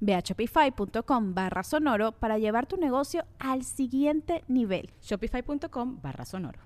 Ve a shopify.com barra sonoro para llevar tu negocio al siguiente nivel. Shopify.com barra sonoro.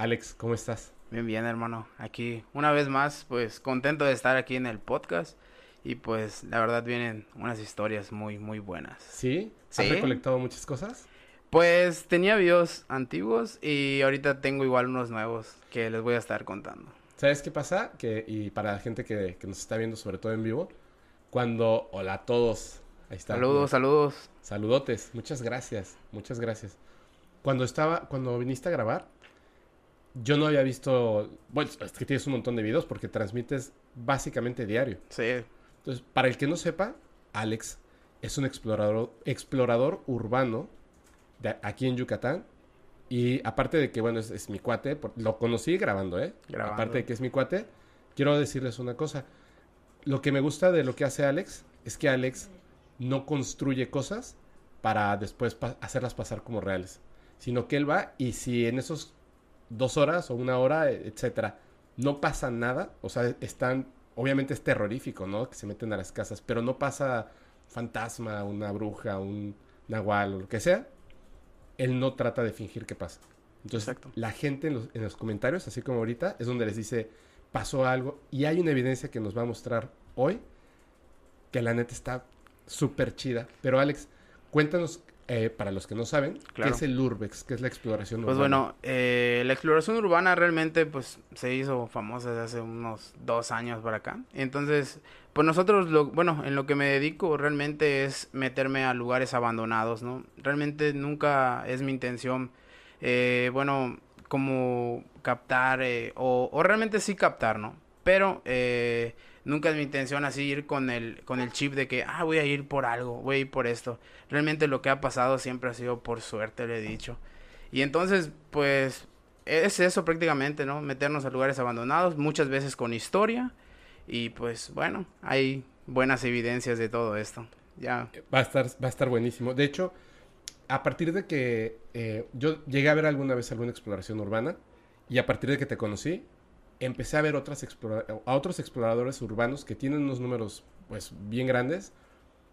Alex, ¿cómo estás? Bien, bien, hermano. Aquí, una vez más, pues contento de estar aquí en el podcast. Y pues, la verdad, vienen unas historias muy, muy buenas. ¿Sí? ¿Has Sí. recolectado muchas cosas? Pues tenía videos antiguos y ahorita tengo igual unos nuevos que les voy a estar contando. ¿Sabes qué pasa? Que, y para la gente que, que nos está viendo, sobre todo en vivo, cuando... Hola a todos. Ahí está. Saludos, saludos. Saludotes. Muchas gracias. Muchas gracias. Cuando estaba... Cuando viniste a grabar, yo no había visto... Bueno, es que tienes un montón de videos porque transmites básicamente diario. Sí, Entonces, para el que no sepa, Alex es un explorador, explorador urbano de aquí en Yucatán. Y aparte de que, bueno, es, es mi cuate, por- lo conocí grabando, ¿eh? Grabando. Aparte de que es mi cuate, quiero decirles una cosa. Lo que me gusta de lo que hace Alex es que Alex no construye cosas para después pa- hacerlas pasar como reales, sino que él va y si en esos dos horas o una hora, etcétera, no pasa nada, o sea, están, obviamente es terrorífico, ¿no? Que se meten a las casas, pero no pasa fantasma, una bruja, un nahual o lo que sea, él no trata de fingir que pasa. Entonces, Exacto. la gente en los, en los comentarios, así como ahorita, es donde les dice, pasó algo, y hay una evidencia que nos va a mostrar hoy, que la neta está súper chida. Pero Alex, cuéntanos, eh, para los que no saben, Claro. ¿qué es el Urbex? ¿Qué es la exploración pues urbana? bueno, eh, la exploración urbana realmente pues se hizo famosa desde hace unos dos años para acá. Entonces, pues nosotros, lo, bueno, en lo que me dedico realmente es meterme a lugares abandonados, ¿no? Realmente nunca es mi intención, eh, bueno, como captar, eh, o, o realmente sí captar, ¿no? Pero eh, nunca es mi intención así ir con el, con el chip de que, ah, voy a ir por algo, voy a ir por esto. Realmente lo que ha pasado siempre ha sido por suerte, le he dicho. Y entonces, pues, es eso prácticamente, ¿no? Meternos a lugares abandonados, muchas veces con historia. Y pues, bueno, hay buenas evidencias de todo esto. Ya, Va a estar, va a estar buenísimo. De hecho, a partir de que eh, yo llegué a ver alguna vez alguna exploración urbana y a partir de que te conocí, empecé a ver otras a otros exploradores urbanos que tienen unos números pues bien grandes,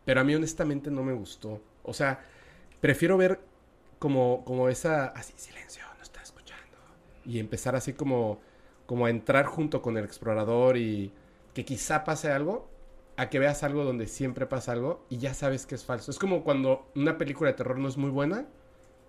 pero a mí honestamente no me gustó. O sea, prefiero ver como, como esa, así, silencio, no está escuchando. Y empezar así como, como a entrar junto con el explorador y que quizá pase algo, a que veas algo donde siempre pasa algo y ya sabes que es falso. Es como cuando una película de terror no es muy buena,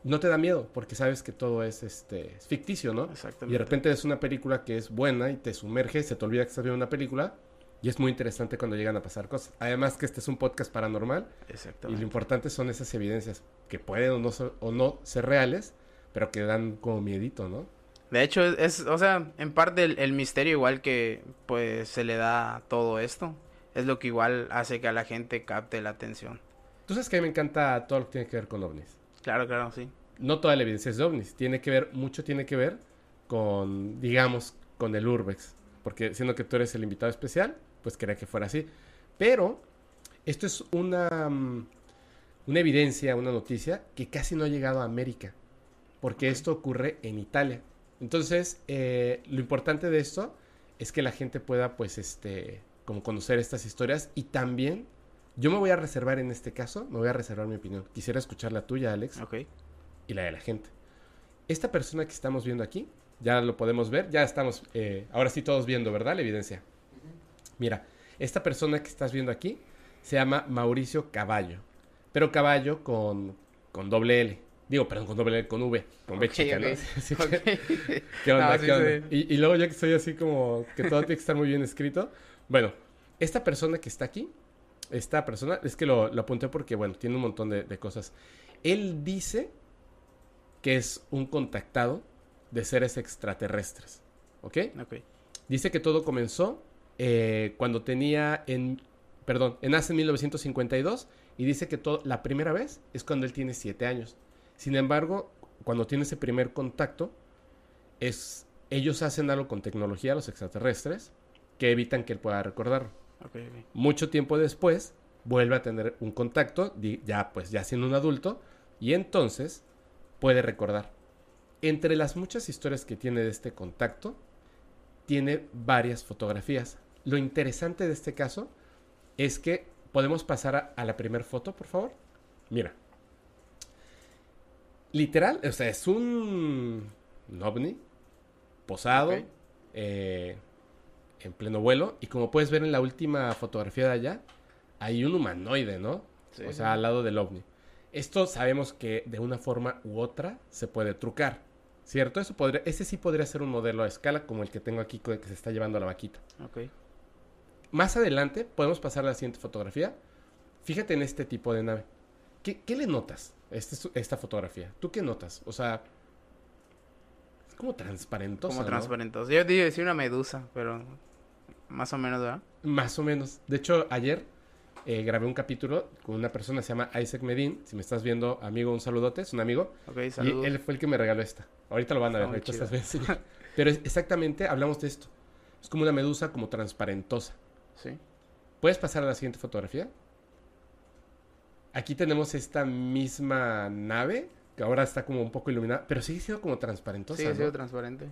no te da miedo porque sabes que todo es este es ficticio, ¿no? exactamente. Y de repente es una película que es buena y te sumerge, se te olvida que estás viendo una película y es muy interesante cuando llegan a pasar cosas. Además que este es un podcast paranormal y lo Exactamente. importante son esas evidencias que pueden o no, ser- o no ser reales, pero que dan como miedito, ¿no? De hecho, es, es- o sea, en parte el, el misterio igual que, pues, se le da a todo esto, es lo que igual hace que a la gente capte la atención. Tú sabes que a mí me encanta todo lo que tiene que ver con ovnis. Claro, claro, sí. no toda la evidencia es de ovnis. Tiene que ver, mucho tiene que ver con, digamos, con el Urbex. Porque siendo que tú eres el invitado especial, pues quería que fuera así. Pero esto es una, mm, una evidencia, una noticia que casi no ha llegado a América. Porque esto ocurre en Italia. Entonces, eh, lo importante de esto es que la gente pueda, pues, este, como conocer estas historias y también, yo me voy a reservar en este caso, me voy a reservar mi opinión. Quisiera escuchar la tuya, Alex Ok. y la de la gente. esta persona que estamos viendo aquí, ya lo podemos ver, ya estamos, eh, ahora sí todos viendo, ¿verdad? La evidencia. Mira, esta persona que estás viendo aquí se llama Mauricio Caballo, pero Caballo con, con doble L. Digo, perdón, con doble L, con V, con B Ok, chica, ¿no? Así que- Ok. ¿Qué onda? No, sí, ¿Qué onda? sí. Y, y luego yo que estoy así como que todo tiene que estar muy bien escrito. Bueno, esta persona que está aquí, esta persona, es que lo, lo apunté porque, bueno, tiene un montón de, de cosas. Él dice que es un contactado de seres extraterrestres, ¿ok? Ok. Dice que todo comenzó eh, cuando tenía en, perdón, en nace en 1952 y dice que todo, la primera vez es cuando él tiene 7 años. Sin embargo, cuando tiene ese primer contacto, es, ellos hacen algo con tecnología, los extraterrestres, que evitan que él pueda recordarlo. Mucho tiempo después, vuelve a tener un contacto, ya pues ya siendo un adulto, y entonces puede recordar. Entre las muchas historias que tiene de este contacto, tiene varias fotografías. Lo interesante de este caso es que podemos pasar a, a la primera foto, por favor. Mira. Literal, o sea, es un, un ovni posado eh, en pleno vuelo. Y como puedes ver en la última fotografía de allá, hay un humanoide, ¿no? Sí, o sí. sea, al lado del ovni. Esto sabemos que de una forma u otra se puede trucar, ¿cierto? Eso podría, ese sí podría ser un modelo a escala como el que tengo aquí que se está llevando a la vaquita. Ok. Más adelante podemos pasar a la siguiente fotografía. Fíjate en este tipo de nave. ¿Qué, qué le notas este- esta fotografía? ¿Tú qué notas? O sea, es como transparentosa, Como ¿no? transparentoso. Yo digo decir una medusa, pero más o menos, ¿verdad? Más o menos. De hecho, ayer eh, grabé un capítulo con una persona, se llama Isaac Medin. Si me estás viendo, amigo, un saludote, es un amigo. Ok, Y él fue el que me regaló esta. Ahorita lo van a ver, ahorita voy a enseñar. Pero es- exactamente hablamos de esto. Es como una medusa como transparentosa. Sí. ¿Puedes pasar a la siguiente fotografía? Aquí tenemos esta misma nave, que ahora está como un poco iluminada, pero sigue siendo como transparentosa. Sí, ha ¿no? sido transparente.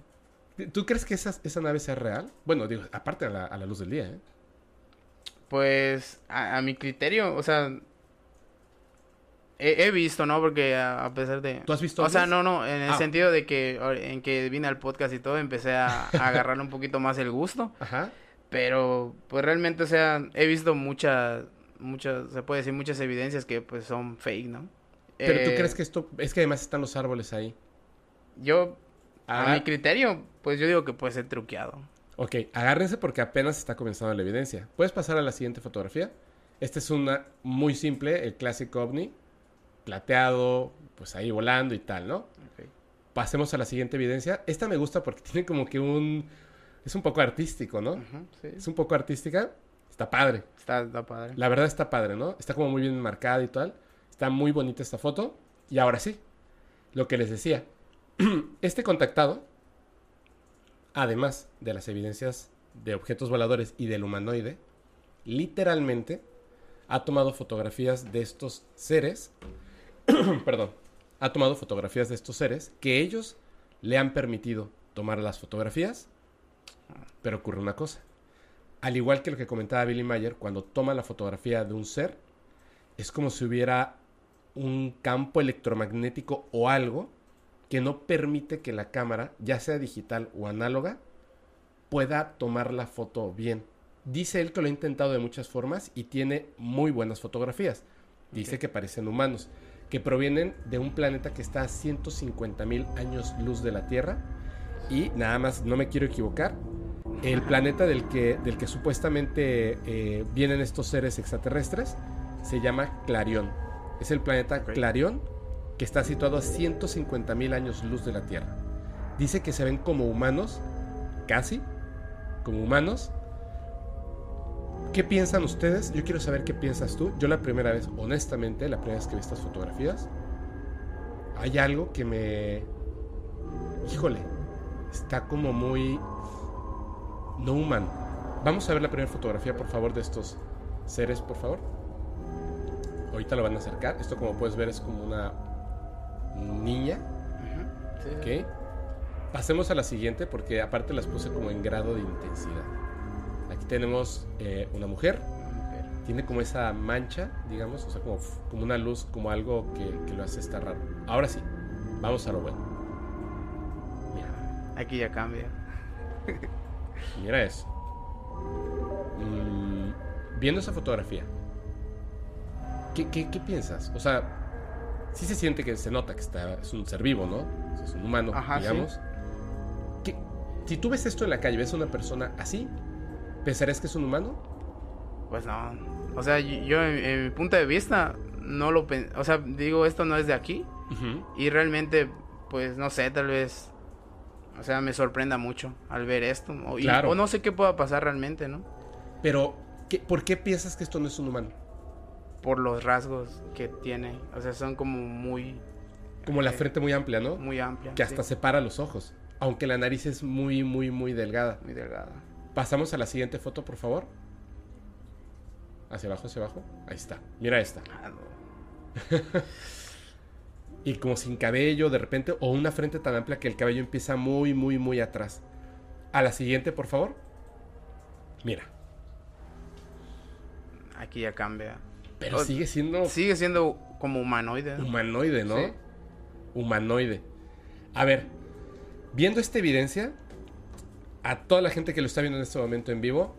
¿Tú crees que esa, esa nave sea real? Bueno, digo, aparte a la, a la luz del día, ¿eh? Pues, a, a mi criterio, o sea, he, he visto, ¿no? Porque a, a pesar de... ¿Tú has visto O sea, no, no, en el Ah. sentido de que en que vine al podcast y todo, empecé a, a agarrarle un poquito más el gusto. Ajá. Pero, pues realmente, o sea, he visto muchas, muchas, se puede decir, muchas evidencias que pues son fake, ¿no? Pero tú Eh, crees que esto, es que además están los árboles ahí. Yo, a mi criterio, pues yo digo que puede ser truqueado. Ok, agárrense porque apenas está comenzando la evidencia. ¿Puedes pasar a la siguiente fotografía? Esta es una muy simple, el clásico ovni, plateado, pues ahí volando y tal, ¿no? Ok. Pasemos a la siguiente evidencia. Esta me gusta porque tiene como que un... Es un poco artístico, ¿no? Sí. Es un poco artística. Está padre. Está, está padre. La verdad está padre, ¿no? Está como muy bien marcada y tal. Está muy bonita esta foto. Y ahora sí, lo que les decía. Este contactado, además de las evidencias de objetos voladores y del humanoide, literalmente ha tomado fotografías de estos seres. perdón. Ha tomado fotografías de estos seres que ellos le han permitido tomar las fotografías. Pero ocurre una cosa. Al igual que lo que comentaba Billy Mayer, cuando toma la fotografía de un ser, es como si hubiera un campo electromagnético o algo que no permite que la cámara, ya sea digital o análoga, pueda tomar la foto bien. Dice él que lo ha intentado de muchas formas y tiene muy buenas fotografías. Dice que parecen humanos, que provienen de un planeta que está a 150 mil años luz de la Tierra. Y nada más, no me quiero equivocar, el planeta del que, del que supuestamente eh, vienen estos seres extraterrestres se llama Clarión. Es el planeta Ok. Clarión que está situado a 150 mil años luz de la Tierra. Dice que se ven como humanos, casi, como humanos. ¿Qué piensan ustedes? Yo quiero saber qué piensas tú. Yo la primera vez, honestamente, la primera vez que vi estas fotografías, hay algo que me... Híjole, está como muy... No humano. Vamos a ver la primera fotografía, por favor, de estos seres, por favor. Ahorita lo van a acercar. Esto, como puedes ver, es como una niña. Sí. ¿Ok? Pasemos a la siguiente porque aparte las puse como en grado de intensidad. Aquí tenemos eh, una mujer. Mujer. Tiene como esa mancha, digamos, o sea, como, como una luz, como algo que, que lo hace estar raro. Ahora sí, vamos a lo bueno. Aquí ya cambia. Mira eso. Mm, viendo esa fotografía, ¿qué, qué, qué piensas? O sea, sí se siente que se nota que está, es un ser vivo, ¿no? O sea, es un humano, Ajá, digamos. ¿Qué- si tú ves esto en la calle, ves a una persona así, ¿pensarías que es un humano? Pues no. O sea, yo en, en mi punto de vista no lo pen- O sea, digo, esto no es de aquí. Y realmente, pues no sé, tal vez. O sea, me sorprenda mucho al ver esto. O, y- Claro. o no sé qué pueda pasar realmente, ¿no? Pero, ¿qué- ¿por qué piensas que esto no es un humano? Por los rasgos que tiene. O sea, son como muy. Como la eh, frente muy amplia, ¿no? Muy amplia. que hasta sí, separa los ojos. Aunque la nariz es muy, muy, muy delgada. Muy delgada. Pasamos a la siguiente foto, por favor. Hacia abajo, hacia abajo. Ahí está. Mira esta. Y como sin cabello de repente, o una frente tan amplia que el cabello empieza muy, muy, muy atrás. A la siguiente, por favor. Mira. Aquí ya cambia. Pero sigue siendo Sigue siendo como humanoide. ¿no? humanoide, ¿no? Sí. Humanoide. A ver, viendo esta evidencia, a toda la gente que lo está viendo en este momento en vivo,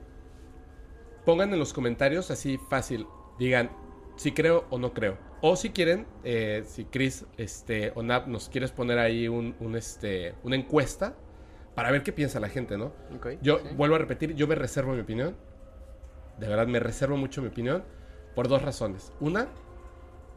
pongan en los comentarios así fácil, digan si creo o no creo. O si quieren, eh, si Chris este, o Nap nos quieres poner ahí un, un, este, una encuesta para ver qué piensa la gente, ¿no? Yo sí. vuelvo a repetir, yo me reservo mi opinión. De verdad, me reservo mucho mi opinión por dos razones. Una,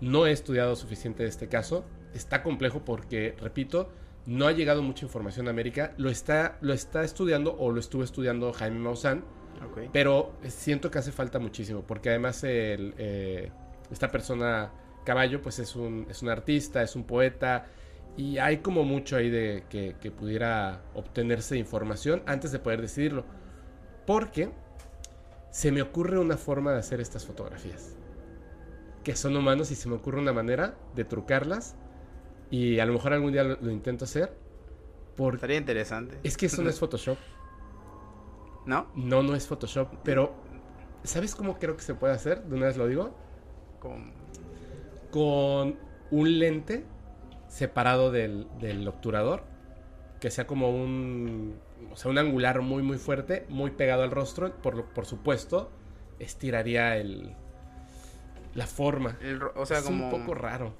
no he estudiado suficiente de este caso. Está complejo porque, repito, no ha llegado mucha información a América. Lo está, lo está estudiando o lo estuvo estudiando Jaime Maussan. Ok. Pero siento que hace falta muchísimo, porque además el, eh, esta persona, Caballo, pues es un, es un artista, es un poeta, y hay como mucho ahí de que, que pudiera obtenerse información antes de poder decidirlo. Porque se me ocurre una forma de hacer estas fotografías, que son humanos y se me ocurre una manera de trucarlas, y a lo mejor algún día lo, lo intento hacer, porque Estaría interesante. es que eso no es Photoshop. ¿No? No, no es Photoshop, pero ¿sabes cómo creo que se puede hacer? De una vez lo digo. Como... Con un lente separado del, del obturador, que sea como un, o sea, un angular muy, muy fuerte, muy pegado al rostro. Por, por supuesto, estiraría el, la forma. el o sea, es como... un poco raro.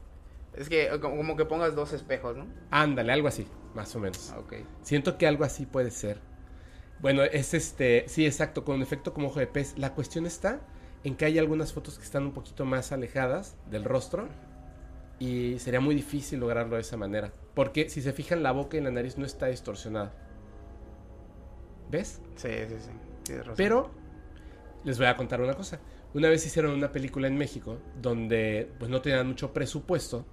Es que eh, como, como que pongas dos espejos, ¿no? Ándale, algo así, más o menos. Ah, Ok. Siento que algo así puede ser. Bueno, es este, sí, exacto, con un efecto como ojo de pez. La cuestión está en que hay algunas fotos que están un poquito más alejadas del rostro y sería muy difícil lograrlo de esa manera. Porque si se fijan, la boca y la nariz no está distorsionada. ¿Ves? Sí, sí, sí. Tienes razón. Pero les voy a contar una cosa. Una vez hicieron una película en México donde pues no tenían mucho presupuesto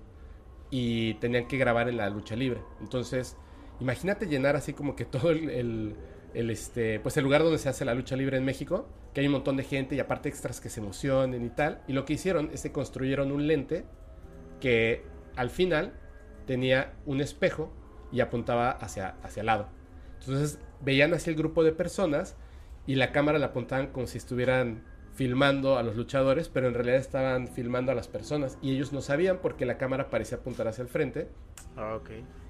y tenían que grabar en la lucha libre. Entonces, imagínate llenar así como que todo el, el- el, este pues el lugar donde se hace la lucha libre en México, que hay un montón de gente y aparte extras que se emocionen y tal. Y lo que hicieron es que construyeron un lente que al final tenía un espejo y apuntaba hacia, hacia el lado. Entonces veían así el grupo de personas y la cámara la apuntaban como si estuvieran filmando a los luchadores, pero en realidad estaban filmando a las personas y ellos no sabían porque la cámara parecía apuntar hacia el frente. Ah, ok.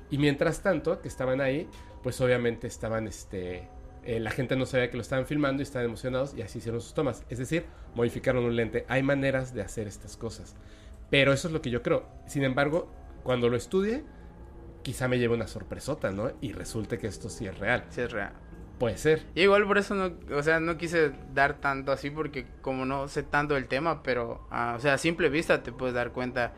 Y mientras tanto, que estaban ahí, pues obviamente estaban, este, eh, la gente no sabía que lo estaban filmando y estaban emocionados y así hicieron sus tomas. Es decir, modificaron un lente. Hay maneras de hacer estas cosas. Pero eso es lo que yo creo. Sin embargo, cuando lo estudie, quizá me lleve una sorpresota, ¿no? Y resulte que esto sí es real. Sí, es real. Puede ser. Y igual por eso no, o sea, no quise dar tanto así porque como no sé tanto del tema, pero, ah, o sea, a simple vista te puedes dar cuenta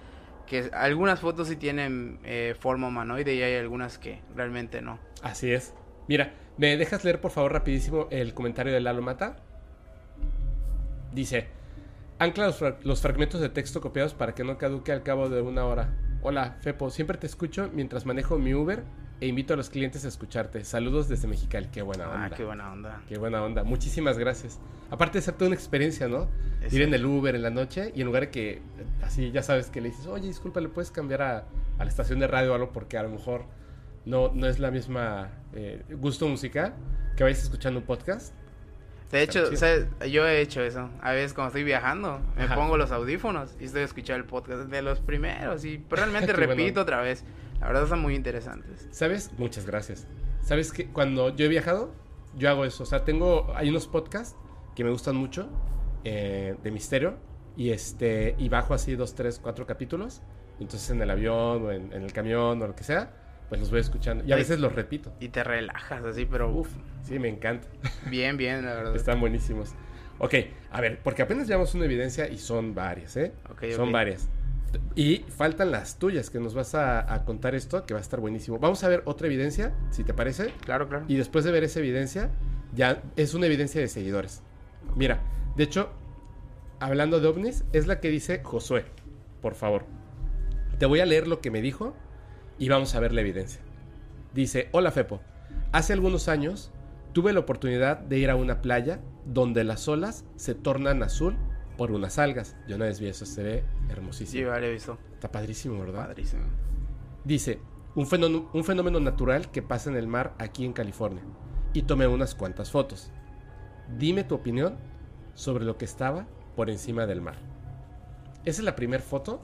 que algunas fotos sí tienen eh, forma humanoide y hay algunas que realmente no. Así es. Mira, ¿me dejas leer por favor rapidísimo el comentario de Lalo Mata? Dice, ancla los, fra- los fragmentos de texto copiados para que no caduque al cabo de una hora. Hola, Fepo, siempre te escucho mientras manejo mi Uber e invito a los clientes a escucharte. Saludos desde Mexicali, qué buena onda. Ah, qué buena onda. Qué buena onda, muchísimas gracias. Aparte de ser toda una experiencia, ¿no? Es Ir en el Uber en la noche y en lugar de que, así ya sabes que le dices, oye, disculpa, ¿le puedes cambiar a, a la estación de radio o algo? Porque a lo mejor no, no es la misma eh, gusto musical que vayas escuchando un podcast. De hecho, o sea, yo he hecho eso. A veces cuando estoy viajando, me Ajá. pongo los audífonos y estoy escuchando el podcast de los primeros y realmente Qué bueno. repito otra vez. La verdad son muy interesantes. ¿Sabes? Muchas gracias. ¿Sabes que Cuando yo he viajado, yo hago eso. O sea, tengo, hay unos podcasts que me gustan mucho eh, de misterio y este y bajo así dos, tres, cuatro capítulos. Entonces en el avión o en, en el camión o lo que sea, pues los voy escuchando. Y a veces los repito. Y te relajas así, pero uff, Sí, me encanta. bien, bien, la verdad. Están buenísimos. Ok, a ver, porque apenas llevamos una evidencia y son varias, ¿eh? Ok, son varias. Y faltan las tuyas, que nos vas a, a contar esto, que va a estar buenísimo. Vamos a ver otra evidencia, si te parece. Claro, claro. Y después de ver esa evidencia, ya es una evidencia de seguidores. Mira, de hecho, hablando de ovnis, es la que dice Josué. Por favor. Te voy a leer lo que me dijo y vamos a ver la evidencia. Dice, hola Fepo, hace algunos años tuve la oportunidad de ir a una playa donde las olas se tornan azul por unas algas. Yo una vez vi eso, se ve Sí, hermosísimo. vale, he visto. Está padrísimo, ¿verdad? Padrísimo. Dice, un fenómeno, un fenómeno natural que pasa en el mar aquí en California. Y tomé unas cuantas fotos. Dime tu opinión sobre lo que estaba por encima del mar. Esa es la primera foto.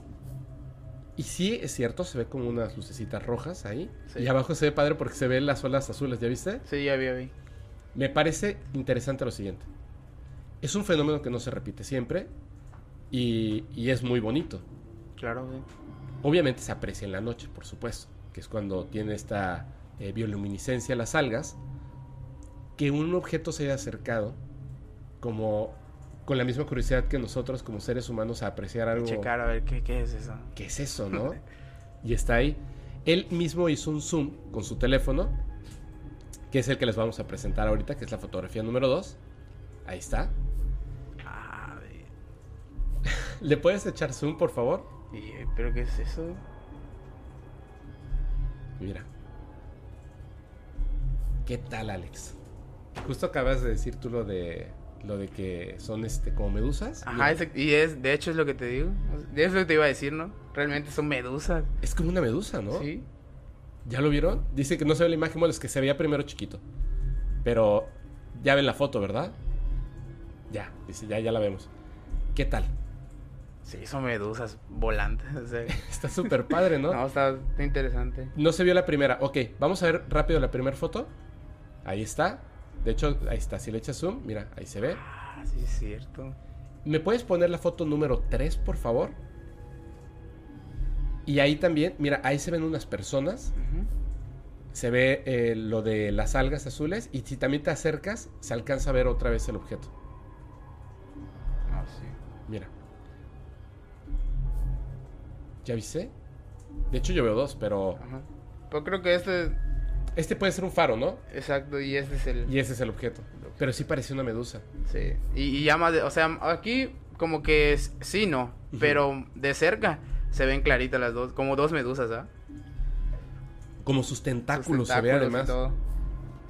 Y sí, es cierto, se ve como unas lucecitas rojas ahí. Sí. Y abajo se ve padre porque se ven las olas azules, ¿ya viste? Sí, ya vi, ya vi. Me parece interesante lo siguiente. Es un fenómeno que no se repite siempre y, y es muy bonito. Claro, sí. Obviamente se aprecia en la noche, por supuesto, que es cuando tiene esta eh, bioluminiscencia las algas, que un objeto se haya acercado como con la misma curiosidad que nosotros como seres humanos a apreciar algo. Checar a ver qué, qué es eso. ¿Qué es eso, no? y está ahí. Él mismo hizo un zoom con su teléfono, que es el que les vamos a presentar ahorita, que es la fotografía número 2. Ahí está. Ah, ¿Le puedes echar zoom, por favor? ¿Pero qué es eso? Mira. ¿Qué tal, Alex? Justo acabas de decir tú lo de lo de que son este como medusas. Ajá, y es, de hecho es lo que te digo. De eso te iba a decir, ¿no? Realmente son medusas. Es como una medusa, ¿no? Sí. ¿Ya lo vieron? Dice que no se ve la imagen, bueno, es que se veía primero chiquito. Pero ya ven la foto, ¿verdad? Ya, dice, ya, ya la vemos. ¿Qué tal? Sí, son medusas volantes. o sea, Está súper padre, ¿no? ¿no? está está interesante. No se vio la primera. Ok, vamos a ver rápido la primera foto. Ahí está. De hecho, ahí está. Si le echas zoom, mira, ahí se ve. Ah, sí, es cierto. ¿Me puedes poner la foto número 3, por favor? Y ahí también, mira, ahí se ven unas personas. Se ve eh, lo de las algas azules. Y si también te acercas, se alcanza a ver otra vez el objeto. Ah, sí. Mira. ¿Ya viste? De hecho, yo veo dos, pero Ajá. Pues creo que este. Este puede ser un faro, ¿no? Exacto, y este es el. Y ese es el objeto. Pero sí parece una medusa. Sí. Y, y ya más de- O sea, aquí como que es- sí, no. Pero de cerca se ven claritas las dos. Como dos medusas, ¿ah? Como sus Sus tentáculos, se ve tentáculos y además. todo.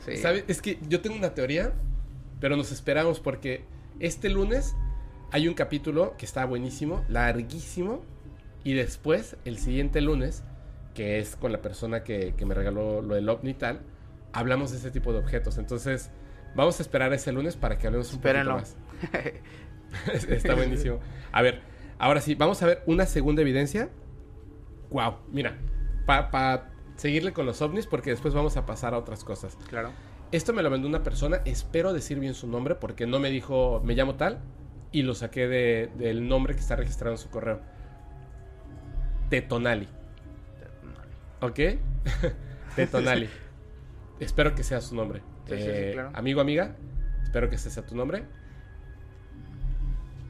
Sí. ¿Sabes? Es que yo tengo una teoría, pero nos esperamos porque este lunes hay un capítulo que está buenísimo, larguísimo, y después, el siguiente lunes, que es con la persona que, que me regaló lo del ovni y tal, hablamos de ese tipo de objetos. Entonces, vamos a esperar ese lunes para que hablemos un Espérenlo. poquito más. está buenísimo. A ver, ahora sí, vamos a ver una segunda evidencia. Wow, mira, para seguirle con los ovnis porque después vamos a pasar a otras cosas. claro. Esto me lo mandó una persona, espero decir bien su nombre porque no me dijo me llamo tal y lo saqué de- del nombre que está registrado en su correo. Tetonali, ¿ok? Tetonali. espero que sea su nombre. Sí, sí, sí, Eh, claro. Amigo, amiga, espero que ese sea tu nombre.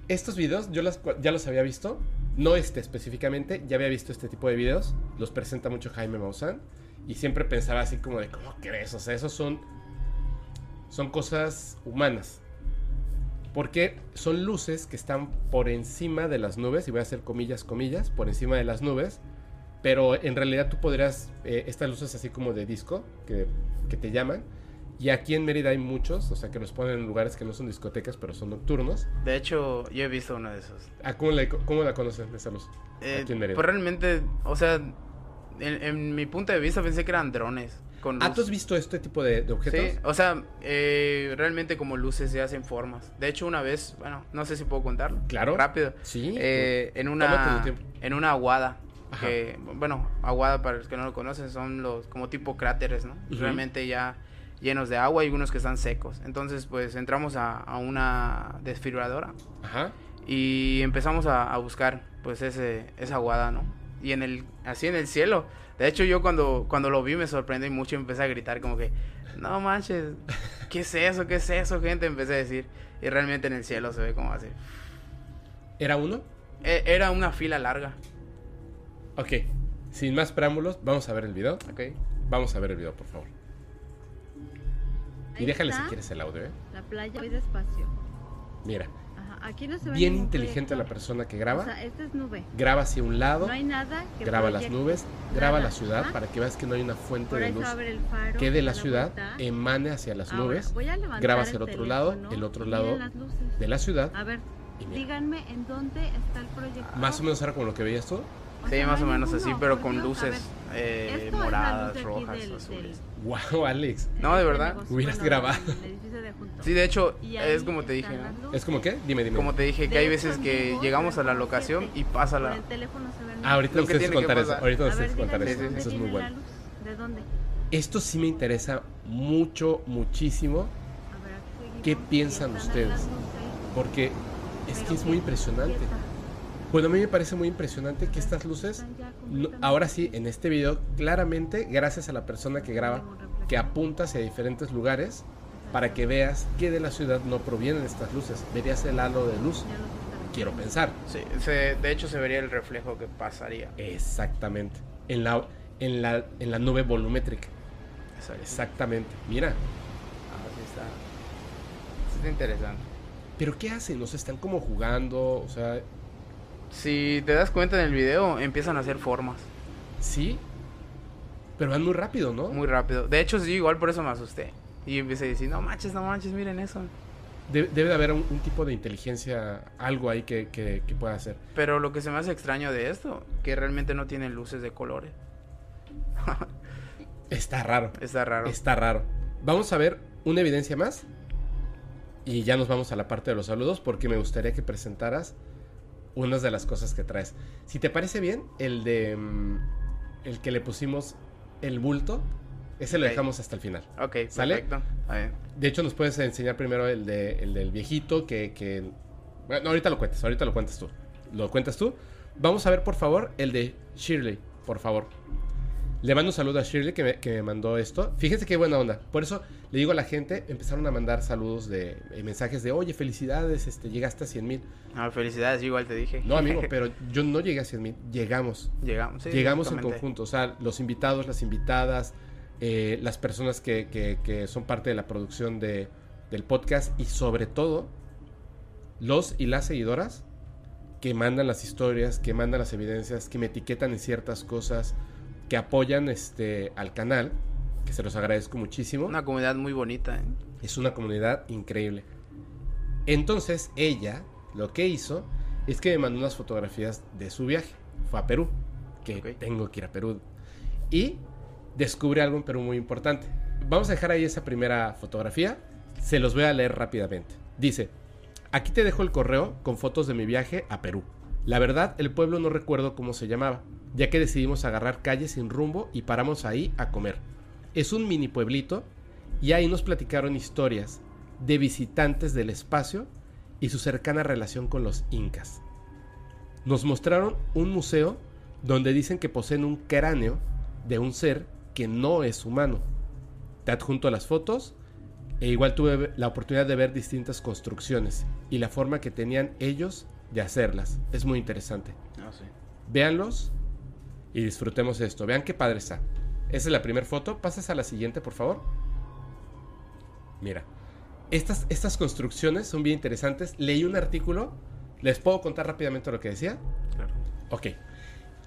Estos videos yo las- ya los había visto, no este específicamente, ya había visto este tipo de videos, los presenta mucho Jaime Maussan y siempre pensaba así como de, ¿cómo crees? O sea, esos son, son cosas humanas. Porque son luces que están por encima de las nubes, y voy a hacer comillas, comillas, por encima de las nubes, pero en realidad tú podrías, eh, estas luces así como de disco, que, que te llaman, y aquí en Mérida hay muchos, o sea, que los ponen en lugares que no son discotecas, pero son nocturnos. De hecho, yo he visto uno de esos. Ah, ¿cómo, la, ¿Cómo la conoces esa luz? Eh, Aquí en Mérida. pues realmente, o sea, en, en mi punto de vista pensé que eran drones. con ¿Ah, tú has visto este tipo de, de objetos? Sí, o sea, eh, realmente como luces se hacen formas. De hecho, una vez, bueno, no sé si puedo contarlo. Claro. Rápido. Sí. Eh, en Tómate una en una aguada Ajá. que bueno aguada para los que no lo conocen son los como tipo cráteres no realmente ya llenos de agua y unos que están secos. Entonces pues entramos a, a una desfibriladora Ajá. y empezamos a, a buscar pues ese esa aguada no y en el así en el cielo. De hecho yo cuando cuando lo vi me sorprendí mucho y empecé a gritar como que no manches qué es eso qué es eso gente empecé a decir y realmente en el cielo se ve como así. ¿Era uno? E- era una fila larga Ok. Sin más preámbulos, vamos a ver el video. ok Vamos a ver el video, por favor. Y déjale si quieres el audio, ¿eh? La playa, voy despacio. Mira, Ajá, aquí no se ve bien inteligente la persona que O graba. sea, esta es nube. Graba hacia un lado, No hay nada que graba las nubes, graba Nada. la ciudad Ajá. para que veas que no hay una fuente Por de luz el faro. que de la da ciudad vuelta. emane hacia las Ahora, nubes, voy a levantar graba hacia el el otro lado, el otro lado miren las luces. de la ciudad. A ver, díganme en dónde está el proyector. más o menos era como lo que veías tú. Sí, más o menos así, pero con luces eh, moradas, rojas, del- azules. Wow, Alex. No, de verdad. negocio, Hubieras bueno, grabado. del edificio de junto. Sí, de hecho, es como te dije, ¿no? ¿Es como qué? Dime, dime. Como te dije, que De hay veces que llegamos a la locación y pasa la... el teléfono se ven Ah, ahorita Lo nos que tienes que contar eso. Ahorita nos tienes que contar eso. Eso es muy bueno. ¿De dónde? Esto sí me interesa mucho, muchísimo. ¿Qué piensan ustedes? Porque es que es muy impresionante. Bueno, a mí me parece muy impresionante que estas luces, ahora sí, en este video, claramente, gracias a la persona que graba, que apunta hacia diferentes lugares para que veas que de la ciudad no provienen estas luces. Verías el halo de luz, quiero pensar. Sí, se- de hecho se vería el reflejo que pasaría. Exactamente. En la, en la, en la nube volumétrica. Exactamente. Mira. Ah, sí está. Sí está interesante. Pero ¿qué hacen? Sea, están como jugando, o sea, Si te das cuenta en el video, empiezan a hacer formas sí. Pero van muy rápido, ¿no? muy rápido. De hecho, sí, igual por eso me asusté. Y empecé a decir, no manches, no manches, miren eso. De- debe de haber un, un tipo de inteligencia, algo ahí que, que, que pueda hacer. Pero lo que se me hace extraño de esto, que realmente no tienen luces de colores. Está raro. Está raro. Está raro. Vamos a ver una evidencia más. Y ya nos vamos a la parte de los saludos porque me gustaría que presentaras unas de las cosas que traes. Si te parece bien, el de... mm, el que le pusimos el bulto, ese lo dejamos hasta el final. Ok, ¿Sale? perfecto. De hecho, nos puedes enseñar primero el, de, el del viejito que, que... Bueno, ahorita lo cuentas, ahorita lo cuentas tú. Lo cuentas tú. Vamos a ver, por favor, el de Shirley, por favor. Le mando un saludo a Shirley que me, que me mandó esto. Fíjense qué buena onda. Por eso le digo a la gente, empezaron a mandar saludos de eh, mensajes de, oye, felicidades, este, llegaste a 100 mil. Ah, felicidades, yo igual te dije. No, amigo, pero yo no llegué a 100 mil. Llegamos. Llegamos. sí, Llegamos en conjunto. O sea, los invitados, las invitadas, eh, las personas que, que- que son parte de la producción de, del podcast y sobre todo los y las seguidoras que mandan las historias, que mandan las evidencias, que me etiquetan en ciertas cosas, que apoyan este al canal, que se los agradezco muchísimo. Una comunidad muy bonita, ¿eh? Es una comunidad increíble. Entonces ella lo que hizo es que me mandó unas fotografías de su viaje. Fue a Perú, que tengo que ir a Perú. Y descubre algo en Perú muy importante. Vamos a dejar ahí esa primera fotografía. Se los voy a leer rápidamente. Dice, aquí te dejo el correo con fotos de mi viaje a Perú. La verdad, el pueblo no recuerdo cómo se llamaba, ya que decidimos agarrar calles sin rumbo y paramos ahí a comer. Es un mini pueblito y ahí nos platicaron historias de visitantes del espacio y su cercana relación con los incas. Nos mostraron un museo donde dicen que poseen un cráneo de un ser que no es humano. Te adjunto las fotos e igual tuve la oportunidad de ver distintas construcciones y la forma que tenían ellos de hacerlas. Es muy interesante. No sé. Véanlos y disfrutemos esto. Vean qué padre está. Esa es la primera foto. Pasas a la siguiente, por favor. Mira. Estas, estas construcciones son bien interesantes. Leí un artículo. ¿Les puedo contar rápidamente lo que decía? Claro. Ok.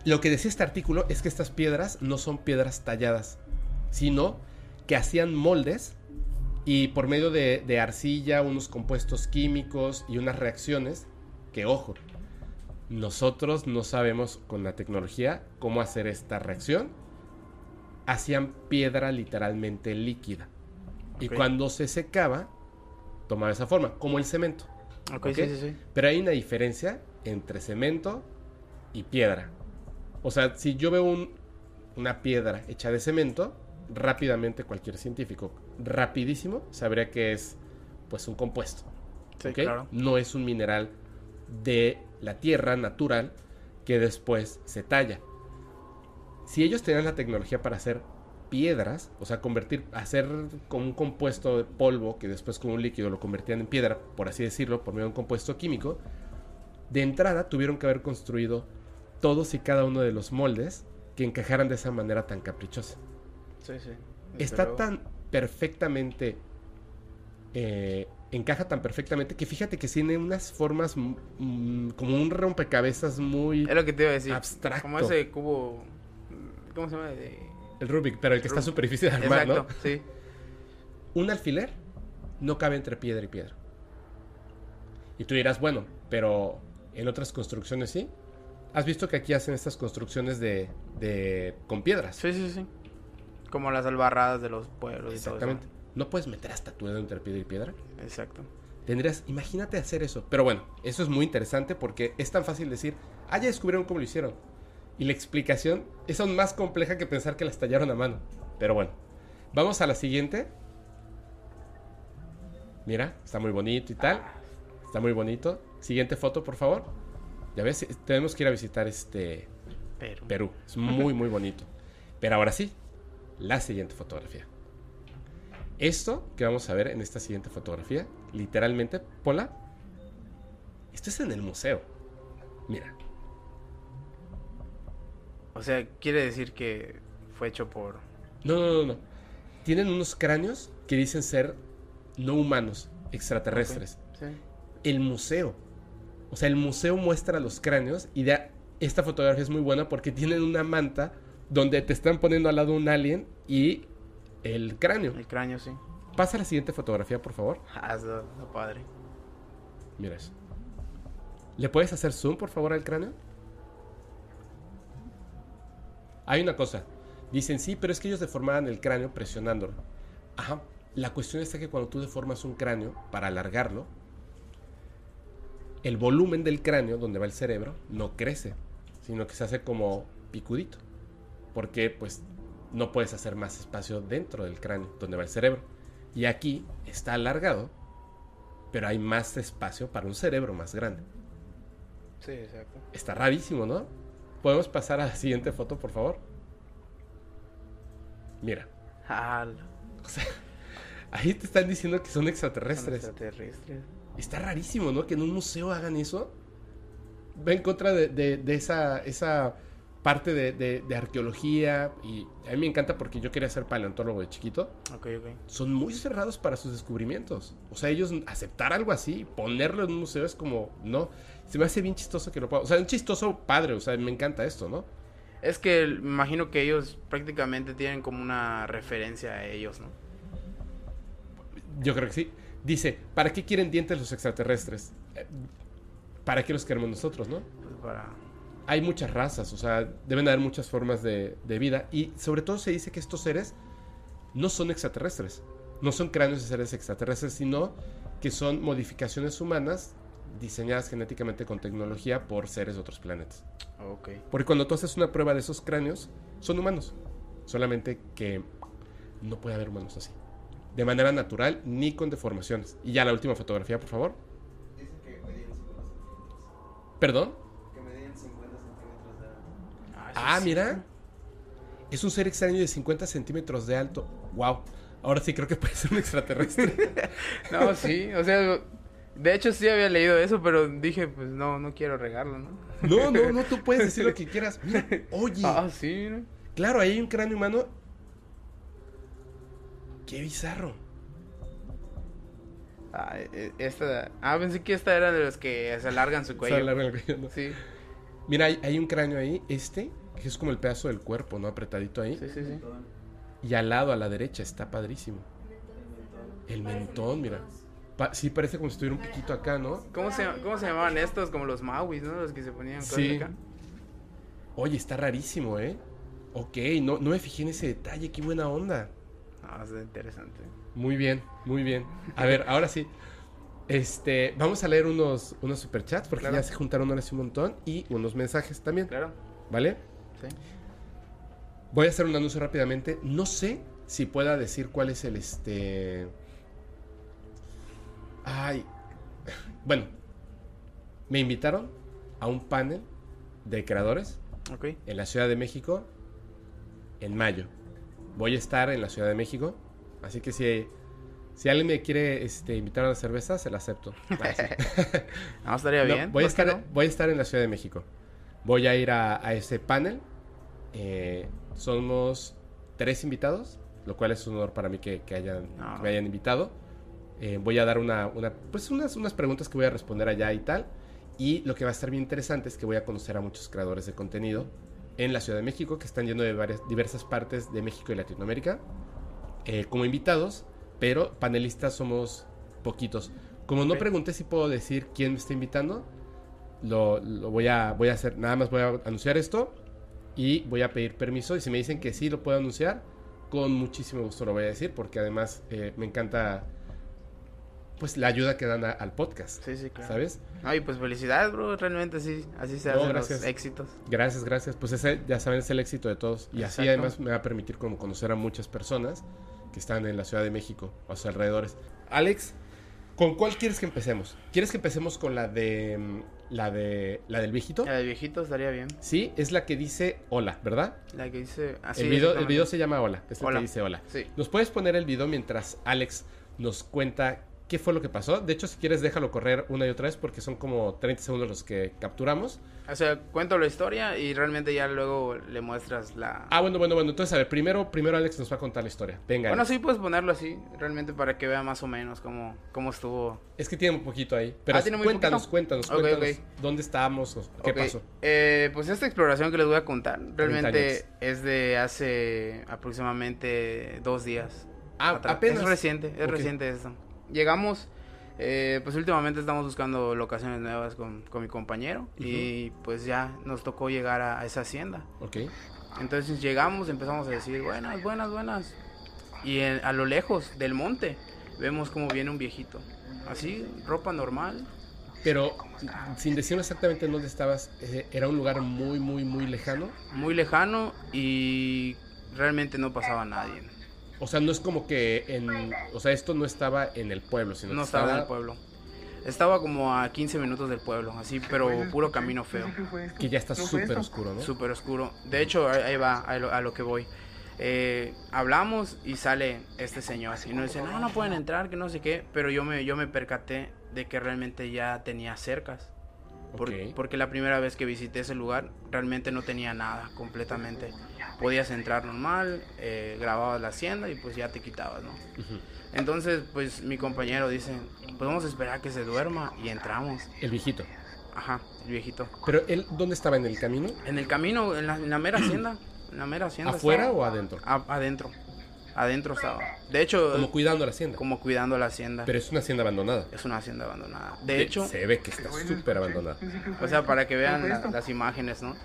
Lo que decía este artículo es que estas piedras no son piedras talladas, sino que hacían moldes y por medio de, de arcilla, unos compuestos químicos y unas reacciones que, ojo, nosotros no sabemos con la tecnología cómo hacer esta reacción. Hacían piedra literalmente líquida. Y cuando se secaba, tomaba esa forma, como el cemento. Sí, sí, sí. Pero hay una diferencia entre cemento y piedra. O sea, si yo veo un- una piedra hecha de cemento, rápidamente cualquier científico, rapidísimo, sabría que es pues un compuesto. Claro. No es un mineral de la tierra natural que después se talla. Si ellos tenían la tecnología para hacer piedras, o sea, convertir, hacer como un compuesto de polvo que después con un líquido lo convertían en piedra, por así decirlo, por medio de un compuesto químico, de entrada tuvieron que haber construido todos y cada uno de los moldes que encajaran de esa manera tan caprichosa. Sí, sí. Está tan perfectamente. eh, encaja tan perfectamente que fíjate que tiene unas formas mm, mm, como un rompecabezas muy. Es lo que te iba a decir. abstracto. Como ese cubo. ¿Cómo se llama? De... El Rubik, pero el que está súper difícil de armar, Exacto, ¿no? sí. Un alfiler no cabe entre piedra y piedra. Y tú dirás, bueno, pero en otras construcciones sí. ¿Has visto que aquí hacen estas construcciones de, de con piedras? Sí, sí, sí. Como las albarradas de los pueblos y Exactamente. No puedes meter hasta tu dedo entre piedra y piedra. todo eso. Exacto. Tendrías, imagínate hacer eso. Pero bueno, eso es muy interesante porque es tan fácil decir, ah, ya descubrieron cómo lo hicieron. Y la explicación es aún más compleja que pensar que las tallaron a mano. Pero bueno, vamos a la siguiente. Mira, está muy bonito y tal. Está muy bonito. Siguiente foto, por favor. Ya ves, tenemos que ir a visitar este Pero. Perú. Es muy, muy bonito. Pero ahora sí, la siguiente fotografía. Esto que vamos a ver en esta siguiente fotografía, literalmente, Pola, esto es en el museo. Mira, O sea, quiere decir que fue hecho por. no, no, no, no. Tienen unos cráneos que dicen ser no humanos, extraterrestres. Sí. el museo. O sea, el museo muestra los cráneos y de- esta fotografía es muy buena porque tienen una manta donde te están poniendo al lado un alien y el cráneo. El cráneo, sí. Pasa a la siguiente fotografía, por favor. Ah, está, está padre. Mira eso. ¿Le puedes hacer zoom, por favor, al cráneo? Hay una cosa. Dicen, sí, pero es que ellos deformaban el cráneo presionándolo. Ajá. La cuestión está que cuando tú deformas un cráneo para alargarlo, el volumen del cráneo, donde va el cerebro, no crece, sino que se hace como picudito. Porque, pues, no puedes hacer más espacio dentro del cráneo, donde va el cerebro. Y aquí está alargado, pero hay más espacio para un cerebro más grande. Sí, exacto. Está rarísimo, ¿no? ¿Podemos pasar a la siguiente foto, por favor? Mira, Ah, ahí te están diciendo que son son extraterrestres. extraterrestres. Está rarísimo, ¿no? Que en un museo hagan eso. Va en contra de, de- de esa, esa parte de, de- de arqueología. Y a mí me encanta porque yo quería ser paleontólogo de chiquito. Ok, ok. Son muy cerrados para sus descubrimientos. O sea, ellos aceptar algo así, ponerlo en un museo es como, no. Se me hace bien chistoso que lo puedan. O sea, un chistoso padre. O sea, me encanta esto, ¿no? Es que me imagino que ellos prácticamente tienen como una referencia a ellos, ¿no? Yo creo que sí. Dice, ¿para qué quieren dientes los extraterrestres? Eh, ¿Para qué los queremos nosotros, no? Pues para... Hay muchas razas, o sea, deben haber muchas formas de, de vida. Y sobre todo se dice que estos seres no son extraterrestres. No son cráneos de seres extraterrestres, sino que son modificaciones humanas diseñadas genéticamente con tecnología por seres de otros planetas. Ok. Porque cuando tú haces una prueba de esos cráneos, son humanos. Solamente que no puede haber humanos así. De manera natural, ni con deformaciones. Y ya la última fotografía, por favor. Dicen que medían 50 centímetros. ¿Perdón? Que medían 50 centímetros de alto. Ah, sí. mira. Es un ser extraño de 50 centímetros de alto. Wow. Ahora sí creo que puede ser un extraterrestre. No, sí, o sea, de hecho sí había leído eso, pero dije, pues no, no quiero regarlo, ¿no? no, no, no, tú puedes decir lo que quieras. Mira, oye. Ah, sí, ¿no? Claro, ahí hay un cráneo humano. Qué bizarro. Ah, e- esta... Ah, pensé que esta era de los que se alargan su Se cuello. alarga el cuello, ¿no? Sí, Mira, hay, hay un cráneo ahí, este, que es como el pedazo del cuerpo, ¿no? Apretadito ahí. sí, sí, sí. Y al lado, a la derecha, está padrísimo. El mentón, mira. Pa- sí, parece como si estuviera un piquito acá, ¿no? ¿Cómo se, ¿Cómo se llamaban estos? Como los Mauis, ¿no? Los que se ponían Sí. acá. Oye, está rarísimo, ¿eh? Ok, no, no me fijé en ese detalle, qué buena onda. Ah, es interesante. Muy bien, muy bien. A ver, ahora sí. Este, vamos a leer unos, unos superchats porque Claro. ya se juntaron ahora sí un montón y unos mensajes también, Claro, ¿vale? sí. Voy a hacer un anuncio rápidamente. No sé si pueda decir cuál es el este. Ay. Bueno. Me invitaron a un panel de creadores en la Ciudad de México en mayo. Voy a estar en la Ciudad de México. Así que si, si alguien me quiere este, invitar a una cerveza, se la acepto. Ah, sí. No, estaría No, bien. voy, a ¿por qué estar, no? voy a estar en la Ciudad de México. Voy a ir a, a ese panel. Eh, somos tres invitados, lo cual es un honor para mí que, que hayan, que me hayan invitado. Eh, voy a dar una, una- pues unas, unas preguntas que voy a responder allá y tal. Y lo que va a estar bien interesante es que voy a conocer a muchos creadores de contenido en la Ciudad de México que están yendo de varias, diversas partes de México y Latinoamérica eh, como invitados, pero panelistas somos poquitos. Como no pregunté si puedo decir quién me está invitando, lo, lo voy, a, voy a hacer, nada más voy a anunciar esto y voy a pedir permiso y si me dicen que sí lo puedo anunciar, con muchísimo gusto lo voy a decir porque además eh, me encanta pues la ayuda que dan a- al podcast, Sí, sí, claro. ¿sabes? Ay, pues felicidades, bro. Realmente sí, así se No, hacen gracias. los éxitos. Gracias, gracias. Pues ese, ya saben, es el éxito de todos. Y así además me va a permitir como conocer a muchas personas que están en la Ciudad de México, a sus alrededores. Alex, ¿con cuál quieres que empecemos? ¿Quieres que empecemos con la de mm, la de la del viejito? La de viejito estaría bien. Sí, es la que dice hola, ¿verdad? La que dice así. el, video, el video se llama hola, es Hola. que dice hola. Sí. ¿Nos puedes poner el video mientras Alex nos cuenta qué fue lo que pasó? De hecho, si quieres, déjalo correr una y otra vez porque son como 30 segundos los que capturamos. O sea, cuento la historia y realmente ya luego le muestras la... Ah, bueno, bueno, bueno. Entonces, a ver, primero, primero Alex nos va a contar la historia. Venga. bueno, Alex. sí puedes ponerlo así, realmente para que vea más o menos cómo, cómo estuvo. Es que tiene un poquito ahí. Pero Ah, ¿tiene muy cuéntanos, poquito? cuéntanos, cuéntanos. ok. ¿Dónde estábamos? o ¿Qué pasó? eh, pues esta exploración que les voy a contar realmente es de hace aproximadamente dos días. Ah, apenas. Es reciente, es reciente esto. Llegamos, eh, pues últimamente estamos buscando locaciones nuevas con, con mi compañero y pues ya nos tocó llegar a, a esa hacienda. Ok. Entonces llegamos, empezamos a decir, buenas, buenas, buenas. Y en- a lo lejos del monte vemos como viene un viejito. Así, ropa normal. Pero, sin decirnos exactamente en dónde estabas, eh, era un lugar muy, muy, muy lejano. muy lejano y realmente no pasaba nadie. O sea, no es como que en... O sea, esto no estaba en el pueblo, sino No que estaba en el pueblo. Estaba como a 15 minutos del pueblo, así, pero puro camino feo, Que ya está súper oscuro, ¿no? súper oscuro. De hecho, ahí va a lo, a lo que voy. Eh, hablamos y sale este señor y nos dice, no, no pueden entrar, que no sé qué, pero yo me, yo me percaté de que realmente ya tenía cercas. Por- Ok. Porque la primera vez que visité ese lugar realmente no tenía nada completamente. Podías entrar normal, eh, grababas la hacienda y pues ya te quitabas, ¿no? Ujú. Entonces, pues mi compañero dice, pues vamos a esperar que se duerma y entramos. El viejito. Ajá, el viejito. Pero él, ¿dónde estaba? ¿En el camino? En el camino, en la, en la mera hacienda, en la mera hacienda. ¿Afuera estaba. o adentro? A- adentro, adentro estaba. De hecho, Como cuidando la hacienda. como cuidando la hacienda. Pero es una hacienda abandonada. Es una hacienda abandonada. De hecho, Se ve que está súper abandonada. o sea, para que vean la- las imágenes, ¿no?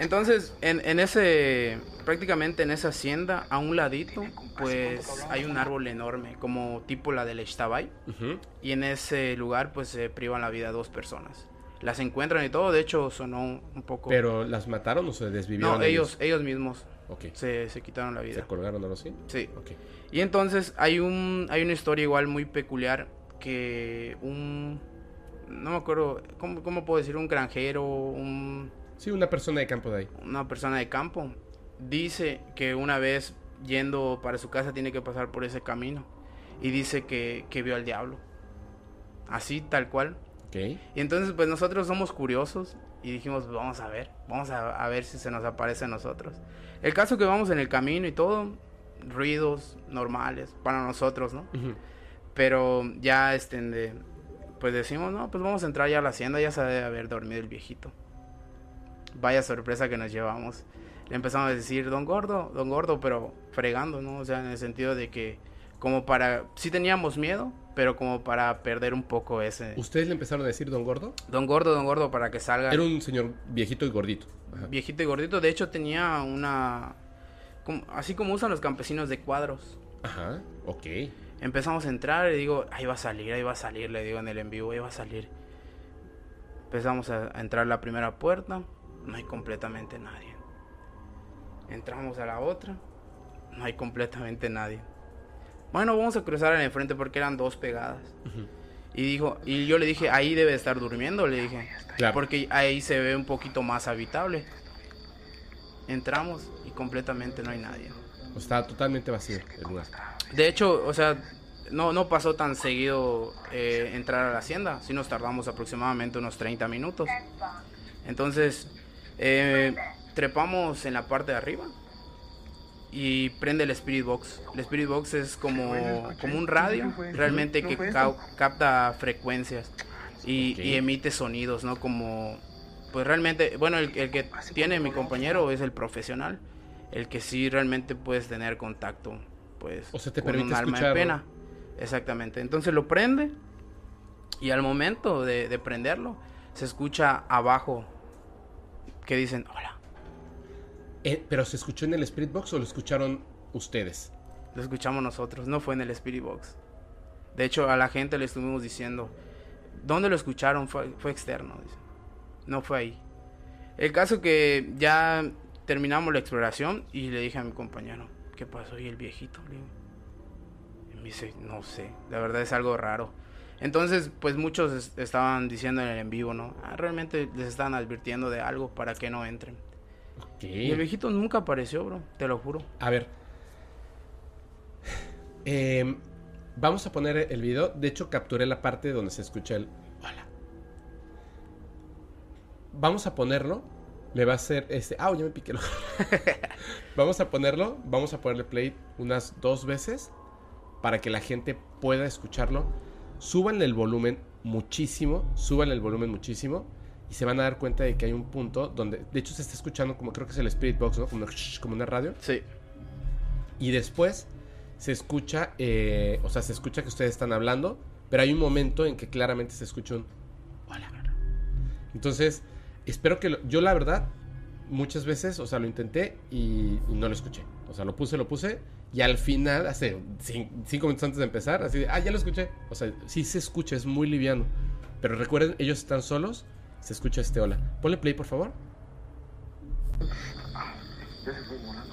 Entonces, en, en ese, prácticamente en esa hacienda, a un ladito, pues hay un árbol enorme, como tipo la del Ixtabay. Ujú. Y en ese lugar, pues se privan la vida a dos personas. Las encuentran y todo, de hecho sonó un poco... Pero, ¿las mataron o se desvivieron no, ellos, ellos mismos Ok. se, se quitaron la ¿Se vida. colgaron o algo así? Sí. Ok. Y entonces hay un hay una historia igual muy peculiar que un no me acuerdo cómo, cómo puedo decir un granjero, un, Sí, una persona de campo de ahí. una persona de campo dice que una vez yendo para su casa tiene que pasar por ese camino y dice que, que vio al diablo. Así tal cual. Ok. Y entonces pues nosotros somos curiosos y dijimos vamos a ver, vamos a, a ver si se nos aparece a nosotros. El caso que vamos en el camino y todo, ruidos normales para nosotros, ¿no? Pero ya este, de- pues decimos, no, pues vamos a entrar ya a la hacienda, ya se debe haber dormido el viejito. Vaya sorpresa que nos llevamos. Le empezamos a decir, don gordo, don gordo, pero fregando, ¿no? O sea, en el sentido de que, como para, sí teníamos miedo, pero como para perder un poco ese... ¿Ustedes le empezaron a decir Don Gordo? Don Gordo, Don Gordo, para que salga Era un señor viejito y gordito. Ajá. viejito y gordito. De hecho tenía una... como- así como usan los campesinos de cuadros. Ajá, ok. Empezamos a entrar y digo, ahí va a salir, ahí va a salir, le digo en el en vivo, ahí va a salir. Empezamos a, entrar la primera puerta, no hay completamente nadie. Entramos a la otra, no hay completamente nadie. Bueno, vamos a cruzar en el frente porque eran dos pegadas. Y dijo, y yo le dije, ahí debe de estar durmiendo, le dije. Claro. Porque ahí se ve un poquito más habitable. Entramos y completamente no hay nadie. O Está totalmente vacío el lugar. De hecho, o sea, no, no pasó tan seguido eh, entrar a la hacienda, sí nos tardamos aproximadamente unos 30 minutos. Entonces, eh, trepamos en la parte de arriba y prende el Spirit Box. El Spirit Box es como, como un radio, realmente que ca- capta frecuencias y, emite sonidos, ¿no? Como, pues realmente, bueno, el, el que tiene mi compañero es el profesional, el que sí realmente puedes tener contacto, pues, O sea, te con un alma en pena. Exactamente. Entonces lo prende y al momento de, de prenderlo se escucha abajo que dicen hola. Eh, ¿Pero se escuchó en el Spirit Box o lo escucharon ustedes? Lo escuchamos nosotros, no fue en el Spirit Box. De hecho, a la gente le estuvimos diciendo, ¿dónde lo escucharon? Fue, fue externo, dicen. no fue ahí. El caso que ya terminamos la exploración y le dije a mi compañero, ¿qué pasó? ¿Y el viejito? Le me dice, no sé, la verdad es algo raro. Entonces, pues muchos es- estaban diciendo en el en vivo, ¿no? Ah, realmente les están advirtiendo de algo para que no entren. Ok. Y el viejito nunca apareció, bro, te lo juro. A ver. Em, vamos a poner el video. De hecho, capturé la parte donde se escucha el hola. Vamos a ponerlo. Le va a hacer este. Ah, ya me piqué vamos a ponerlo. Vamos a ponerle play unas dos veces. Para que la gente pueda escucharlo. Súbanle el volumen muchísimo. Súbanle el volumen muchísimo. Y se van a dar cuenta de que hay un punto donde. De hecho, se está escuchando como creo que es el Spirit Box, ¿no? Como una, como una radio. Sí. Y después se escucha, eh, o sea, se escucha que ustedes están hablando, pero hay un momento en que claramente se escucha un hola. Entonces, espero que lo- yo la verdad muchas veces, o sea, lo intenté y, y no lo escuché. O sea, lo puse, lo puse y al final, hace cin- cinco minutos antes de empezar, así de, ah, ya lo escuché. O sea, sí se escucha, es muy liviano. Pero recuerden, ellos están solos, se escucha este hola. Ponle play, por favor. Ya, güey, ya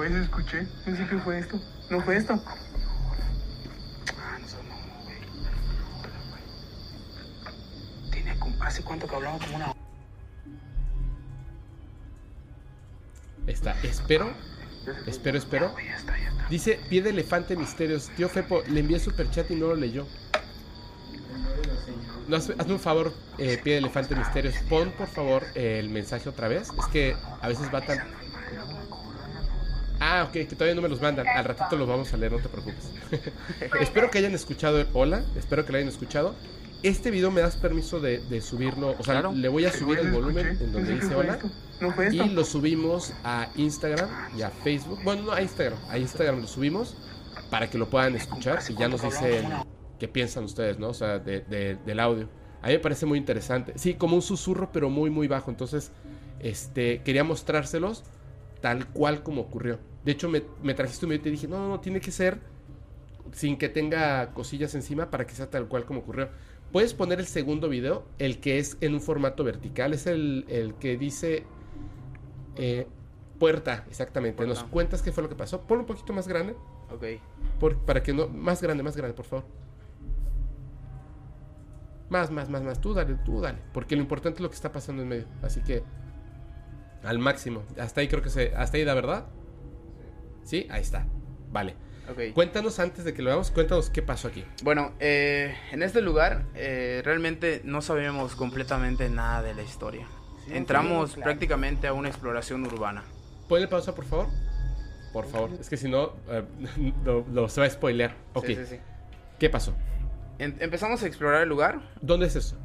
Pero bueno, escuché. No sé qué fue esto. ¿No fue esto? Ah, güey. Tiene ¿Hace cuánto que hablamos? Como una Está, espero, espero, espero. Ya está, ya está. Dice, pie de elefante misterios. Tío Fepo, le envié super chat y no lo leyó. No, haz- hazme un favor, eh, pie de elefante misterios. Pon, por favor, eh, el mensaje otra vez. Es que a veces va tan... Ah, ok, que todavía no me los mandan. Al ratito los vamos a leer, no te preocupes. espero que hayan escuchado el hola. Espero que lo hayan escuchado. Este video me das permiso de, de subirlo. O sea, Claro. le voy a subir el volumen en donde dice hola. Y lo subimos a Instagram y a Facebook. Bueno, no a Instagram. A Instagram lo subimos para que lo puedan escuchar. Y ya nos dice el- qué piensan ustedes, ¿no? O sea, de- de- del audio. A mí me parece muy interesante. Sí, como un susurro, pero muy, muy bajo. Entonces, este, quería mostrárselos tal cual como ocurrió. De hecho, me, me trajiste un video y te dije, no, no, tiene que ser sin que tenga cosillas encima para que sea tal cual como ocurrió. Puedes poner el segundo video, el que es en un formato vertical, es el, el que dice eh, puerta, exactamente. Nos cuentas qué fue lo que pasó. Ponlo un poquito más grande, Ok. por- para que no, más grande, más grande, por favor. Más, más, más, más. Tú dale, tú dale. Porque lo importante es lo que está pasando en medio. Así que al máximo. Hasta ahí creo que se, hasta ahí da verdad. Sí, ahí está. Vale. Ok. Cuéntanos antes de que lo hagamos, cuéntanos qué pasó aquí. Bueno, eh, en este lugar eh, realmente no sabíamos completamente nada de la historia. Entramos prácticamente a una exploración urbana. Ponle pausa, por favor. Por favor. Es que si no, eh, lo, lo- se va a spoilear. Ok. Sí, sí, sí. ¿Qué pasó? En- empezamos a explorar el lugar. ¿Dónde es eso?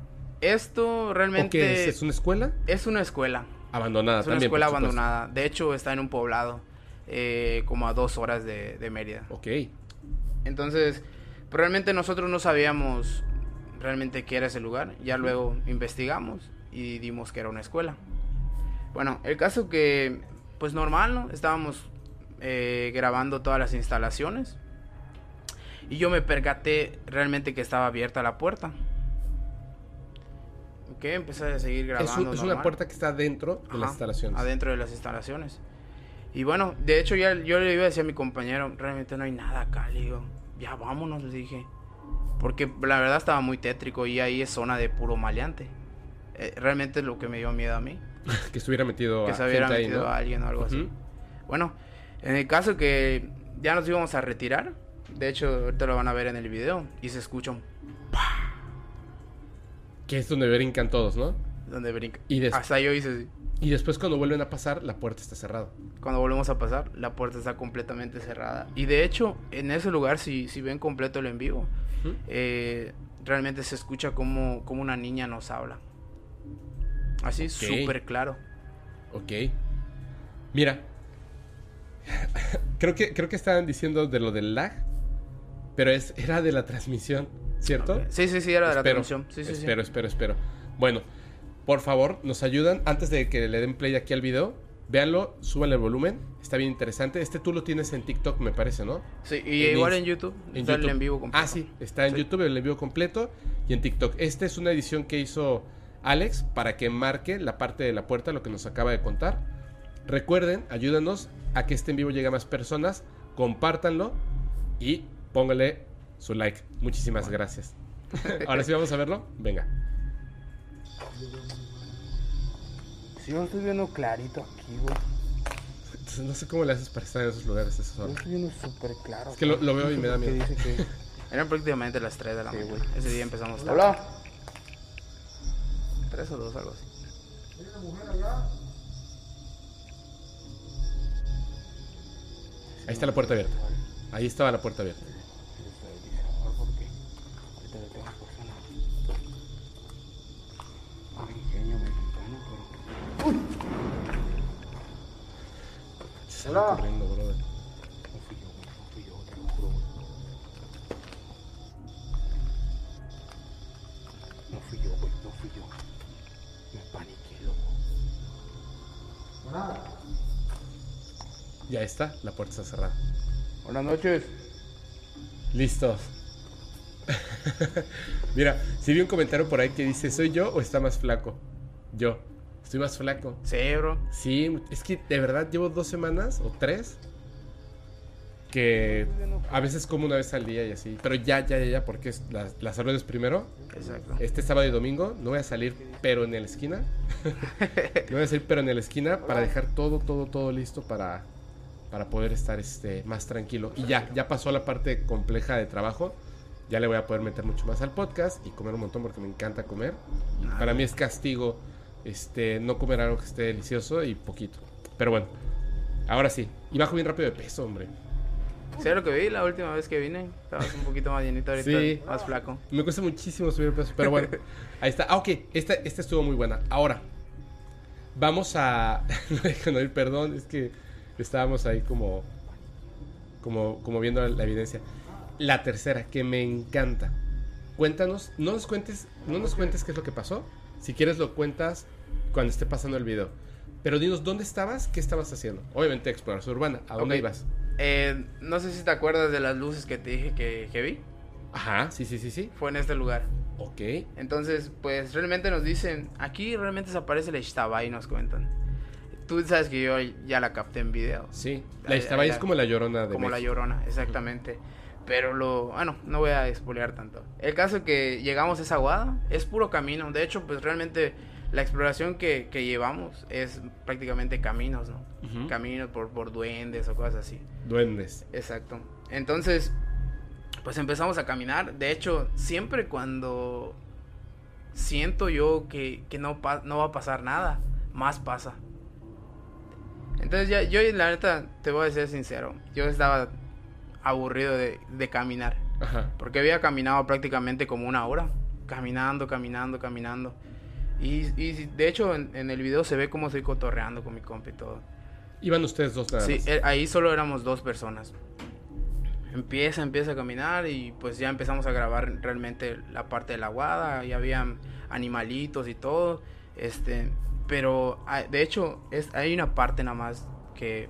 Esto ¿O realmente qué es? ¿Es una escuela? es una escuela. Abandonada Es una también. escuela abandonada. De hecho, está en un poblado, eh, como a dos horas de, de Mérida. Ok. Entonces, realmente nosotros no sabíamos realmente qué era ese lugar. Ya luego investigamos y dimos que era una escuela. Bueno, el caso que, pues normal, ¿no? Estábamos eh, grabando todas las instalaciones. Y yo me percaté realmente que estaba abierta la puerta. Ok, empecé a seguir Es, grabando. un- es una puerta que está dentro de las instalaciones. Adentro de las instalaciones. Y bueno, de hecho ya yo le iba a decir a mi compañero, realmente no hay nada acá, le digo, ya vámonos, le dije. Porque la verdad estaba muy tétrico y ahí es zona de puro maleante. Eh, realmente es lo que me dio miedo a mí, que estuviera metido que a se hubiera gente ahí, metido ¿no? a alguien o algo así. Bueno, en el caso que ya nos íbamos a retirar, de hecho ahorita lo van a ver en el video, y se escucha un Que es donde brincan todos, ¿no? donde brinca. Y Hasta yo hice así. Y después cuando vuelven a pasar, la puerta está cerrada. Cuando volvemos a pasar, la puerta está completamente cerrada. Y de hecho, en ese lugar, si, si ven completo el en vivo, eh, realmente se escucha como, como una niña nos habla. Así, súper claro. Ok. Mira. creo que creo que estaban diciendo de lo del lag. Pero es, era de la transmisión, ¿cierto? Sí, sí, sí, era de la transmisión. Sí, sí, sí. espero, espero, espero. Bueno, por favor, nos ayudan. Antes de que le den play aquí al video, véanlo, suban el volumen. Está bien interesante. Este tú lo tienes en TikTok, me parece, ¿no? Sí, y En igual en YouTube. En está el YouTube. en vivo completo. Ah, sí, está en Sí. YouTube el en vivo completo y en TikTok. Esta es una edición que hizo Alex para que marque la parte de la puerta, lo que nos acaba de contar. Recuerden, ayúdanos a que este en vivo llegue a más personas, compártanlo y póngale su like. Muchísimas gracias. Ahora sí vamos a verlo. Venga. Sí, yo estoy viendo clarito aquí, güey. Entonces, no sé cómo le haces para estar en esos lugares esas horas. estoy viendo súper claro. Es que lo, lo veo y me da miedo. Eran prácticamente las 3 de la mañana. Ese día empezamos tarde. Hola. 3 o 2, algo así. Ahí está la puerta abierta. Ahí estaba la puerta abierta. Se está corriendo, brother. No fui yo, güey, no fui yo. Me paniqué, loco. Ya está, la puerta está cerrada. Buenas noches. Listos. Mira, si vi un comentario por ahí que dice, ¿soy yo o está más flaco? Yo. Estoy más flaco. Sí, bro. Sí, es que de verdad llevo dos semanas o tres que a veces como una vez al día y así. Pero ya, ya, ya, ya, porque es la, la salud es primero. Exacto. Este sábado y domingo no voy a salir, pero en la esquina. no voy a salir, pero en la esquina para dejar todo, todo, todo listo para, para poder estar este, más tranquilo. Y ya, ya pasó la parte compleja de trabajo. Ya le voy a poder meter mucho más al podcast y comer un montón porque me encanta comer. Y para mí es castigo este, no comer algo que esté delicioso y poquito. Pero bueno, ahora sí. Y bajo bien rápido de peso, hombre. ¿Sí lo que vi la última vez que vine? Estabas un poquito más llenito ahorita, Sí. más flaco. Me cuesta muchísimo subir peso, pero bueno, ahí está. Ah, ok, esta, esta estuvo muy buena. Ahora, vamos a... no dejan oír, perdón, es que estábamos ahí como, como, como viendo la evidencia. La tercera, que me encanta. Cuéntanos, no nos cuentes, no nos cuentes qué es lo que pasó. Si quieres lo cuentas cuando esté pasando el video. Pero dinos, ¿dónde estabas? ¿Qué estabas haciendo? Obviamente exploración urbana. ¿A dónde Ok. ibas? Eh, no sé si te acuerdas de las luces que te dije que, que vi. Ajá, sí, sí, sí, sí. Fue en este lugar. Ok. Entonces, pues realmente nos dicen, aquí realmente se aparece la Ixtabay y nos cuentan. Tú sabes que yo ya la capté en video. Sí. La ahí es la- como la llorona de Como la México. llorona, exactamente. Pero lo, bueno, no voy a expoliar tanto. El caso que llegamos a esa aguada es puro camino. De hecho, pues realmente la exploración que, que llevamos es prácticamente caminos, ¿no? Caminos por, por duendes o cosas así. Duendes. Exacto. Entonces, pues empezamos a caminar. De hecho, siempre cuando siento yo que, que no, no va a pasar nada, más pasa. Entonces ya, yo la neta, te voy a ser sincero, yo estaba aburrido de, de caminar. Ajá. Porque había caminado prácticamente como una hora. Caminando, caminando, caminando. Y, y de hecho en, en el video se ve cómo estoy cotorreando con mi compa y todo. Iban ustedes dos nada Sí, más. eh, ahí solo éramos dos personas. Empieza, empieza a caminar y pues ya empezamos a grabar realmente la parte de la guada. Y había animalitos y todo. Este, pero ah, de hecho es, hay una parte nada más que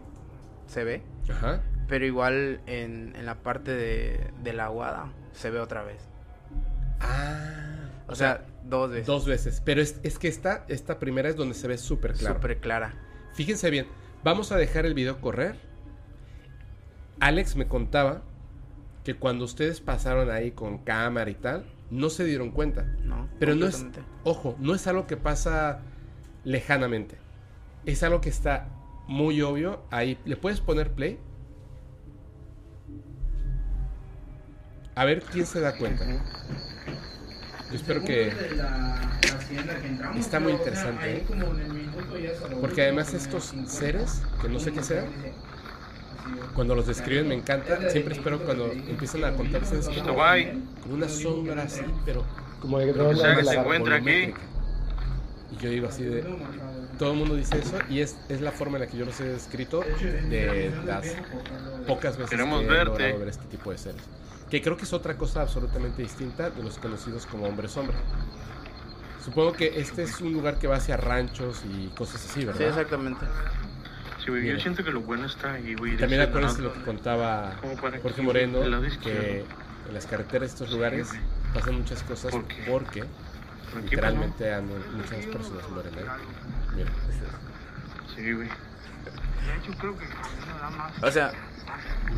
se ve. Ajá. Pero igual en, en la parte de, de la aguada se ve otra vez. Ah. O, sea, dos veces. Dos veces. Pero es, es que esta, esta primera es donde se ve súper claro. Súper clara. Fíjense bien. Vamos a dejar el video correr. Alex me contaba que cuando ustedes pasaron ahí con cámara y tal, no se dieron cuenta. ¿no? Pero no es, ojo, no es algo que pasa lejanamente. Es algo que está muy obvio. Ahí, ¿le puedes poner play? A ver quién se da cuenta. Yo espero que... Está muy interesante, ¿eh? Porque además estos seres, que no sé qué sean, cuando los describen me encanta. Siempre espero cuando empiezan a contarse como una sombra así, pero Como de como se la encuentra aquí. Y yo digo así de... Todo el mundo dice eso y es, es la forma en la que yo los he descrito de las pocas veces Queremos que he verte. logrado ver este tipo de seres. Que creo que es otra cosa absolutamente distinta de los conocidos como hombres sombra. Supongo que este es un lugar que va hacia ranchos y cosas así, ¿verdad? Sí, exactamente. Sí, güey, yo siento que lo bueno está ahí, güey. de También acuérdense lo que contaba Jorge Moreno, que en las carreteras de estos lugares pasan muchas cosas ¿Por qué? porque literalmente andan muchas personas mueren ahí. Mira. Sí, güey. O sea,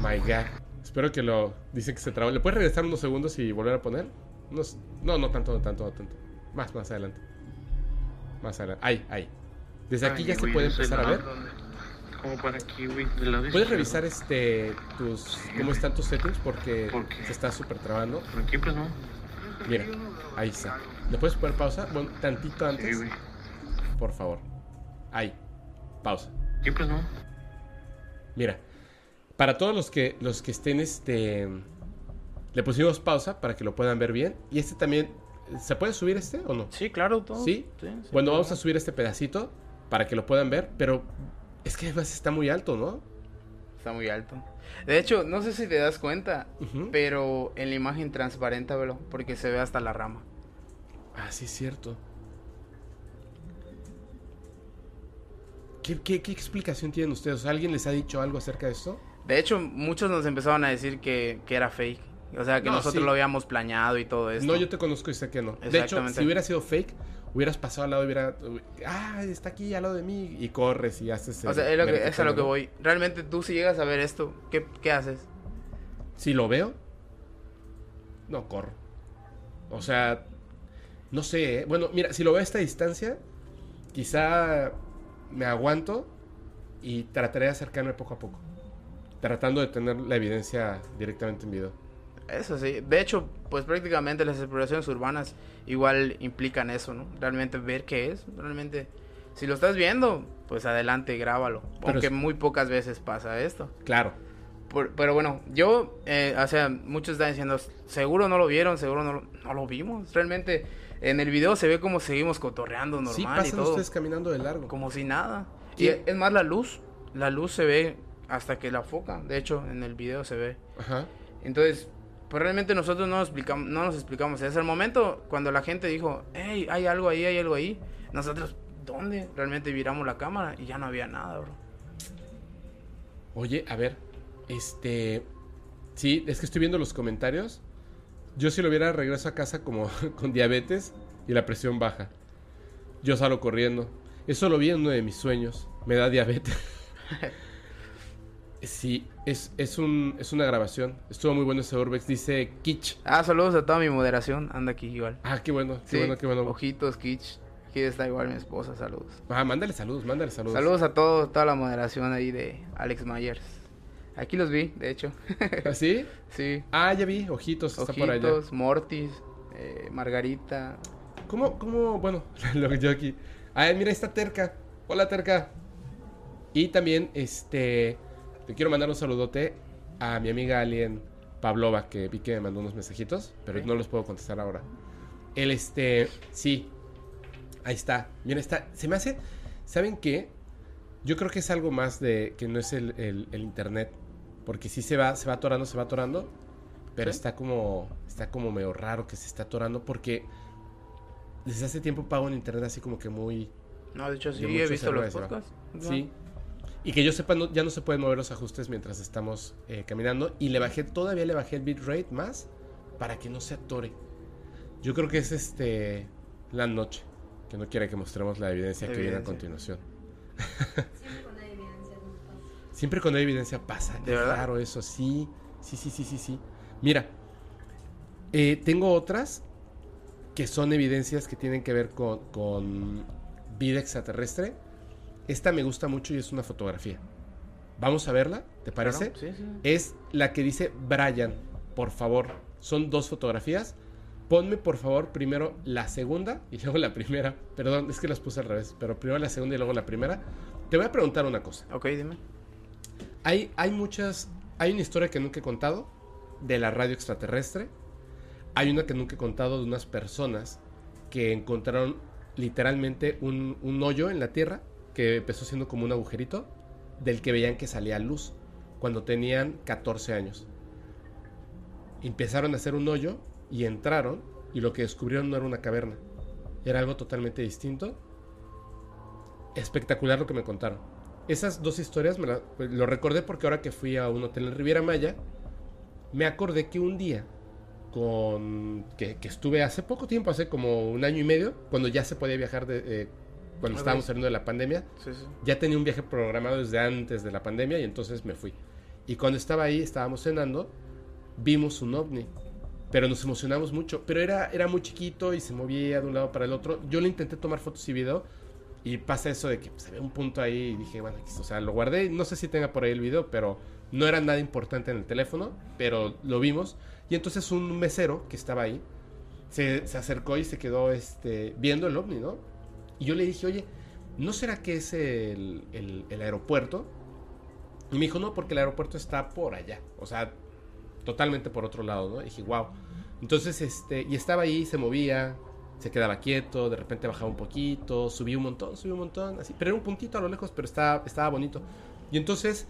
My God. Espero que lo. Dicen que se trabó. ¿Le puedes regresar unos segundos y volver a poner? Unos- no, no tanto, no tanto, no tanto. Más, más adelante. Más adelante. Ahí, ahí. Desde aquí Ay, ya se puede empezar a ver. Como para aquí, güey. Del lado ¿Puedes revisar este tus cómo están tus settings? Porque ¿Por se está súper trabando. Por aquí, pues no. Mira, ahí está. ¿Le puedes poner pausa? Bueno, tantito Sí, antes, por favor. Ahí. Pausa. Aquí, pues no. Mira, para todos los que los que estén este le pusimos pausa para que lo puedan ver bien y este también ¿se puede subir este o no? sí, claro, todo. ¿Sí? Bueno, vamos a subir este pedacito para que lo puedan ver, pero es que además está muy alto, ¿no? Está muy alto. De hecho, no sé si te das cuenta, pero en la imagen transparente, velo, porque se ve hasta la rama. Ah, sí es cierto. ¿Qué, qué, qué explicación tienen ustedes? ¿Alguien les ha dicho algo acerca de esto? De hecho, muchos nos empezaban a decir que, que era fake. O sea, que No, nosotros sí. lo habíamos planeado y todo esto. No, yo te conozco y sé que no. De hecho, si hubiera sido fake, hubieras pasado al lado y hubiera... Ah, está aquí al lado de mí y corres y haces... O sea, es, lo que, es a lo que voy. Realmente tú si llegas a ver esto, ¿qué, qué haces? Si lo veo, no corro. O sea, no sé. ¿eh? Bueno, mira, si lo veo a esta distancia, quizá me aguanto y trataré de acercarme poco a poco. Tratando de tener la evidencia directamente en video. Eso sí. De hecho, pues prácticamente las exploraciones urbanas igual implican eso, ¿no? Realmente ver qué es. Realmente, si lo estás viendo, pues adelante, grábalo. Pero Aunque es- muy pocas veces pasa esto. Claro. Por- pero bueno, yo, eh, o sea, muchos están diciendo, seguro no lo vieron, seguro no lo, no lo vimos. Realmente, en el video se ve como seguimos cotorreando normal sí, y pasan todo. ustedes caminando de largo. Como si nada. Y es más la luz. La luz se ve hasta que la foca. De hecho, en el video se ve. Ajá. Entonces, pues realmente nosotros no nos explicamos, no nos explicamos. Es el momento cuando la gente dijo, hey, hay algo ahí, hay algo ahí. Nosotros, ¿dónde? Realmente viramos la cámara y ya no había nada, bro. Oye, a ver, este... Sí, es que estoy viendo los comentarios. Yo si lo hubiera regreso a casa como con diabetes y la presión baja. Yo salgo corriendo. Eso lo vi en uno de mis sueños. Me da diabetes. sí, es, es, un, es una grabación. Estuvo muy bueno ese Urbex. Dice Kitsch. Ah, saludos a toda mi moderación. Anda aquí igual. Ah, qué bueno, qué Sí, bueno, qué bueno. Ojitos, Kitsch. Aquí está igual mi esposa, saludos. Ah, mándale saludos, mándale saludos. Saludos a todo, toda la moderación ahí de Alex Myers. Aquí los vi, de hecho. ¿Así? sí. Ah, ya vi, ojitos, está por allá. Ojitos, Mortis, eh, Margarita. ¿Cómo, cómo, bueno, lo que yo aquí. Ah, mira, está Terca. Hola, Terca. Y también, este, te quiero mandar un saludote a mi amiga Alien Pavlova, que vi que me mandó unos mensajitos, pero no los puedo contestar ahora. Él, este, sí, ahí está. Mira, está, se me hace, ¿saben qué? Yo creo que es algo más de que no es el, el- el internet, porque sí se va, se va atorando, se va atorando, pero ¿Sí? está como, está como medio raro que se está atorando, porque desde hace tiempo pago en internet así como que muy, No, de hecho sí, he visto los podcasts. Sí. Y que yo sepa, no- ya no se pueden mover los ajustes mientras estamos eh, caminando. Y le bajé, todavía le bajé el bitrate más para que no se atore. Yo creo que es este la noche, que no quiere que mostremos la evidencia que viene a Evidencia. continuación. Siempre cuando hay evidencia pasa. ¿De es verdad? raro eso, sí. Sí, sí, sí, sí, sí. Mira, eh, tengo otras que son evidencias que tienen que ver con, con vida extraterrestre. Esta me gusta mucho y es una fotografía. Vamos a verla, ¿te parece? Claro, Sí, sí. Es la que dice Brian, por favor. Son dos fotografías. Ponme por favor primero la segunda y luego la primera. Perdón, es que las puse al revés, pero primero la segunda y luego la primera. Te voy a preguntar una cosa. Ok, dime. Hay, hay muchas. Hay una historia que nunca he contado de la radio extraterrestre. Hay una que nunca he contado de unas personas que encontraron literalmente un, un hoyo en la tierra que empezó siendo como un agujerito del que veían que salía luz cuando tenían 14 años. Empezaron a hacer un hoyo y entraron y lo que descubrieron no era una caverna, era algo totalmente distinto. Espectacular lo que me contaron. Esas dos historias me la- pues, lo recordé porque ahora que fui a un hotel en Riviera Maya, me acordé que un día con que, estuve hace poco tiempo, hace como un año y medio, cuando ya se podía viajar de, eh, cuando estábamos saliendo de la pandemia, Sí, sí. ya tenía un viaje programado desde antes de la pandemia y entonces me fui. Y cuando estaba ahí, estábamos cenando, vimos un ovni. Pero nos emocionamos mucho. Pero era, era muy chiquito y se movía de un lado para el otro. Yo le intenté tomar fotos y video. Y pasa eso de que se ve un punto ahí y dije, bueno, o sea, lo guardé. No sé si tenga por ahí el video, pero no era nada importante en el teléfono. Pero lo vimos. Y entonces un mesero que estaba ahí se, se acercó y se quedó este, viendo el ovni, ¿no? Y yo le dije, oye, ¿no será que es el, el- aeropuerto? Y me dijo, no, porque el aeropuerto está por allá. O sea, totalmente por otro lado, ¿no? Y dije, wow. Entonces, este, y estaba ahí, se movía, se quedaba quieto, de repente bajaba un poquito, subía un montón, subía un montón, así. Pero era un puntito a lo lejos, pero estaba, estaba bonito. Y entonces,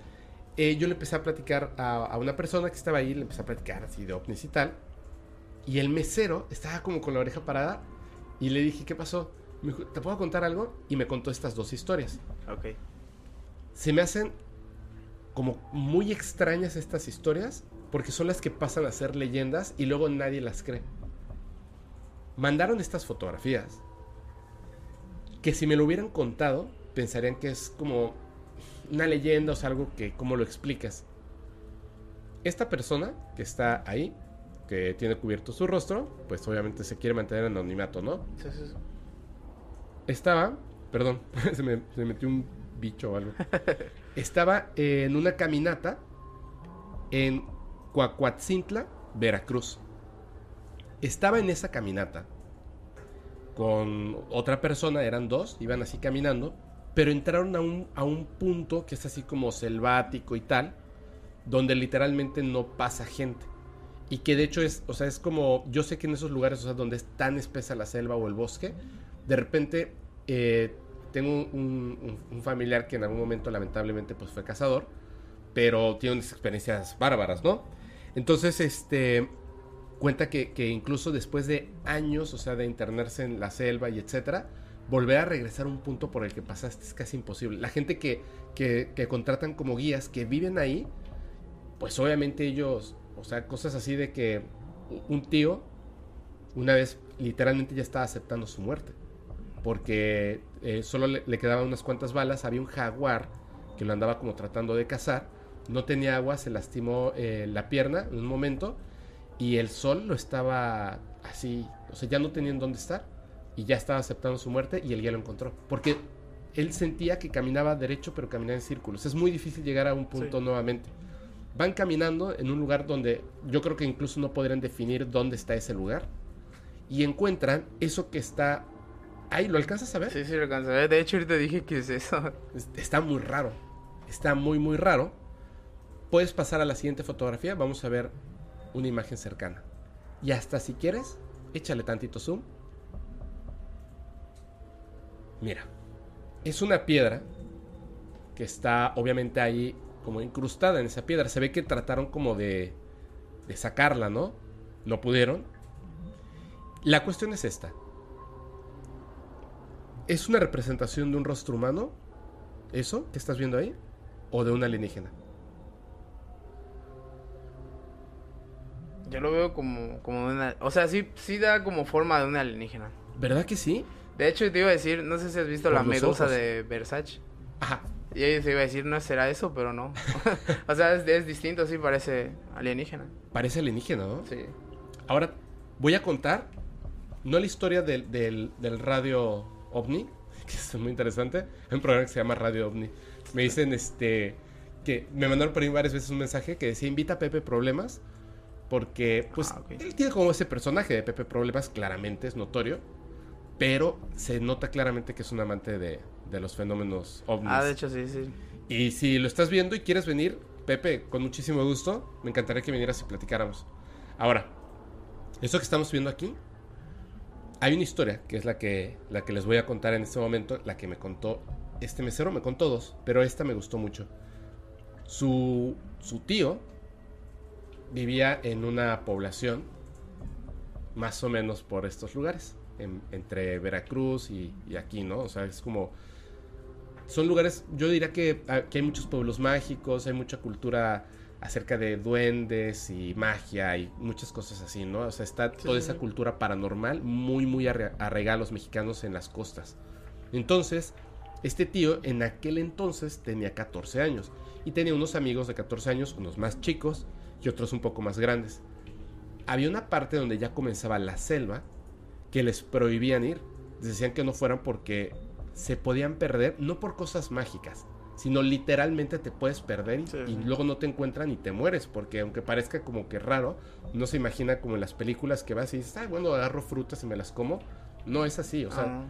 eh, yo le empecé a platicar a, a una persona que estaba ahí, le empecé a platicar así de ovnis y tal. Y el mesero estaba como con la oreja parada y le dije, ¿qué pasó? Me dijo, ¿te puedo contar algo? Y me contó estas dos historias. Ok. Se me hacen como muy extrañas estas historias porque son las que pasan a ser leyendas y luego nadie las cree. Mandaron estas fotografías que si me lo hubieran contado pensarían que es como una leyenda o sea, algo que, ¿cómo lo explicas? Esta persona que está ahí, que tiene cubierto su rostro, pues obviamente se quiere mantener en anonimato, ¿no? Sí, sí, sí. Estaba, perdón, se me, se me metió un bicho o algo. Estaba en una caminata en Coacuatzintla, Veracruz. Estaba en esa caminata con otra persona, eran dos, iban así caminando, pero entraron a un, a un punto que es así como selvático y tal, donde literalmente no pasa gente. Y que de hecho es, o sea, es como, yo sé que en esos lugares, o sea, donde es tan espesa la selva o el bosque, de repente eh, tengo un, familiar que en algún momento lamentablemente pues fue cazador, pero tiene unas experiencias bárbaras, ¿no? Entonces, este, cuenta que, que incluso después de años, o sea, de internarse en la selva y etcétera, volver a regresar a un punto por el que pasaste es casi imposible. La gente que, que, que contratan como guías, que viven ahí, pues obviamente ellos, o sea, cosas así de que un tío una vez literalmente ya estaba aceptando su muerte. Porque eh, solo le, le quedaban unas cuantas balas, había un jaguar que lo andaba como tratando de cazar, no tenía agua, se lastimó eh, la pierna en un momento y el sol lo estaba así, o sea, ya no tenía en dónde estar y ya estaba aceptando su muerte y el guía lo encontró. Porque él sentía que caminaba derecho pero caminaba en círculos. Es muy difícil llegar a un punto Sí. nuevamente. van caminando en un lugar donde yo creo que incluso no podrían definir dónde está ese lugar. Y encuentran eso que está ahí. ¿Lo alcanzas a ver? Sí, sí, lo alcanzo a ver. De hecho, ahorita dije que es eso. Es- Está muy raro. Está muy, muy raro. Puedes pasar a la siguiente fotografía. Vamos a ver una imagen cercana. Y hasta si quieres, échale tantito zoom. Mira. Es una piedra que está obviamente ahí como incrustada en esa piedra. Se ve que trataron como de, de sacarla, ¿no? No pudieron. La cuestión es esta. ¿Es una representación de un rostro humano? ¿Eso que estás viendo ahí? ¿O de un alienígena? Yo lo veo como, como una... O sea, sí, sí da como forma de una alienígena. ¿Verdad que sí? De hecho, te iba a decir, no sé si has visto Por la medusa ojos. de Versace. Ajá. Y ahí se iba a decir, no será eso, pero no. o sea, es, es distinto, sí, parece alienígena. Parece alienígena, ¿no? Sí. Ahora, voy a contar, no la historia del, del- del radio ovni, que es muy interesante. Hay un programa que se llama Radio OVNI. Me dicen, este, que me mandaron por ahí varias veces un mensaje que decía, invita a Pepe Problemas, porque, pues, Ah, él tiene como ese personaje de Pepe Problemas, claramente es notorio, pero se nota claramente que es un amante de, de los fenómenos ovnis. Ah, de hecho, sí, sí. Y si lo estás viendo y quieres venir, Pepe, con muchísimo gusto, me encantaría que vinieras y platicáramos. Ahora, esto que estamos viendo aquí, hay una historia que es la que, la que les voy a contar en este momento, la que me contó este mesero, me contó dos, pero esta me gustó mucho. Su, su tío vivía en una población más o menos por estos lugares, en- entre Veracruz y, y aquí, ¿no? O sea, es como son lugares, yo diría que aquí hay muchos pueblos mágicos, hay mucha cultura acerca de duendes y magia y muchas cosas así, ¿no? O sea, está toda sí, esa cultura paranormal muy, muy arraigada a los mexicanos en las costas. Entonces, este tío en aquel entonces tenía 14 años y tenía unos amigos de 14 años, unos más chicos y otros un poco más grandes. Había una parte donde ya comenzaba la selva que les prohibían ir. Les decían que no fueran porque se podían perder, no por cosas mágicas, sino literalmente te puedes perder y, Sí, y sí. luego no te encuentran y te mueres, porque aunque parezca como que raro, no se imagina como en las películas que vas y dices, ay, bueno, agarro frutas y me las como. No es así, o sea, Ah,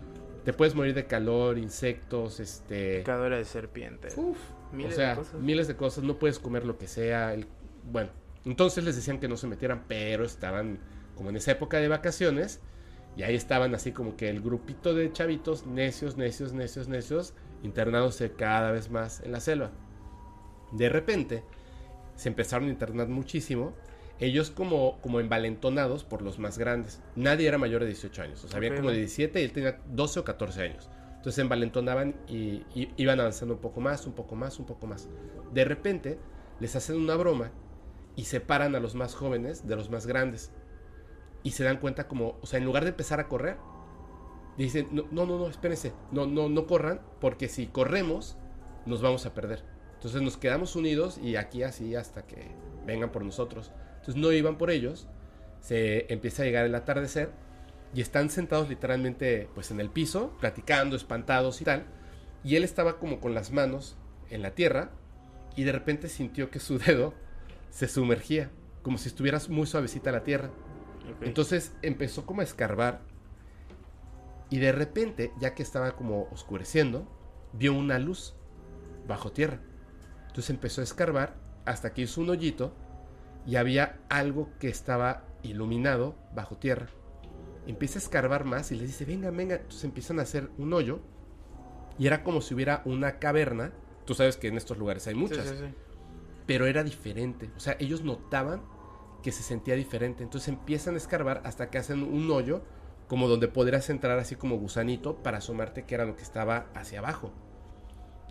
te puedes morir de calor, insectos, este... picadora de serpiente. Uf, Miles o sea, de cosas. miles de cosas, no puedes comer lo que sea. el- bueno, entonces les decían que no se metieran, pero estaban como en esa época de vacaciones y ahí estaban así como que el grupito de chavitos necios, necios, necios, necios, internándose cada vez más en la selva. De repente se empezaron a internar muchísimo, ellos como, como envalentonados por los más grandes. Nadie era mayor de 18 años, o sea, había como de va. 17 y él tenía 12 o 14 años. Entonces se envalentonaban y, y iban avanzando un poco más, un poco más, un poco más. De repente les hacen una broma y separan a los más jóvenes de los más grandes. Y se dan cuenta como, o sea, en lugar de empezar a correr, dicen, no, no, no, no, espérense, no, no, no corran, porque si corremos, nos vamos a perder. Entonces nos quedamos unidos y aquí así hasta que vengan por nosotros. Entonces no iban por ellos, se empieza a llegar el atardecer y están sentados literalmente pues en el piso, platicando, espantados y tal. Y él estaba como con las manos en la tierra y de repente sintió que su dedo se sumergía, como si estuviera muy suavecita la tierra. Entonces empezó como a escarbar y de repente, ya que estaba como oscureciendo, vio una luz bajo tierra. Entonces empezó a escarbar hasta que hizo un hoyito y había algo que estaba iluminado bajo tierra. Empieza a escarbar más y les dice, venga, venga. Entonces empiezan a hacer un hoyo y era como si hubiera una caverna. Tú sabes que en estos lugares hay Sí, muchas sí, sí. pero era diferente. O sea, ellos notaban que se sentía diferente. Entonces empiezan a escarbar hasta que hacen un hoyo, como donde podrías entrar así como gusanito para asomarte que era lo que estaba hacia abajo.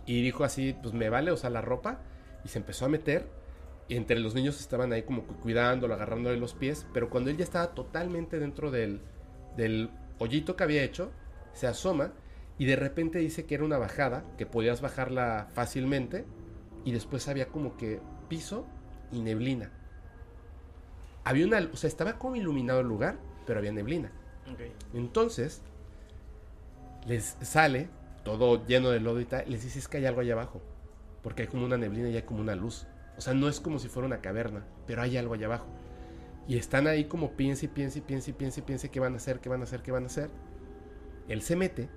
Y dijo así, pues me vale, o sea, la ropa. Y se empezó a meter. Y entre los niños estaban ahí como cuidándolo, agarrándole los pies. Pero cuando él ya estaba totalmente dentro del, del hoyito que había hecho, se asoma y de repente dice que era una bajada, que podías bajarla fácilmente. Y después había como que piso y neblina. Había una, o sea, estaba como iluminado el lugar, pero había neblina. Entonces, les sale todo lleno de lodo y tal, les dice que hay algo allá abajo, porque hay como una neblina y hay como una luz. O sea, no es como si fuera una caverna, pero hay algo allá abajo. Y están ahí como piensa y piensa y piensa y piensa y qué van a hacer, qué van a hacer, qué van a hacer. Él se mete,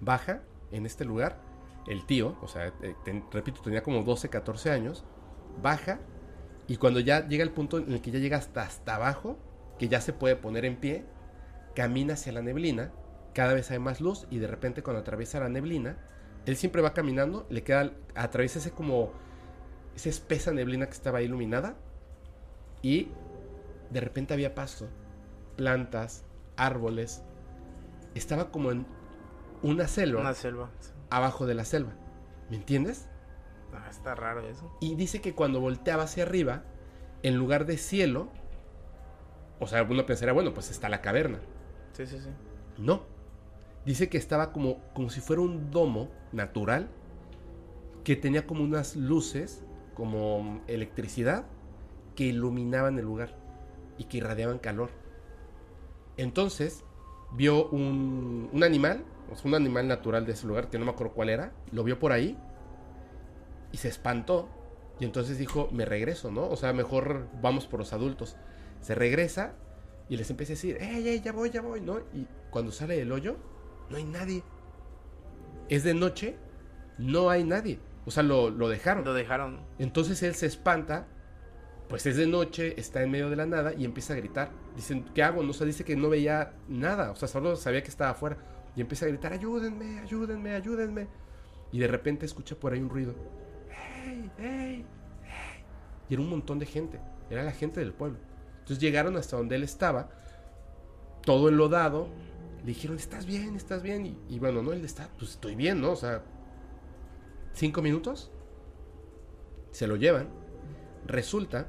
baja en este lugar, el tío, o sea, eh, ten- repito, tenía como 12, 14 años, baja y cuando ya llega el punto en el que ya llega hasta, hasta abajo, que ya se puede poner en pie, camina hacia la neblina, cada vez hay más luz y de repente cuando atraviesa la neblina, él siempre va caminando, le queda, atraviesa ese como, esa espesa neblina que estaba iluminada y de repente había pasto, plantas, árboles, estaba como en una selva Una selva. abajo de la selva, ¿me entiendes? Ah, está raro eso. Y dice que cuando volteaba hacia arriba, en lugar de cielo, o sea, uno pensaría, bueno, pues está la caverna. Sí, sí, sí. No. Dice que estaba como, como si fuera un domo natural que tenía como unas luces, como electricidad, que iluminaban el lugar y que irradiaban calor. Entonces, vio un, un animal, o sea, un animal natural de ese lugar, que no me acuerdo cuál era, lo vio por ahí y se espantó. Y entonces dijo, me regreso, ¿no? O sea, mejor vamos por los adultos. Se regresa y les empieza a decir, ¡Ey, ey, ya voy, ya voy! ¿No? Y cuando sale del hoyo, no hay nadie. Es de noche, no hay nadie. O sea, lo, lo dejaron. Lo dejaron. Entonces él se espanta, pues es de noche, está en medio de la nada y empieza a gritar. Dicen, ¿qué hago? No, o sea, dice que no veía nada, o sea, solo sabía que estaba afuera. Y empieza a gritar, ayúdenme, ayúdenme, ayúdenme. Y de repente escucha por ahí un ruido. ¡Hey, hey, hey! Y era un montón de gente, era la gente del pueblo. Llegaron hasta donde él estaba, todo enlodado. Le dijeron, ¿estás bien? ¿Estás bien? Y, bueno, no, él está, pues estoy bien, ¿no? O sea, cinco minutos, se lo llevan. Resulta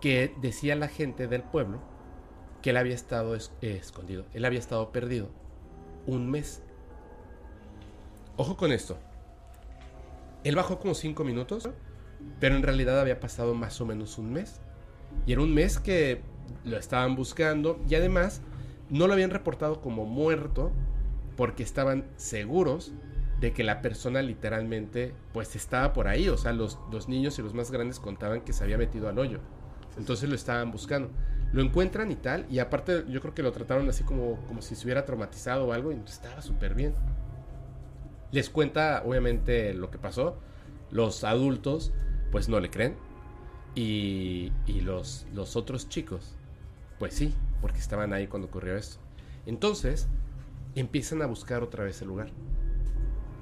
que decía la gente del pueblo que él había estado es- eh, escondido, él había estado perdido un mes. Ojo con esto. Él bajó como cinco minutos, pero en realidad había pasado más o menos un mes. Y era un mes que lo estaban buscando y además no lo habían reportado como muerto porque estaban seguros de que la persona literalmente pues estaba por ahí. O sea, los, los niños y los más grandes contaban que se había metido al hoyo. Entonces lo estaban buscando. Lo encuentran y tal. Y aparte yo creo que lo trataron así como, como si se hubiera traumatizado o algo. Y estaba súper bien. Les cuenta obviamente lo que pasó. Los adultos pues no le creen. Y, los, los otros chicos pues sí, porque estaban ahí cuando ocurrió esto. Entonces empiezan a buscar otra vez el lugar.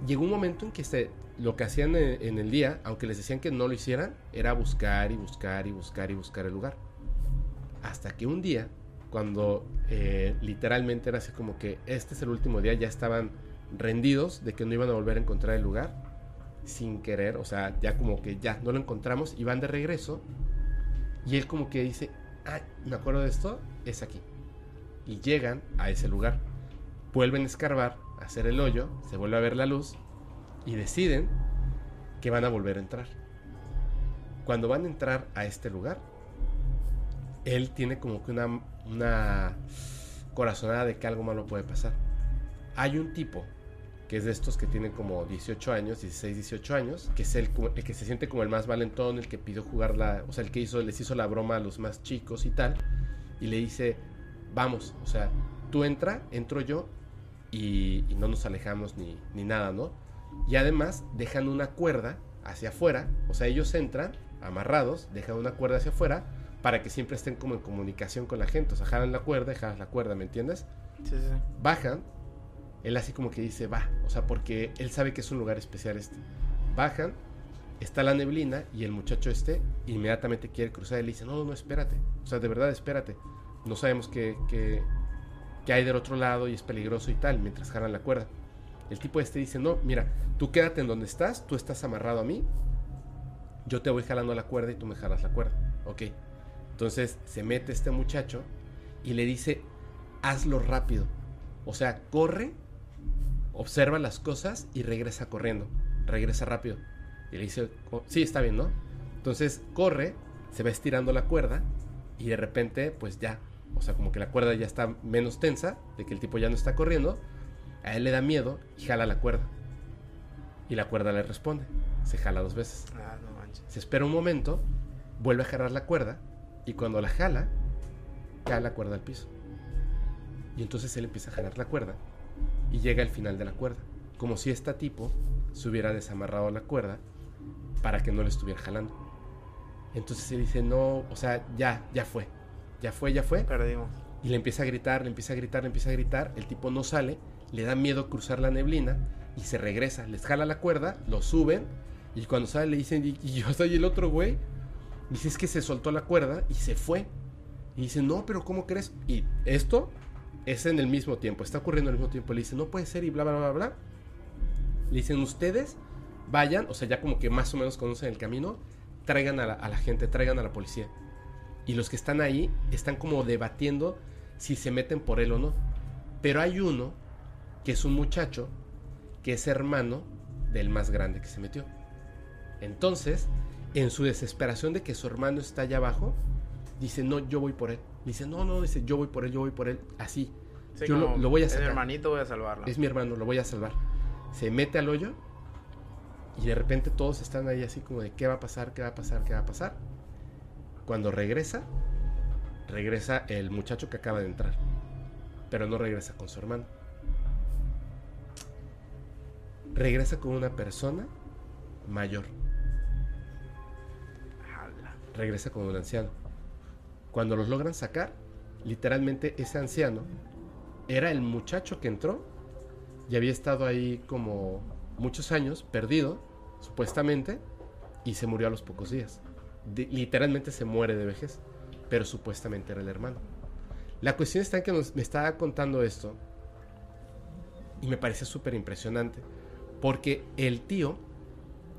Llegó un momento en que se, lo que hacían en, en el día, aunque les decían que no lo hicieran, era buscar y buscar y buscar y buscar el lugar. Hasta que un día, cuando eh, literalmente era así como que este es el último día, ya estaban rendidos de que no iban a volver a encontrar el lugar, sin querer, o sea, ya como que ya no lo encontramos y van de regreso. Y él como que dice, ah, me acuerdo de esto, es aquí. Y llegan a ese lugar. Vuelven a escarbar, a hacer el hoyo, se vuelve a ver la luz y deciden que van a volver a entrar. Cuando van a entrar a este lugar, él tiene como que una, una corazonada de que algo malo puede pasar. Hay un tipo que es de estos que tienen como 18 años, 16, 18 años, que es el, que se siente como el más valentón, el que pidió jugar la, o sea, el que hizo, les hizo la broma a los más chicos y tal, y le dice, vamos, o sea, tú entra, entro yo, y, y no nos alejamos ni, ni nada, ¿no? Y además dejan una cuerda hacia afuera, o sea, ellos entran amarrados, dejan una cuerda hacia afuera, para que siempre estén como en comunicación con la gente, o sea, jalan la cuerda, y jalan la cuerda, ¿me entiendes? Sí, sí. bajan, él así como que dice, va, o sea, porque él sabe que es un lugar especial este. Bajan, está la neblina y el muchacho este inmediatamente quiere cruzar y le dice, no, no, espérate, o sea, de verdad, espérate, no sabemos qué, qué, qué hay del otro lado y es peligroso y tal, mientras jalan la cuerda. El tipo este dice, no, mira, tú quédate en donde estás, tú estás amarrado a mí, yo te voy jalando la cuerda y tú me jalas la cuerda, ok. Entonces se mete este muchacho y le dice, hazlo rápido. O sea, corre, observa las cosas y regresa corriendo. Regresa rápido. Y le dice, "Oh, sí, está bien, ¿no? Entonces corre, se va estirando la cuerda y de repente, pues ya. O sea, como que la cuerda ya está menos tensa, de que el tipo ya no está corriendo. A él le da miedo y jala la cuerda. Y la cuerda le responde. se jala dos veces. Ah, no manches. Se espera un momento, vuelve a jalar la cuerda y cuando la jala, cae la cuerda al piso. Y entonces él empieza a jalar la cuerda y llega al final de la cuerda, como si este tipo se hubiera desamarrado la cuerda para que no le estuviera jalando. Entonces él dice, no, o sea, ya, ya fue, ya fue, ya fue. Perdimos. Y le empieza a gritar, le empieza a gritar, le empieza a gritar. El tipo no sale, le da miedo cruzar la neblina y se regresa. Les jala la cuerda, lo suben y cuando sale le dicen, y, y yo soy el otro güey. Dice, es que se soltó la cuerda y se fue. Y dice, no, pero ¿cómo crees? Y esto es en el mismo tiempo, está ocurriendo al mismo tiempo. Le dice, no puede ser y bla, bla, bla, bla. Le dicen, ustedes vayan, o sea, ya como que más o menos conocen el camino, traigan a la, a la gente, traigan a la policía. Y los que están ahí están como debatiendo si se meten por él o no. Pero hay uno que es un muchacho que es hermano del más grande que se metió. Entonces, en su desesperación de que su hermano está allá abajo, dice, no, yo voy por él. Dice, no, no, dice, yo voy por él, yo voy por él. Así. Sí, yo lo, voy a Es mi hermanito, voy a salvarlo. Es mi hermano, lo voy a salvar. Se mete al hoyo y de repente todos están ahí así como de qué va a pasar, qué va a pasar, qué va a pasar. Cuando regresa, regresa el muchacho que acaba de entrar, pero no regresa con su hermano. Regresa con una persona mayor, regresa con un anciano. Cuando los logran sacar, literalmente ese anciano era el muchacho que entró y había estado ahí como muchos años, perdido, supuestamente, y se murió a los pocos días. Literalmente se muere de vejez, pero supuestamente era el hermano. La cuestión está en que me estaba contando esto y me parece súper impresionante, porque el tío,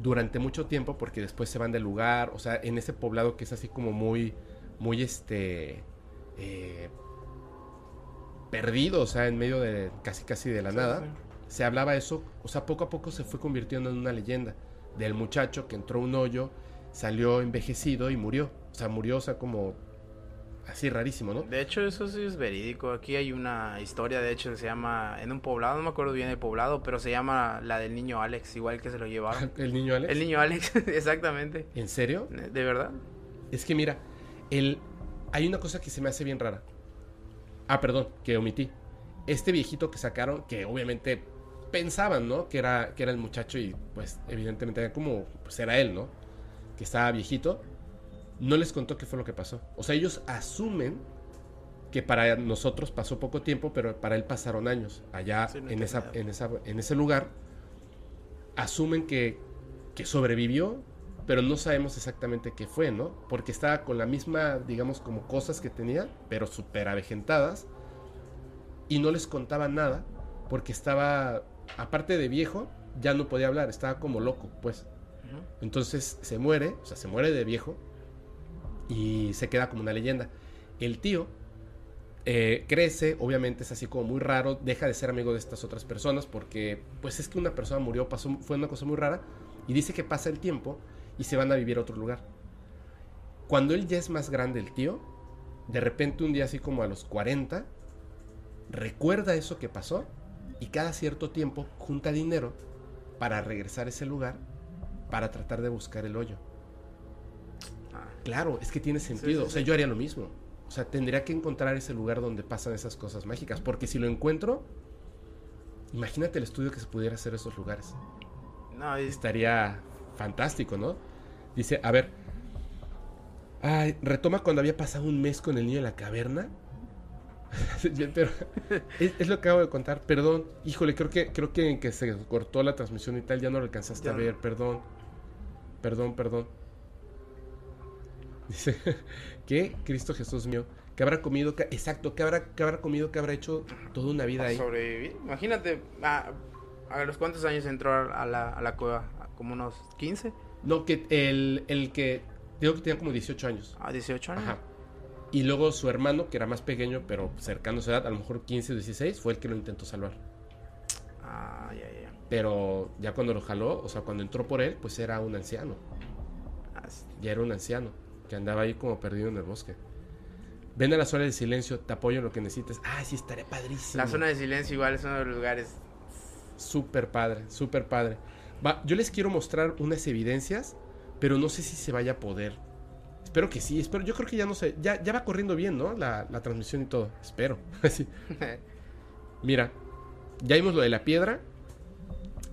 durante mucho tiempo, porque después se van del lugar, o sea, en ese poblado que es así como muy, muy este, eh, perdido, o sea, en medio de casi casi de la Sí, nada, sí. se hablaba eso, o sea, poco a poco se fue convirtiendo en una leyenda del muchacho que entró a un hoyo, salió envejecido y murió, o sea, murió, o sea, como así rarísimo, ¿no? De hecho, eso sí es verídico. Aquí hay una historia, de hecho, que se llama, en un poblado, no me acuerdo bien el poblado, pero se llama la del niño Alex, igual que se lo llevaron. El niño Alex. El niño Alex, exactamente. ¿En serio? ¿De verdad? Es que mira, el, hay una cosa que se me hace bien rara. Ah, perdón, que omití. Este viejito que sacaron, que obviamente pensaban, ¿no? Que era, que era el muchacho y pues evidentemente era como, pues era él, ¿no? Que estaba viejito. No les contó qué fue lo que pasó. O sea, ellos asumen que para nosotros pasó poco tiempo, pero para él pasaron años. Allá Sí, no en, esa, en, esa, en ese lugar, asumen que, que sobrevivió, pero no sabemos exactamente qué fue, ¿no? Porque estaba con la misma, digamos, como cosas que tenía, pero súper avejentadas, y no les contaba nada, porque estaba, aparte de viejo, ya no podía hablar, estaba como loco, pues. Entonces se muere, o sea, se muere de viejo, y se queda como una leyenda. El tío eh, crece, obviamente es así como muy raro, deja de ser amigo de estas otras personas porque pues es que una persona murió, pasó, fue una cosa muy rara y dice que pasa el tiempo y se van a vivir a otro lugar. Cuando él ya es más grande el tío, de repente un día así como a los 40, recuerda eso que pasó y cada cierto tiempo junta dinero para regresar a ese lugar para tratar de buscar el hoyo. Ah, Claro, es que tiene sentido. sí, o sea, sí. yo haría lo mismo. O sea, tendría que encontrar ese lugar donde pasan esas cosas mágicas. Porque si lo encuentro, imagínate el estudio que se pudiera hacer esos lugares. no, es- Estaría fantástico, ¿no? Dice, a ver. Ay, retoma cuando había pasado un mes con el niño en la caverna. Pero es, es lo que acabo de contar. Perdón. Híjole, creo que, creo que en que se cortó la transmisión y tal, ya no lo alcanzaste Ya a ver. Perdón. Perdón, perdón. Dice, ¿qué? Cristo Jesús mío. ¿Qué habrá comido? ¿Qué- exacto, ¿qué habrá, qué habrá comido? ¿Qué habrá hecho toda una vida ahí? sobrevivir. Imagínate, a, a los cuántos años entró a la, a la cueva, como unos 15 No, que el, el que, digo que tenía como 18 años. a 18 años. Ajá. Y luego su hermano, que era más pequeño, pero cercano a su edad, a lo mejor 15 o 16, fue el que lo intentó salvar. Ah, ya, ya. Pero ya cuando lo jaló, o sea, cuando entró por él, pues era un anciano. Ah, sí. Ya era un anciano, que andaba ahí como perdido en el bosque. Ven a la zona del silencio, te apoyo en lo que necesites. Ah, sí, estaría padrísimo. La zona de silencio igual es uno de los lugares. Súper padre, súper padre. Va, yo les quiero mostrar unas evidencias, pero no sé si se vaya a poder. Espero que sí, espero. Yo creo que ya no sé. Ya, ya va corriendo bien, ¿no? La, la transmisión y todo. Espero. Así. Mira, ya vimos lo de la piedra.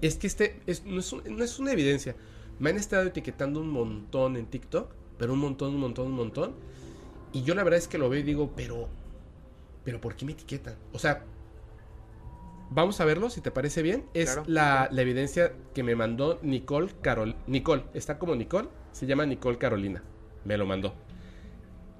Es que este es- no, es no es una evidencia. Me han estado etiquetando un montón en TikTok, pero un montón, un montón, un montón. Y yo la verdad es que lo veo y digo, pero, pero ¿por qué me etiquetan? O sea, vamos a verlo si te parece bien. Es Claro. la, la evidencia que me mandó Nicole Carol. Nicole, está como Nicole, se llama Nicole Carolina. Me lo mandó.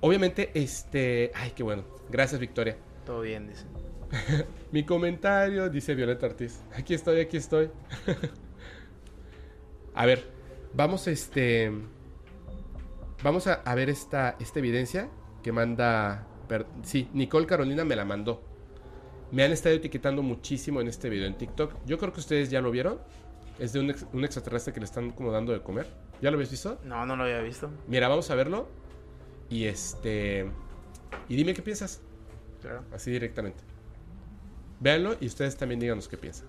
Obviamente, este. Ay, qué bueno. Gracias, Victoria. Todo bien, dice. Mi comentario, dice Violeta Ortiz. Aquí estoy, aquí estoy. a ver, vamos este. Vamos a, a ver esta, esta evidencia que manda. per- sí, Nicole Carolina me la mandó. Me han estado etiquetando muchísimo en este video en TikTok. Yo creo que ustedes ya lo vieron. Es de un, ex- un extraterrestre que le están como dando de comer. ¿Ya lo habéis visto? No, no lo había visto. Mira, vamos a verlo. Y este. Y dime qué piensas. Claro. Así directamente. Véanlo y ustedes también díganos qué piensan.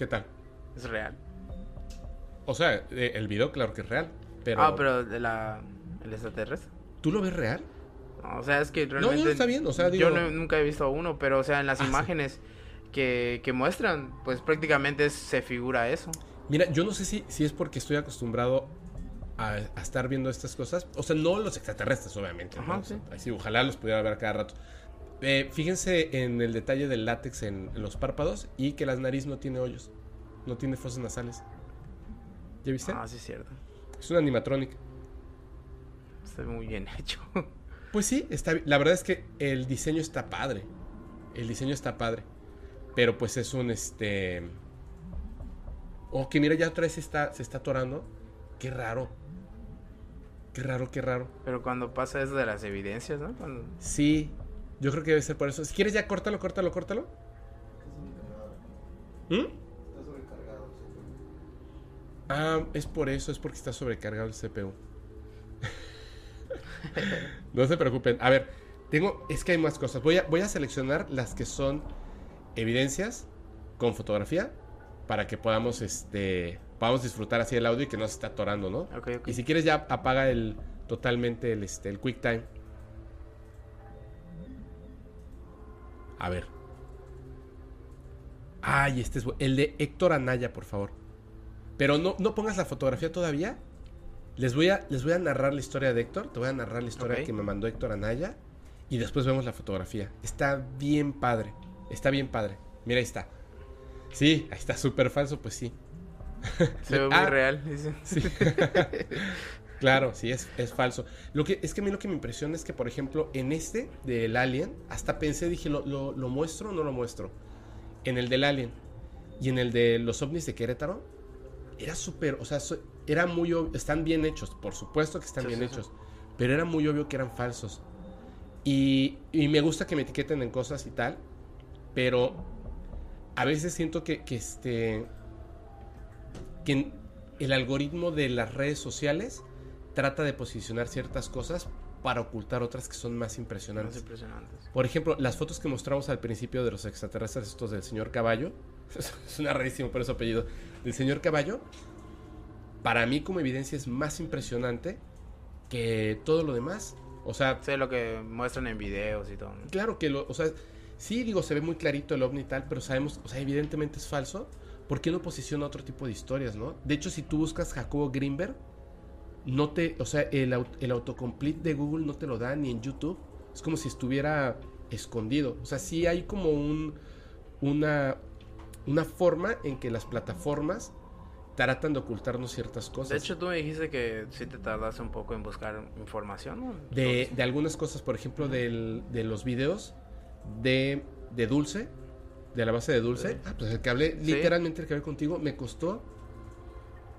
¿Qué tal? Es real. O sea, eh, el video claro que es real. Pero, Ah, pero de la... ¿El extraterrestre? ¿Tú lo ves real? No, o sea, es que no, realmente... está bien, o sea, Yo digo- no- nunca he visto uno, pero o sea, en las Ah, sí. imágenes que, que muestran, pues prácticamente se figura eso. Mira, yo no sé si, si es porque estoy acostumbrado a, a estar viendo estas cosas. O sea, no los extraterrestres, obviamente. ¿no? Ajá, sí. así, ojalá los pudiera ver cada rato. Eh, fíjense en el detalle del látex en, en los párpados y que la nariz no tiene hoyos. No tiene fosas nasales. ¿Ya viste? Ah, sí, es cierto. Es un animatronic. Está muy bien hecho. Pues sí, está La verdad es que el diseño está padre. El diseño está padre. Pero pues es un este. Oh, que mira, ya otra vez se está, se está atorando. Qué raro. Qué raro, qué raro. Pero cuando pasa eso de las evidencias, ¿no? Cuando... Sí, yo creo que debe ser por eso. Si quieres, ya córtalo, córtalo, córtalo. ¿Mm? Está sobrecargado. sí. Ah, es por eso, es porque está sobrecargado el CPU. no se preocupen. A ver, tengo, es que hay más cosas. Voy a, voy a seleccionar las que son evidencias con fotografía para que podamos, este, podamos disfrutar así el audio y que no se esté atorando, ¿no? Ok, ok. Y si quieres ya apaga el totalmente el, este, el QuickTime. A ver. Ay, este es el de Héctor Anaya, por favor. Pero no, no pongas la fotografía todavía. Les voy, a, les voy a narrar la historia de Héctor. Te voy a narrar la historia que me mandó Héctor Anaya. Y después vemos la fotografía. Está bien padre. Está bien padre. Mira, ahí está. Sí, ahí está súper falso, pues sí. Se ve muy Ah, real. dice. Sí. claro, sí, es, es falso. Lo que, es que a mí lo que me impresiona es que, por ejemplo, en este del Alien, hasta pensé, dije, ¿lo, lo, lo muestro o no lo muestro? En el del Alien y en el de los ovnis de Querétaro, era súper, o sea, era muy obvio, están bien hechos, por supuesto que están Sí, bien sí, sí. hechos, pero era muy obvio que eran falsos. Y, y me gusta que me etiqueten en cosas y tal, pero a veces siento que, que este que el algoritmo de las redes sociales trata de posicionar ciertas cosas para ocultar otras que son más Más impresionantes. impresionantes. Por ejemplo, las fotos que mostramos al principio de los extraterrestres, estos del señor Caballo, suena rarísimo por su apellido, del señor Caballo, para mí como evidencia es más impresionante que todo lo demás. O sea, Sé lo que muestran en videos y todo. ¿no? Claro que lo, o sea, sí digo, se ve muy clarito el ovni y tal, pero sabemos, o sea, evidentemente es falso. ¿Por qué no posiciona otro tipo de historias, no? De hecho, si tú buscas Jacobo Greenberg, no te, o sea, el, el autocomplete de Google no te lo da ni en YouTube. Es como si estuviera escondido. O sea, sí hay como un, una, una forma en que las plataformas tratan de ocultarnos ciertas cosas. De hecho, tú me dijiste que sí te tardaste un poco en buscar información, ¿no? de, de algunas cosas, por ejemplo, del- de los videos de, de Dulce, de la base de Dulce. Sí. Ah, pues el que hablé, literalmente el que hablé contigo, me costó.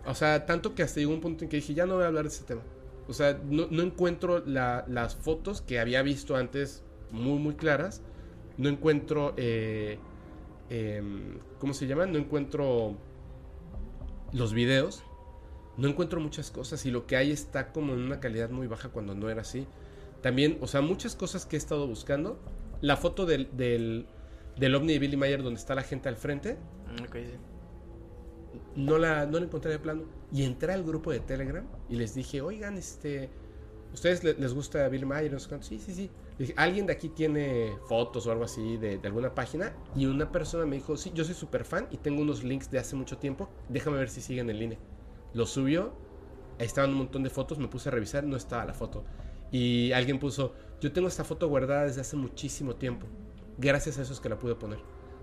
O sea, tanto que hasta llegó un punto en que dije, ya no voy a hablar de ese tema. O sea, no, no encuentro la- las fotos que había visto antes muy, muy claras. No encuentro eh, em, ¿cómo se llama? No encuentro los videos, no encuentro muchas cosas y lo que hay está como en una calidad muy baja cuando no era así. También, o sea, muchas cosas que he estado buscando. La foto del, del, del ovni de Billy Mayer donde está la gente al frente, Mm, Ok, sí. No la, no la encontré de plano. Y entré al grupo de Telegram y les dije, oigan, este, ¿ustedes le- les gusta Bill Mayer? No sé cuánto". Sí, sí, sí. ¿alguien de aquí tiene fotos o algo así de, alguna página? Y una persona me dijo, sí, yo soy súper fan y tengo unos links de hace mucho tiempo. Déjame ver si siguen en línea. Lo subió, estaban un montón de fotos, me puse a revisar, no estaba la foto. Y alguien puso, yo tengo esta foto guardada desde hace muchísimo tiempo. Gracias a eso es que la pude poner.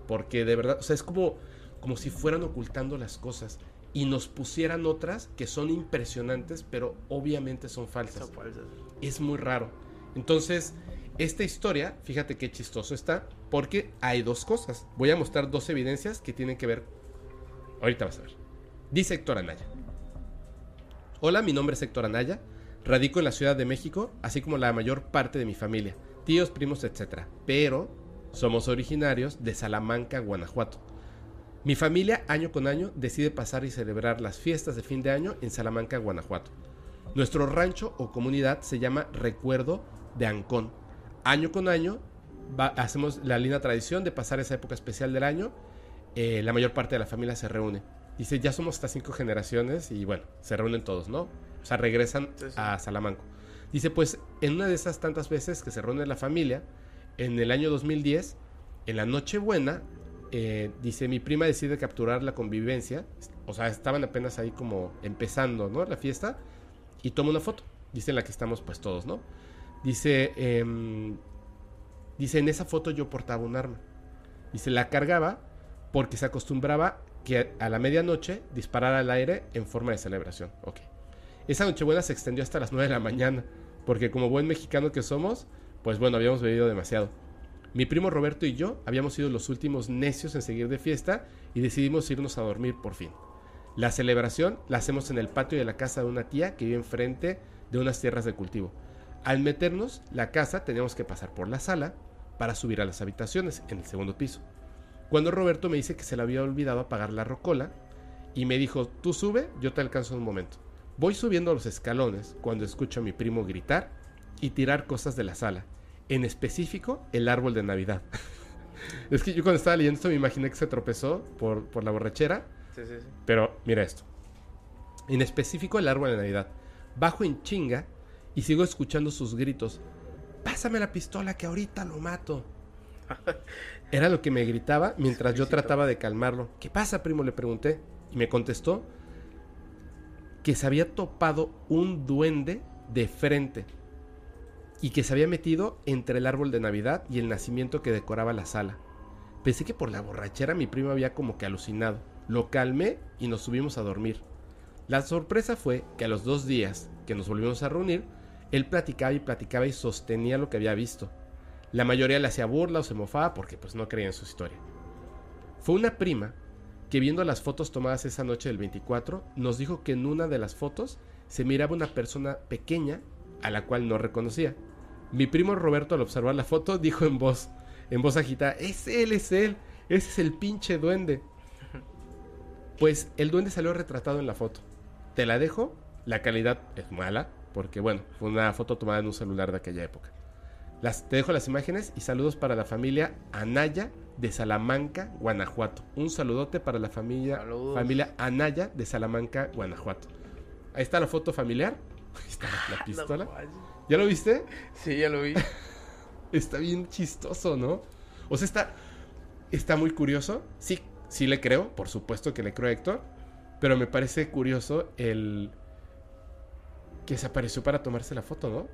Porque de verdad, o sea, es como, como si fueran ocultando las cosas y nos pusieran otras que son impresionantes, pero obviamente son falsas. Son falsas. Es muy raro. Entonces, esta historia, fíjate qué chistoso está, porque hay dos cosas. Voy a mostrar dos evidencias que tienen que ver. Ahorita vas a ver. Dice Héctor Anaya. Hola, mi nombre es Héctor Anaya. Radico en la Ciudad de México, así como la mayor parte de mi familia, tíos, primos, etc. Pero somos originarios de Salamanca, Guanajuato. Mi familia año con año decide pasar y celebrar las fiestas de fin de año en Salamanca, Guanajuato. Nuestro rancho o comunidad se llama Recuerdo de Ancón. Año con año va- hacemos la linda tradición de pasar esa época especial del año. eh, la mayor parte de la familia se reúne. Dice, ya somos hasta cinco generaciones y bueno, se reúnen todos, ¿no? O sea, regresan Sí, sí. a Salamanca. Dice, pues en una de esas tantas veces que se reúne la familia, en el año 2010, en la Nochebuena, eh, dice, mi prima decide capturar la convivencia. O sea, estaban apenas ahí como empezando, ¿no? La fiesta. Y toma una foto. Dice en la que estamos pues todos, ¿no? Dice, em, dice, en esa foto yo portaba un arma. Dice, la cargaba porque se acostumbraba que a la medianoche disparar al aire en forma de celebración. Ok. Esa Nochebuena se extendió hasta las 9 de la mañana, porque como buen mexicano que somos, pues bueno, habíamos bebido demasiado. Mi primo Roberto y yo habíamos sido los últimos necios en seguir de fiesta y decidimos irnos a dormir por fin. La celebración la hacemos en el patio de la casa de una tía que vive enfrente de unas tierras de cultivo. Al meternos, la casa teníamos que pasar por la sala para subir a las habitaciones en el segundo piso. Cuando Roberto me dice que se le había olvidado apagar la rocola y me dijo, tú sube, yo te alcanzo en un momento. Voy subiendo los escalones cuando escucho a mi primo gritar y tirar cosas de la sala, en específico el árbol de Navidad. es que yo cuando estaba leyendo esto me imaginé que se tropezó por, por la borrachera, Sí, sí, sí. pero mira esto. En específico el árbol de Navidad. Bajo en chinga y sigo escuchando sus gritos. Pásame la pistola que ahorita lo mato. Era lo que me gritaba mientras yo trataba de calmarlo. ¿Qué pasa, primo? Le pregunté. Y me contestó que se había topado un duende de frente y que se había metido entre el árbol de Navidad y el nacimiento que decoraba la sala. Pensé que por la borrachera mi primo había como que alucinado. Lo calmé y nos subimos a dormir. La sorpresa fue que a los dos días que nos volvimos a reunir, él platicaba y platicaba y sostenía lo que había visto. La mayoría le hacía burla o se mofaba porque pues no creía en su historia. Fue una prima que viendo las fotos tomadas esa noche del 24 nos dijo que en una de las fotos se miraba una persona pequeña a la cual no reconocía. Mi primo Roberto al observar la foto dijo en voz, en voz agitada, es él, es él, ese es el pinche duende. Pues el duende salió retratado en la foto. Te la dejo, la calidad es mala, porque bueno, fue una foto tomada en un celular de aquella época. Las, te dejo las imágenes y saludos para la familia Anaya de Salamanca, Guanajuato. Un saludote para la familia, Saludos. familia Anaya de Salamanca, Guanajuato. Ahí está la foto familiar. Ahí está la pistola. ¿Ya lo viste? Sí, ya lo vi. Está bien chistoso, ¿no? O sea, está, está muy curioso. Sí, sí le creo, por supuesto que le creo a Héctor. Pero me parece curioso el que se apareció para tomarse la foto, ¿no?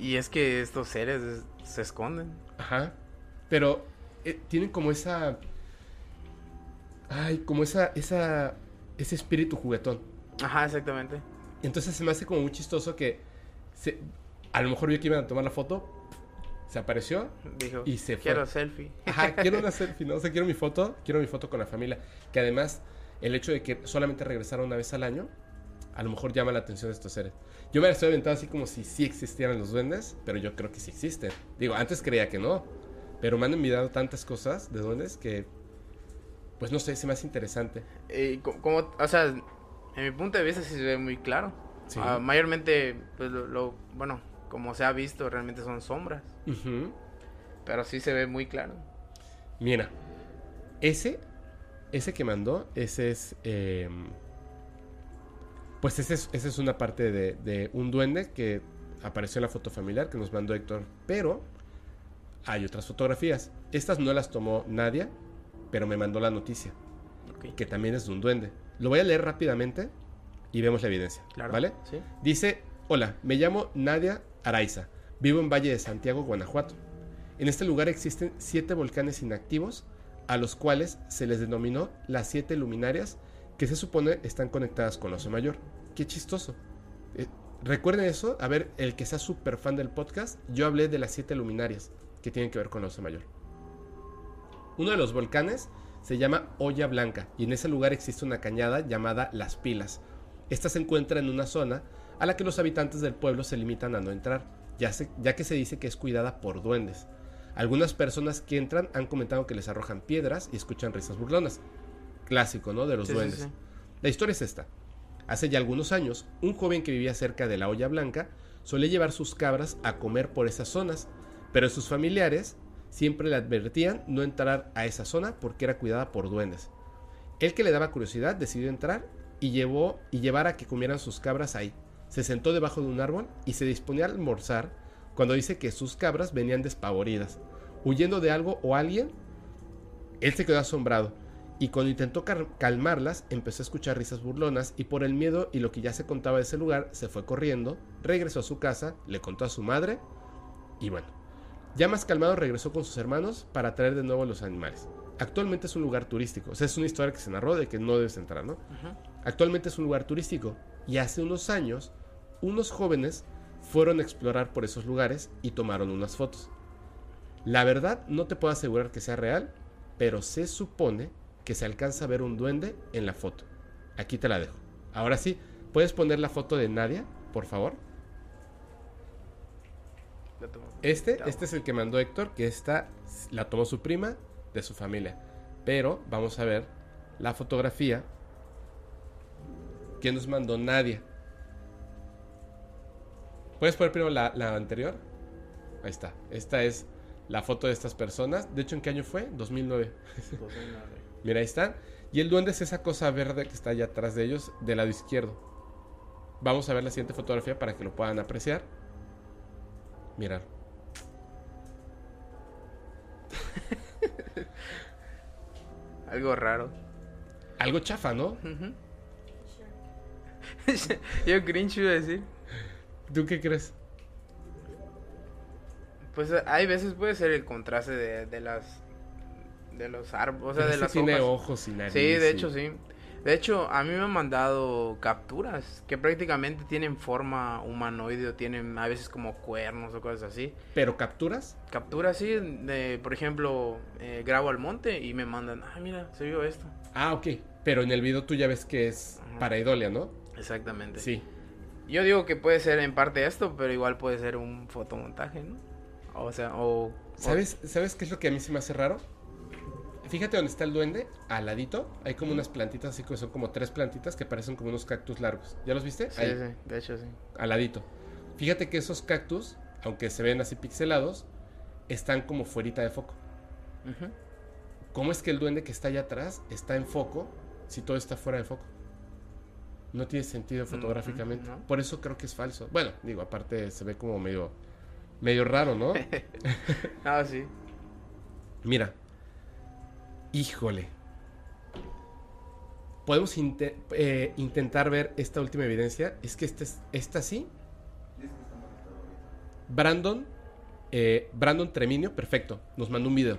Y es que estos seres es- se esconden. Ajá. Pero eh, tienen como esa. Ay, como esa, esa. Ese espíritu juguetón. Ajá, exactamente. Entonces se me hace como muy chistoso que. Se, a lo mejor vio que iban a tomar la foto. Se apareció. Dijo, Y se fue. quiero selfie. Ajá, quiero una selfie, ¿no? O sea, quiero mi foto. Quiero mi foto con la familia. Que además, el hecho de que solamente regresara una vez al año. A lo mejor llama la atención de estos seres. Yo me la estoy aventando así como si sí existieran los duendes. Pero yo creo que sí existen. Digo, antes creía que no. Pero me han enviado tantas cosas de duendes que pues no sé, se me hace interesante. Como, o sea, en mi punto de vista sí se ve muy claro. Sí. Ah, mayormente, pues lo, lo- bueno, como se ha visto, realmente son sombras. Pero sí se ve muy claro. Mira, ese, ese que mandó, ese es, eh, pues ese es, ese es una parte de, de un duende que apareció en la foto familiar que nos mandó Héctor, pero hay otras fotografías. Estas no las tomó Nadia, pero me mandó la noticia, que también es de un duende. Lo voy a leer rápidamente y vemos la evidencia, Claro. ¿vale? Sí. Dice, hola, me llamo Nadia Araiza, vivo en Valle de Santiago, Guanajuato. En este lugar existen siete volcanes inactivos, a los cuales se les denominó las siete luminarias, que se supone están conectadas con Oso Mayor. Qué chistoso. Eh, Recuerden eso, a ver, el que sea súper fan del podcast, yo hablé de las siete luminarias que tienen que ver con Oso Mayor. Uno de los volcanes se llama Olla Blanca y en ese lugar existe una cañada llamada Las Pilas. Esta se encuentra en una zona a la que los habitantes del pueblo se limitan a no entrar, ya, se- ya que se dice que es cuidada por duendes. Algunas personas que entran han comentado que les arrojan piedras y escuchan risas burlonas. Clásico, ¿no? De los Sí, sí, duendes. sí. La historia es esta. Hace ya algunos años, un joven que vivía cerca de la olla blanca solía llevar sus cabras a comer por esas zonas, pero sus familiares siempre le advertían no entrar a esa zona porque era cuidada por duendes. El que le daba curiosidad decidió entrar y llevó y llevar a que comieran sus cabras ahí. Se sentó debajo de un árbol y se disponía a almorzar cuando dice que sus cabras venían despavoridas, huyendo de algo o alguien. Él se quedó asombrado y cuando intentó calmarlas empezó a escuchar risas burlonas y por el miedo y lo que ya se contaba de ese lugar se fue corriendo, regresó a su casa, le contó a su madre y bueno, ya más calmado regresó con sus hermanos para traer de nuevo a los animales. Actualmente es un lugar turístico, o sea, es una historia que se narró de que no debes entrar, ¿no? Ujú. Actualmente es un lugar turístico y hace unos años unos jóvenes fueron a explorar por esos lugares y tomaron unas fotos. La verdad no te puedo asegurar que sea real, pero se supone que se alcanza a ver un duende en la foto. Aquí te la dejo. Ahora sí, ¿puedes poner la foto de Nadia, por favor? Este, este es el que mandó Héctor, que esta la tomó su prima de su familia. Pero vamos a ver la fotografía que nos mandó Nadia. ¿Puedes poner primero la, la anterior? Ahí está. Esta es la foto de estas personas. De hecho, ¿en qué año fue? 2009. Mira, ahí está. Y el duende es esa cosa verde que está allá atrás de ellos, del lado izquierdo. Vamos a ver la siguiente fotografía para que lo puedan apreciar. Mirar. Algo raro. Algo chafa, ¿no? Ujú. Yo cringe iba a decir. ¿Tú qué crees? Pues hay veces puede ser el contraste de, de las de los árboles, o sea, Pero de las tiene hojas. ojos y nariz. Sí, de hecho sí. De hecho, a mí me han mandado capturas que prácticamente tienen forma humanoide o tienen a veces como cuernos o cosas así. Pero capturas. Capturas así, de, por ejemplo, eh, grabo al monte y me mandan, ah, mira, se vio esto. Ah, ok. Pero en el video tú ya ves que es Ajá. para Idolia, ¿no? Exactamente. Sí. Yo digo que puede ser en parte esto, pero igual puede ser un fotomontaje, ¿no? O sea, o... ¿Sabes, ¿Sabes qué es lo que a mí se me hace raro? Fíjate dónde está el duende, al ladito, hay como unas plantitas, así que son como tres plantitas que parecen como unos cactus largos. ¿Ya los viste? Sí, Ahí, sí, de hecho sí. al ladito. Fíjate que esos cactus, aunque se ven así pixelados, están como fuerita de foco. ¿Cómo es que el duende que está allá atrás está en foco si todo está fuera de foco? No tiene sentido fotográficamente. no. Por eso creo que es falso. Bueno, digo, aparte se ve como medio, medio raro, ¿no? Ah, sí. Mira. Híjole. Podemos inte- eh, intentar ver esta última evidencia. Es que esta, es- esta sí. Brandon. eh, Brandon Treminio, perfecto. Nos mandó un video.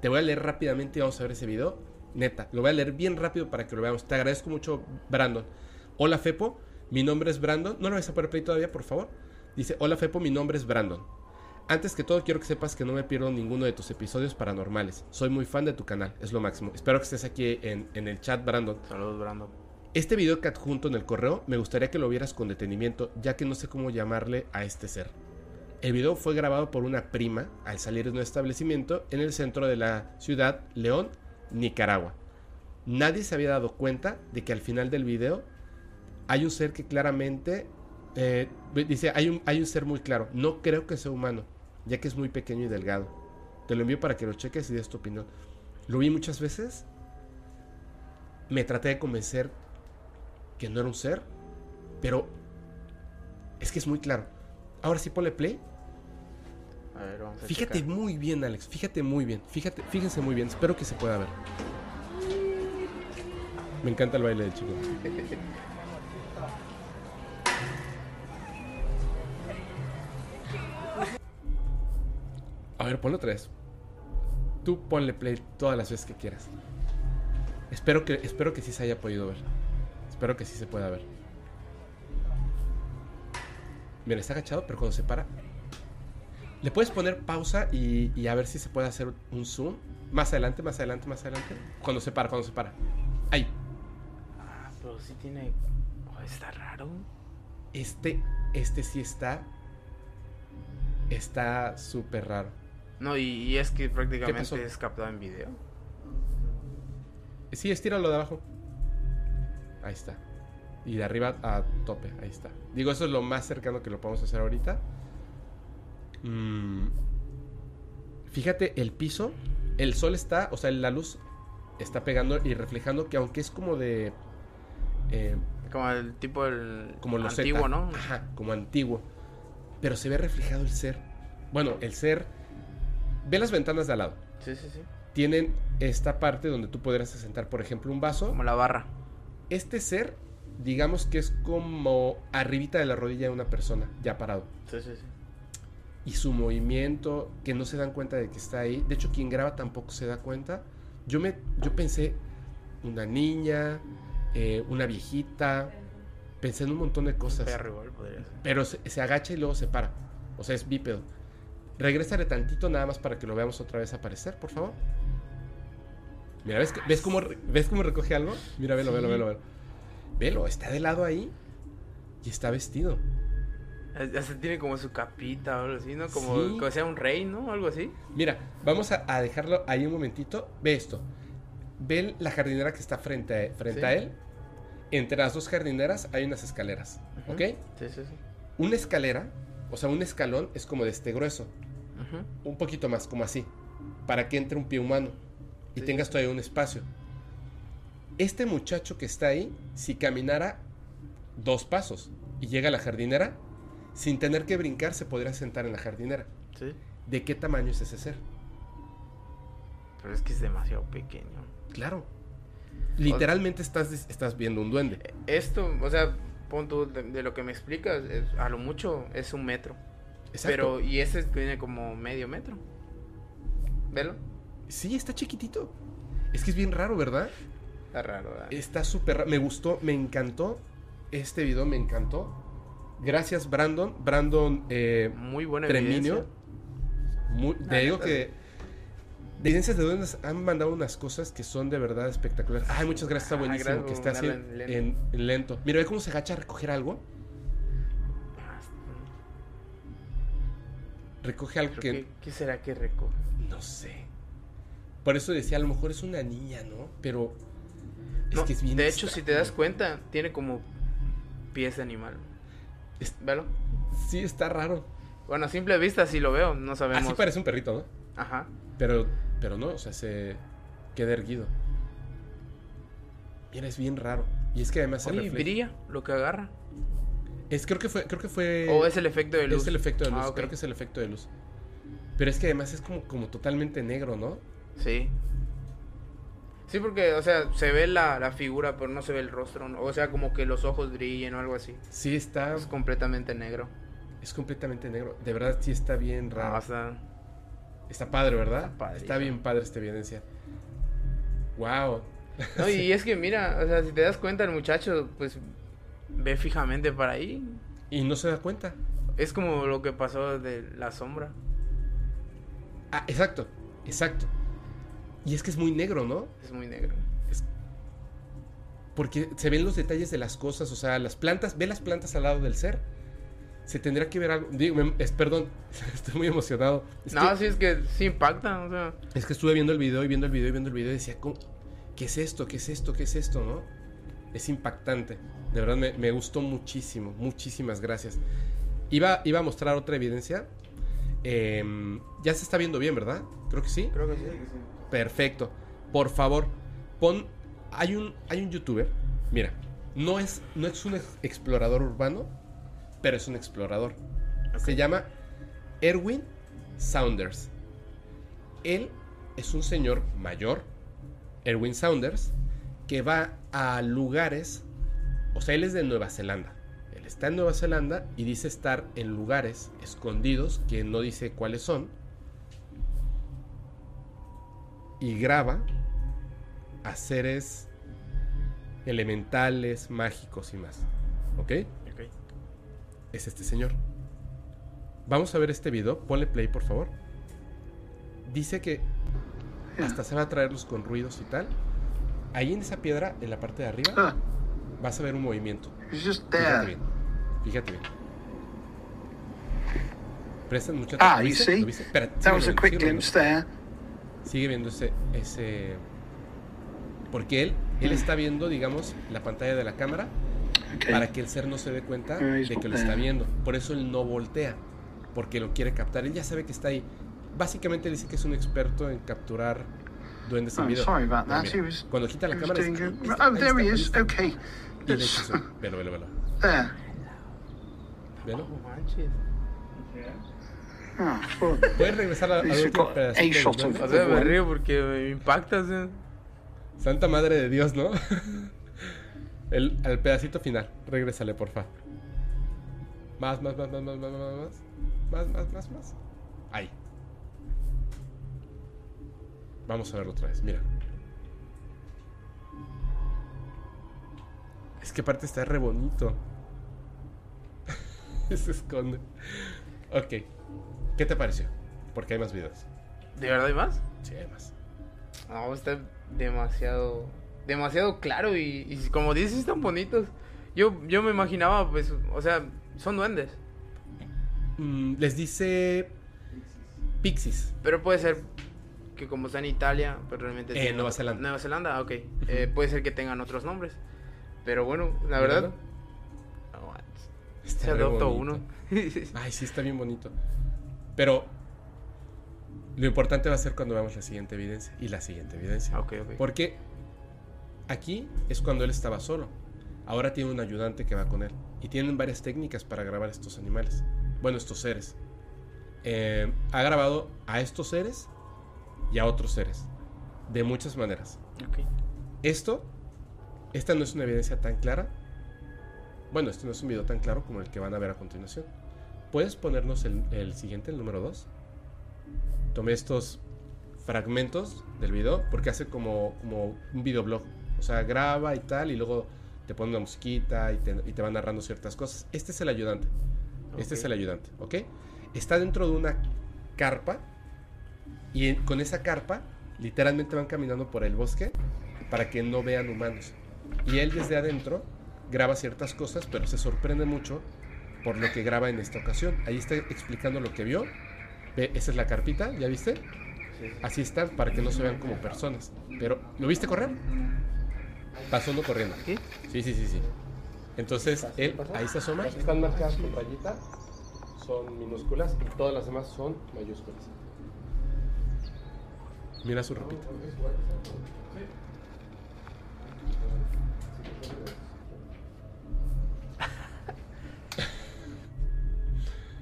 Te voy a leer rápidamente y vamos a ver ese video. Neta, lo voy a leer bien rápido para que lo veamos. Te agradezco mucho, Brandon. Hola, Fepo. Mi nombre es Brandon. No lo vais a poner play todavía, por favor. Dice, hola, Fepo. Mi nombre es Brandon. Antes que todo quiero que sepas que no me pierdo ninguno de tus episodios paranormales. Soy muy fan de tu canal, es lo máximo. Espero que estés aquí en, en el chat, Brandon. Saludos, Brandon. Este video que adjunto en el correo me gustaría que lo vieras con detenimiento, ya que no sé cómo llamarle a este ser. El video fue grabado por una prima al salir de un establecimiento en el centro de la ciudad León, Nicaragua. nadie se había dado cuenta de que al final del video hay un ser que claramente eh, dice, hay un, hay un ser muy claro. No creo que sea humano, ya que es muy pequeño y delgado. Te lo envío para que lo cheques y des tu opinión. Lo vi muchas veces. Me traté de convencer que no era un ser, pero es que es muy claro. Ahora sí ponle play. A ver, vamos a Fíjate checar. muy bien, Alex. Fíjate muy bien. Fíjate, fíjense muy bien. Espero que se pueda ver. Me encanta el baile del chico. A ver, ponlo otra vez. Tú ponle play todas las veces que quieras. Espero que, espero que sí se haya podido ver. Espero que sí se pueda ver. Mira, está agachado, pero cuando se para. Le puedes poner pausa y, y a ver si se puede hacer un zoom. Más adelante, más adelante, más adelante. Cuando se para, cuando se para. Ahí. Ah, pero sí tiene. Oh, está raro. Este, este sí está. Está súper raro. No, y, y es que prácticamente es captado en video. Sí, estíralo de abajo. Ahí está. Y de arriba a tope, ahí está. Digo, eso es lo más cercano que lo podemos hacer ahorita. Mm. Fíjate, el piso, el sol está, o sea, la luz está pegando y reflejando que aunque es como de... eh, Como el tipo del como antiguo, Z. ¿no? Ajá, como antiguo. Pero se ve reflejado el ser. Bueno, el ser... Ve las ventanas de al lado. Sí, sí, sí. Tienen esta parte donde tú podrías sentar, por ejemplo, un vaso. Como la barra. Este ser, digamos que es como arribita de la rodilla de una persona, ya parado. Sí, sí, sí. Y su movimiento, que no se dan cuenta de que está ahí. De hecho, quien graba tampoco se da cuenta. Yo, me, yo pensé, una niña, eh, una viejita. Pensé en un montón de cosas. Perro igual podría ser. Pero se, se agacha y luego se para. O sea, es bípedo. Regrésale tantito nada más para que lo veamos otra vez aparecer, por favor. Mira, ¿ves, que- ¿ves, cómo, ¿ves cómo recoge algo? Mira, velo, velo, velo, velo. Velo, está de lado ahí y está vestido. Hasta tiene como su capita o algo así, ¿no? Como, Sí. como sea un rey, ¿no? Algo así. Mira, vamos a, a dejarlo ahí un momentito. Ve esto. Ve la jardinera que está frente a, frente Sí. a él. Entre las dos jardineras hay unas escaleras. ¿Ok? Sí, sí, sí. Una escalera, o sea, un escalón es como de este grueso. Un poquito más, como así, para que entre un pie humano y Sí. tengas todavía un espacio. Este muchacho que está ahí, si caminara dos pasos y llega a la jardinera, sin tener que brincar, se podría sentar en la jardinera. Sí. ¿De qué tamaño es ese ser? Pero es que es demasiado pequeño. Claro. Literalmente estás, estás viendo un duende. Esto, o sea, pon tú, de, de lo que me explicas, es- a lo mucho es un metro. Exacto. Pero, y ese tiene como medio metro. ¿Velo? Sí, está chiquitito. Es que es bien raro, ¿verdad? Está raro, ¿verdad? Está súper raro. Me gustó, me encantó. Este video me encantó. Gracias, Brandon. Brandon eh, Muy buena Treminio. Muy- te digo que de de duendes han mandado unas cosas que son de verdad espectaculares. Ay, muchas gracias, está Ah, buenísimo gracias que está así en lento. Mira, ve cómo se agacha a recoger algo. Recoge algo que que- ¿Qué será que recoge? no sé. Por eso decía, a lo mejor es una niña, ¿no? Pero es No, que es bien de hecho, si te das cuenta, tiene como pies de animal. Es- ¿Velo? Sí, está raro. Bueno, a simple vista sí lo veo, no sabemos. Así parece un perrito, ¿no? Ajá. Pero, pero no, o sea, se queda erguido. Mira, es bien raro. Y es que además se Oye, refleja. brilla lo que agarra. Es, creo que fue, creo que fue. o es el efecto de luz. Es el efecto de luz, Ah, creo que es el efecto de luz. Pero es que además es como, como totalmente negro, ¿no? Sí. Sí, porque, o sea, se ve la, la figura, pero no se ve el rostro. ¿no? O sea, como que los ojos brillen o algo así. Sí, está. Es completamente negro. Es completamente negro. De verdad, sí está bien raro. Ah, o sea, Está padre, ¿verdad? Está padrísimo. Está bien padre esta evidencia. Wow. no, y es que mira, o sea, si te das cuenta, el muchacho, pues, ve fijamente para ahí. Y no se da cuenta. Es como lo que pasó de la sombra. Ah, exacto. Exacto. Y es que es muy negro, ¿no? Es muy negro. Porque se ven los detalles de las cosas, o sea, las plantas, ve las plantas al lado del ser. Se tendría que ver algo. Digo, es, perdón, estoy muy emocionado. Es, no, que, sí, es que sí impacta, o sea. es que estuve viendo el video y viendo el video y viendo el video y decía, ¿cómo- ¿qué es esto? ¿Qué es esto? ¿Qué es esto? ¿No? Es impactante. De verdad me, me gustó muchísimo. Muchísimas gracias. Iba, iba a mostrar otra evidencia. Em, ya se está viendo bien, ¿verdad? Creo que sí. Creo que sí. Perfecto. Por favor, pon. Hay un, hay un youtuber. Mira, no es, no es un ex- explorador urbano, pero es un explorador. Se llama Erwin Saunders. Él es un señor mayor, Erwin Saunders, que va a lugares. O sea, él es de Nueva Zelanda. Él está en Nueva Zelanda y dice estar en lugares escondidos que no dice cuáles son y graba a seres elementales, mágicos y más. ¿Ok? Ok. Es este señor. Vamos a ver este video. Ponle play, por favor. Dice que hasta se va a traerlos con ruidos y tal. Ahí en esa piedra, en la parte de arriba, Ah, vas a ver un movimiento. Fíjate there. bien. Fíjate bien. Prestan mucha Ah, ¿Lo you viste? see? Espera, That was a quick glimpse there. sigue viendo ese, ese porque él él está viendo digamos la pantalla de la cámara Okay. para que el ser no se dé cuenta Ah, de que lo está viendo por eso él no voltea porque lo quiere captar él ya sabe que está ahí básicamente dice que es un experto en capturar duendes Oh, sorry about that. mira, He was- cuando quita la cámara doing dice, good. "Ahí está, Oh, there está, he is. está". Okay. velo velo velo There. velo. Oh, puedes regresar a- a duende? of- O sea, me río porque me impactas. ¿eh? Santa Madre de Dios, ¿no? El, al pedacito final. Regrésale, porfa. Más, más, más, más, más, más, más, más. Más, más, más, más. Ahí. Vamos a verlo otra vez, mira. Es que aparte está re bonito. Se esconde. Ok. ¿Qué te pareció? Porque hay más videos. ¿De verdad hay más? Sí, hay más. No, está demasiado, demasiado claro y, y como dices, están bonitos. Yo, yo me imaginaba, pues, o sea, son duendes. Mm, les dice Pixies. Pero puede ser que como está en Italia, pues realmente... Eh, Nueva Zelanda. Nueva Zelanda, ok. Eh, puede ser que tengan otros nombres. Pero bueno, la verdad... Se adopta uno. Ay, sí, está bien bonito. Pero lo importante va a ser cuando veamos la siguiente evidencia y la siguiente evidencia. Porque aquí es cuando él estaba solo. Ahora tiene un ayudante que va con él. Y tienen varias técnicas para grabar estos animales. Bueno, estos seres. Eh, ha grabado a estos seres y a otros seres. De muchas maneras. Ok. Esto, esta no es una evidencia tan clara. Bueno, esto no es un video tan claro como el que van a ver a continuación. ¿Puedes ponernos el, el siguiente, el número 2? Tomé estos fragmentos del video porque hace como, como un videoblog. O sea, graba y tal y luego te pone una musiquita y te, y te va narrando ciertas cosas. Este es el ayudante. Este es el ayudante, ¿ok? Está dentro de una carpa y con esa carpa literalmente van caminando por el bosque para que no vean humanos. Y él desde adentro graba ciertas cosas, pero se sorprende mucho por lo que graba en esta ocasión. Ahí está explicando lo que vio. Ve, esa es la carpita, ¿ya viste? Así está, para que no se vean como personas. Pero, ¿lo viste correr? Pasó uno corriendo. Sí, sí, sí, sí. Entonces, él ahí se asoma. Están marcadas con rayita, son minúsculas y todas las demás son mayúsculas. Mira su ropita.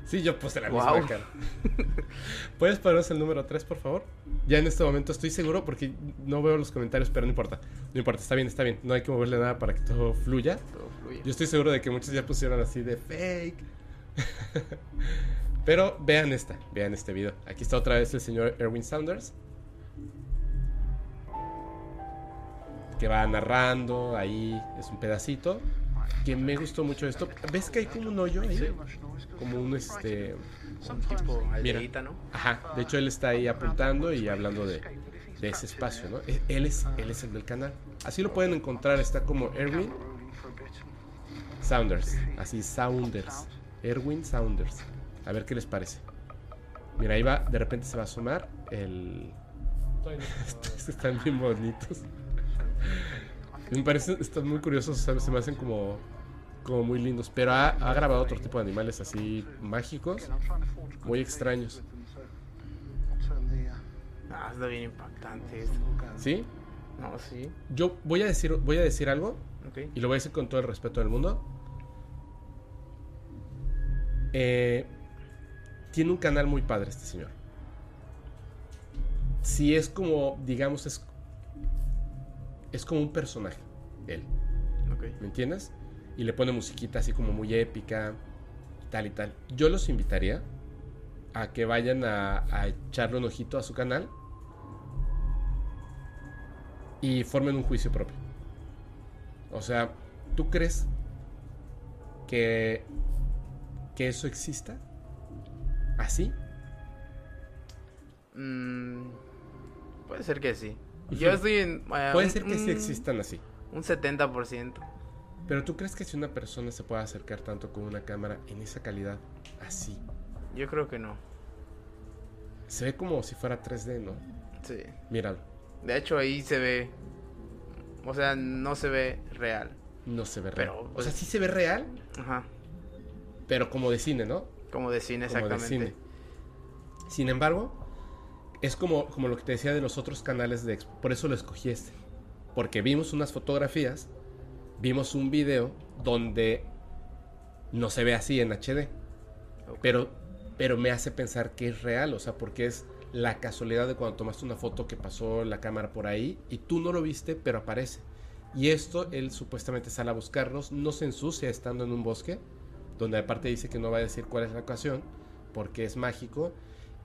Sí, yo puse la misma cara. ¿Puedes ponernos el número 3, por favor? Ya en este momento estoy seguro porque no veo los comentarios, pero no importa. No importa, está bien, está bien. No hay que moverle nada para que todo fluya. Todo fluye. Yo estoy seguro de que muchos ya pusieron así de fake. Pero vean esta, vean este video. Aquí está otra vez el señor Erwin Saunders. Que va narrando, ahí es un pedacito. Que me gustó mucho esto. ¿Ves que hay como un hoyo ahí? Como un este... Un tipo Mira. Ajá, de hecho él está ahí apuntando y hablando de, de ese espacio, ¿no? E- Él es, él es el del canal. Así lo pueden encontrar, está como Erwin Saunders. Así, Saunders. Erwin Saunders. A ver qué les parece. Mira, ahí va, de repente se va a asomar el... Estos están bien bonitos. Me parece, están muy curiosos, ¿sabes? se me hacen como, como muy lindos. Pero ha, ha grabado otro tipo de animales así mágicos, muy extraños. Ah, está bien impactante esto. ¿Sí? No, sí. Yo voy a decir, voy a decir algo y lo voy a decir con todo el respeto del mundo. Eh, tiene un canal muy padre este señor. Si es como, digamos, es, es como un personaje, él. ¿Me entiendes? Y le pone musiquita así como muy épica, tal y tal. Yo los invitaría a que vayan a, a echarle un ojito a su canal y formen un juicio propio. O sea, ¿tú crees que, que eso exista? ¿Así? Mm, puede ser que sí. Yo estoy en... eh, Puede un- ser que sí existan así. Un 70%. Pero ¿tú crees que si una persona se puede acercar tanto con una cámara en esa calidad, así? Yo creo que no. Se ve como si fuera 3D, ¿no? Sí. Míralo. De hecho, ahí se ve... O sea, no se ve real. No se ve real. Pero, o pues- sea, sí se ve real, Ajá. pero como de cine, ¿no? Como de cine, Como de exactamente. cine. Sin embargo, es como, como lo que te decía de los otros canales de expo. Por eso lo escogí este. Porque vimos unas fotografías, vimos un video donde no se ve así en HD. Pero, pero me hace pensar que es real, o sea, porque es la casualidad de cuando tomaste una foto que pasó la cámara por ahí y tú no lo viste, pero aparece. Y esto, él supuestamente sale a buscarlos, no se ensucia estando en un bosque, donde aparte dice que no va a decir cuál es la ocasión, porque es mágico,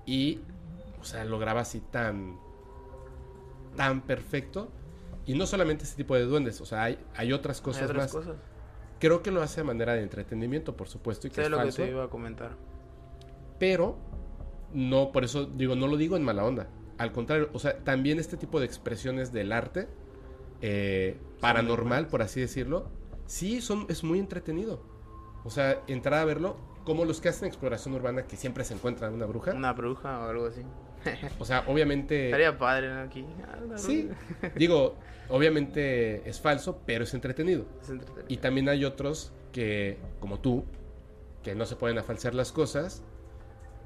y, o sea, lo graba así tan, tan perfecto. Y no solamente ese tipo de duendes, o sea, hay, hay otras Hay cosas otras más. cosas. Creo que lo hace a manera de entretenimiento, por supuesto, y que Sé es lo que falso te iba a comentar. pero no, por eso digo, no lo digo en mala onda. Al contrario, o sea, también este tipo de expresiones del arte eh, paranormal, por así decirlo, sí son, es muy entretenido. O sea, entrar a verlo, como los que hacen exploración urbana, que siempre se encuentran una bruja. Una bruja o algo así. O sea, obviamente... Estaría padre ¿no? aquí. Ah, Sí, digo, obviamente es falso, pero es entretenido. Es entretenido. Y también hay otros que, como tú, que no se pueden afalsear las cosas.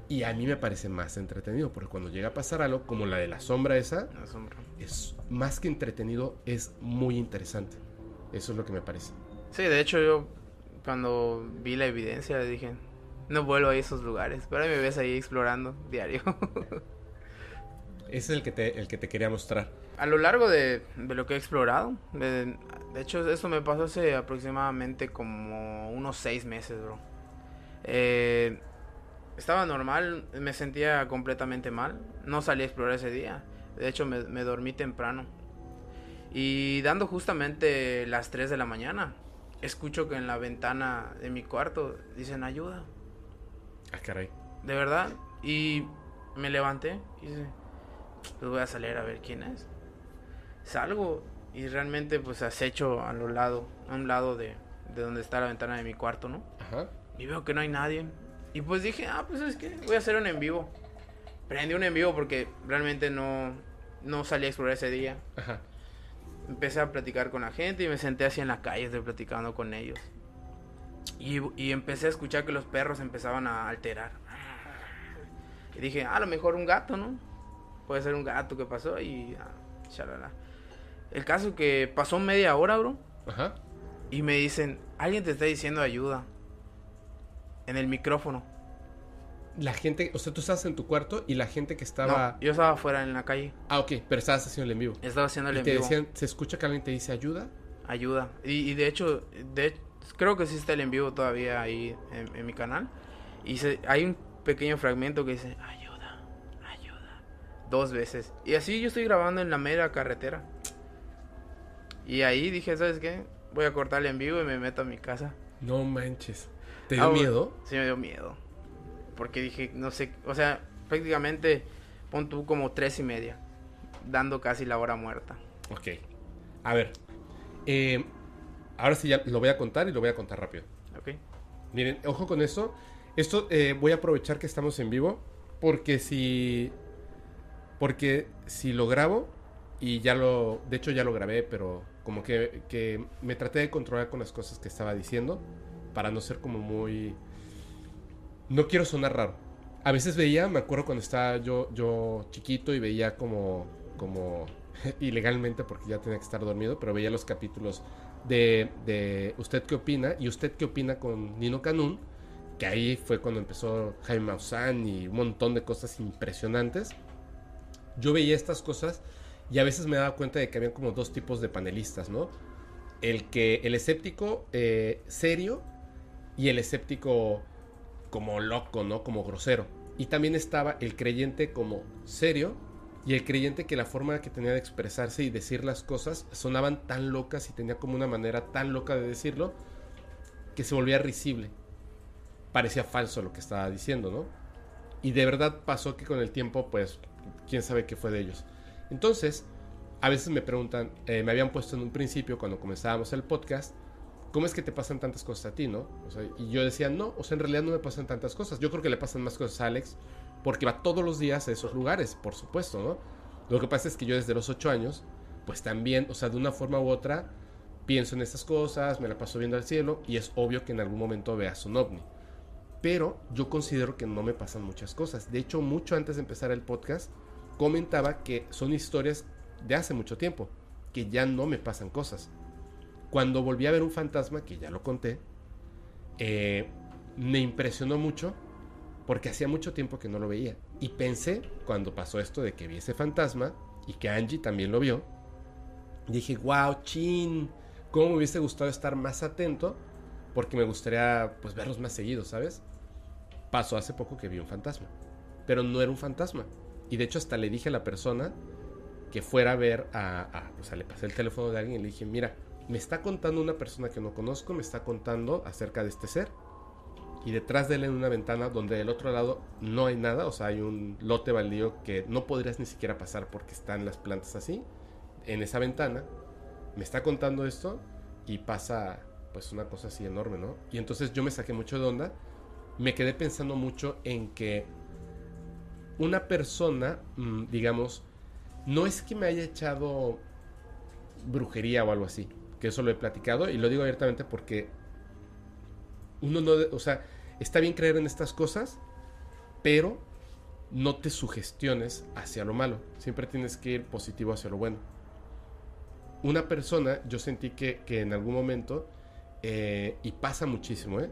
Y a mí me parece más entretenido, porque cuando llega a pasar algo, como la de la sombra esa, Una sombra. es más que entretenido, es muy interesante. Eso es lo que me parece. Sí, de hecho yo cuando vi la evidencia dije, no vuelvo a esos lugares, pero me ves ahí explorando diario. Ese es el que te, el que te quería mostrar. a lo largo de, de lo que he explorado, de, de hecho eso me pasó hace aproximadamente como unos seis meses, bro. Eh, estaba normal, me sentía completamente mal, no salí a explorar ese día, de hecho me, me dormí temprano. Y dando justamente las 3 de la mañana, escucho que en la ventana de mi cuarto dicen ayuda. Ah, caray. De verdad. Y me levanté y dije, pues voy a salir a ver quién es. Salgo y realmente pues acecho a lo lado, a un lado de, de donde está la ventana de mi cuarto, ¿no? Ajá. Y veo que no hay nadie. Y pues dije, ah, pues es que voy a hacer un en vivo. Prendí un en vivo porque realmente no, no salí a explorar ese día. Ajá. Empecé a platicar con la gente y me senté así en la calle, estoy platicando con ellos. Y, y empecé a escuchar que los perros empezaban a alterar. Y dije, ah, a lo mejor un gato, ¿no? Puede ser un gato que pasó y... ah, shalala. El caso que pasó media hora, bro. Ajá. Y me dicen, alguien te está diciendo ayuda. En el micrófono. La gente, o sea, tú estabas en tu cuarto y la gente que estaba... No, yo estaba afuera en la calle. Ah, ok, pero estabas haciendo el en vivo. Estaba haciendo el en vivo. decían, se escucha que alguien te dice ayuda. Ayuda. Y, y de hecho, de, creo que sí está el en vivo todavía ahí en, en mi canal. Y se- hay un pequeño fragmento que dice, ayuda. Dos veces. Y así yo estoy grabando en la mera carretera. Y ahí dije, ¿sabes qué? Voy a cortar el en vivo y me meto a mi casa. No manches. ¿Te dio Ah, miedo? Sí, me dio miedo. Porque dije, no sé, o sea, prácticamente pon tú como tres y media. Dando casi la hora muerta. Ok. A ver. eh, ahora sí ya lo voy a contar y lo voy a contar rápido. ¿Ok? Miren, ojo con esto. Esto eh, voy a aprovechar que estamos en vivo. Porque si. Porque si lo grabo, y ya lo, de hecho ya lo grabé, pero como que, que me traté de controlar con las cosas que estaba diciendo para no ser como muy... No quiero sonar raro. A veces veía, me acuerdo cuando estaba yo, yo chiquito y veía como, como ilegalmente porque ya tenía que estar dormido, pero veía los capítulos de, de ¿Usted qué opina? Y ¿Usted qué opina con Nino Canún? Que ahí fue cuando empezó Jaime Maussan y un montón de cosas impresionantes. Yo veía estas cosas y a veces me daba cuenta de que habían como dos tipos de panelistas, ¿no? El que, el escéptico eh, serio y el escéptico como loco, ¿no? Como grosero. Y también estaba el creyente como serio y el creyente que la forma que tenía de expresarse y decir las cosas sonaban tan locas y tenía como una manera tan loca de decirlo que se volvía risible. Parecía falso lo que estaba diciendo, ¿no? Y de verdad pasó que con el tiempo, pues, quién sabe qué fue de ellos. Entonces, a veces me preguntan, eh, me habían puesto en un principio cuando comenzábamos el podcast, ¿cómo es que te pasan tantas cosas a ti, no? O sea, y yo decía, no, o sea, en realidad no me pasan tantas cosas. Yo creo que le pasan más cosas a Alex porque va todos los días a esos lugares, por supuesto, ¿no? Lo que pasa es que yo desde los 8 años, pues también, o sea, de una forma u otra, pienso en estas cosas, me la paso viendo al cielo y es obvio que en algún momento veas un ovni. Pero yo considero que no me pasan muchas cosas. De hecho, mucho antes de empezar el podcast, comentaba que son historias de hace mucho tiempo, que ya no me pasan cosas. Cuando volví a ver un fantasma, que ya lo conté, eh, me impresionó mucho porque hacía mucho tiempo que no lo veía. Y pensé, cuando pasó esto de que vi ese fantasma y que Angie también lo vio, dije, wow, chin, cómo me hubiese gustado estar más atento porque me gustaría pues verlos más seguidos, ¿sabes? Pasó hace poco que vi un fantasma, pero no era un fantasma. Y de hecho hasta le dije a la persona que fuera a ver a, a o sea, le pasé el teléfono de alguien y le dije, mira, me está contando una persona que no conozco, me está contando acerca de este ser. Y detrás de él en una ventana donde del otro lado no hay nada, o sea, hay un lote baldío que no podrías ni siquiera pasar porque están las plantas así. En esa ventana me está contando esto y pasa pues una cosa así enorme, ¿no? Y entonces yo me saqué mucho de onda, me quedé pensando mucho en que una persona, mm, digamos, no es que me haya echado brujería o algo así, que eso lo he platicado y lo digo abiertamente porque uno no, o sea, está bien creer en estas cosas, pero no te sugestiones hacia lo malo, siempre tienes que ir positivo hacia lo bueno. Una persona, yo sentí que, que en algún momento, eh, y pasa muchísimo, ¿eh?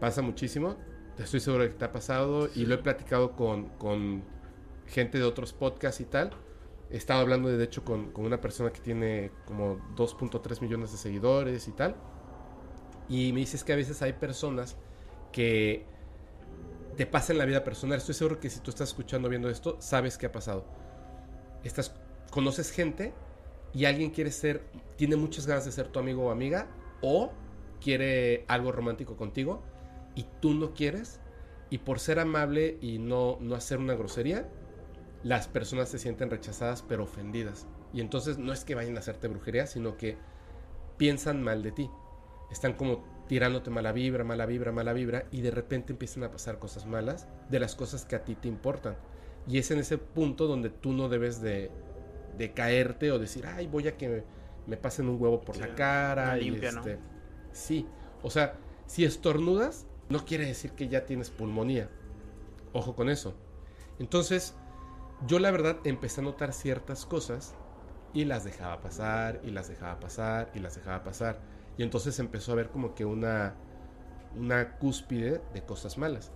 Pasa muchísimo, estoy seguro de que te ha pasado y lo he platicado con, con gente de otros podcasts y tal. He estado hablando de hecho con, con una persona que tiene como 2.3 millones de seguidores y tal. Y me dices que a veces hay personas que te pasan la vida personal. Estoy seguro que si tú estás escuchando, viendo esto, sabes qué ha pasado. Estás, conoces gente y alguien quiere ser, tiene muchas ganas de ser tu amigo o amiga, o quiere algo romántico contigo y tú no quieres, y por ser amable y no, no hacer una grosería, las personas se sienten rechazadas pero ofendidas. Y entonces no es que vayan a hacerte brujería, sino que piensan mal de ti. Están como tirándote mala vibra, mala vibra, mala vibra, y de repente empiezan a pasar cosas malas de las cosas que a ti te importan. Y es en ese punto donde tú no debes de, de caerte o decir, ay, voy a que me, pasen un huevo por Sí, la cara. una y limpia, ¿no? este, Sí, o sea, si estornudas, no quiere decir que ya tienes pulmonía. Ojo con eso. Entonces, yo la verdad empecé a notar ciertas cosas y las dejaba pasar y las dejaba pasar y las dejaba pasar. Y entonces empezó a ver como que una, una cúspide de cosas malas.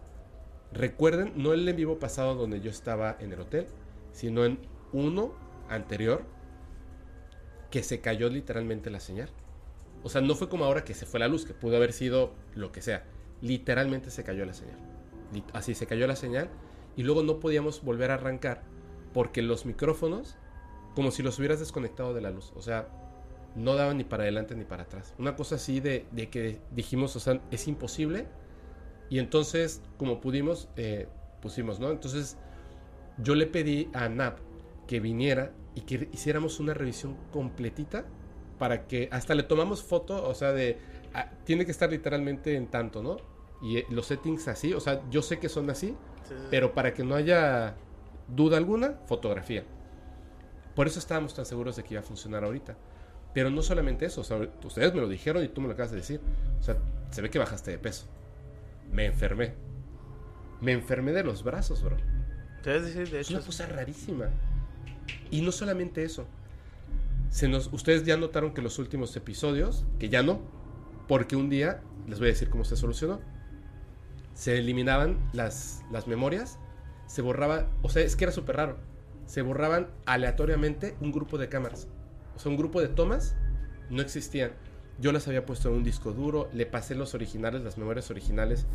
Recuerden, no el en vivo pasado donde yo estaba en el hotel, sino en uno anterior que se cayó literalmente la señal. O sea, no fue como ahora que se fue la luz, que pudo haber sido lo que sea. Literalmente se cayó la señal. Así se cayó la señal y luego no podíamos volver a arrancar porque los micrófonos, como si los hubieras desconectado de la luz. O sea, no daban ni para adelante ni para atrás. Una cosa así de, de que dijimos, o sea, es imposible. Y entonces, como pudimos, eh, pusimos, ¿no? Entonces, yo le pedí a NAP que viniera y que hiciéramos una revisión completita para que hasta le tomamos foto, o sea, de ah, tiene que estar literalmente en tanto, ¿no? Y eh, los settings así, o sea, yo sé que son así, Sí, sí, sí. pero para que no haya duda alguna, fotografía. Por eso estábamos tan seguros de que iba a funcionar ahorita. Pero no solamente eso, o sea, ustedes me lo dijeron y tú me lo acabas de decir. O sea, se ve que bajaste de peso. Me enfermé. Me enfermé de los brazos, bro. Sí, de Es hecho. una cosa rarísima. Y no solamente eso. Se nos, ustedes ya notaron que los últimos episodios, que ya no, porque un día, les voy a decir cómo se solucionó. Se eliminaban las, las memorias, se borraba, o sea, es que era súper raro. Se borraban aleatoriamente un grupo de cámaras. O sea, un grupo de tomas no existían. Yo las había puesto en un disco duro, le pasé los originales, las memorias originales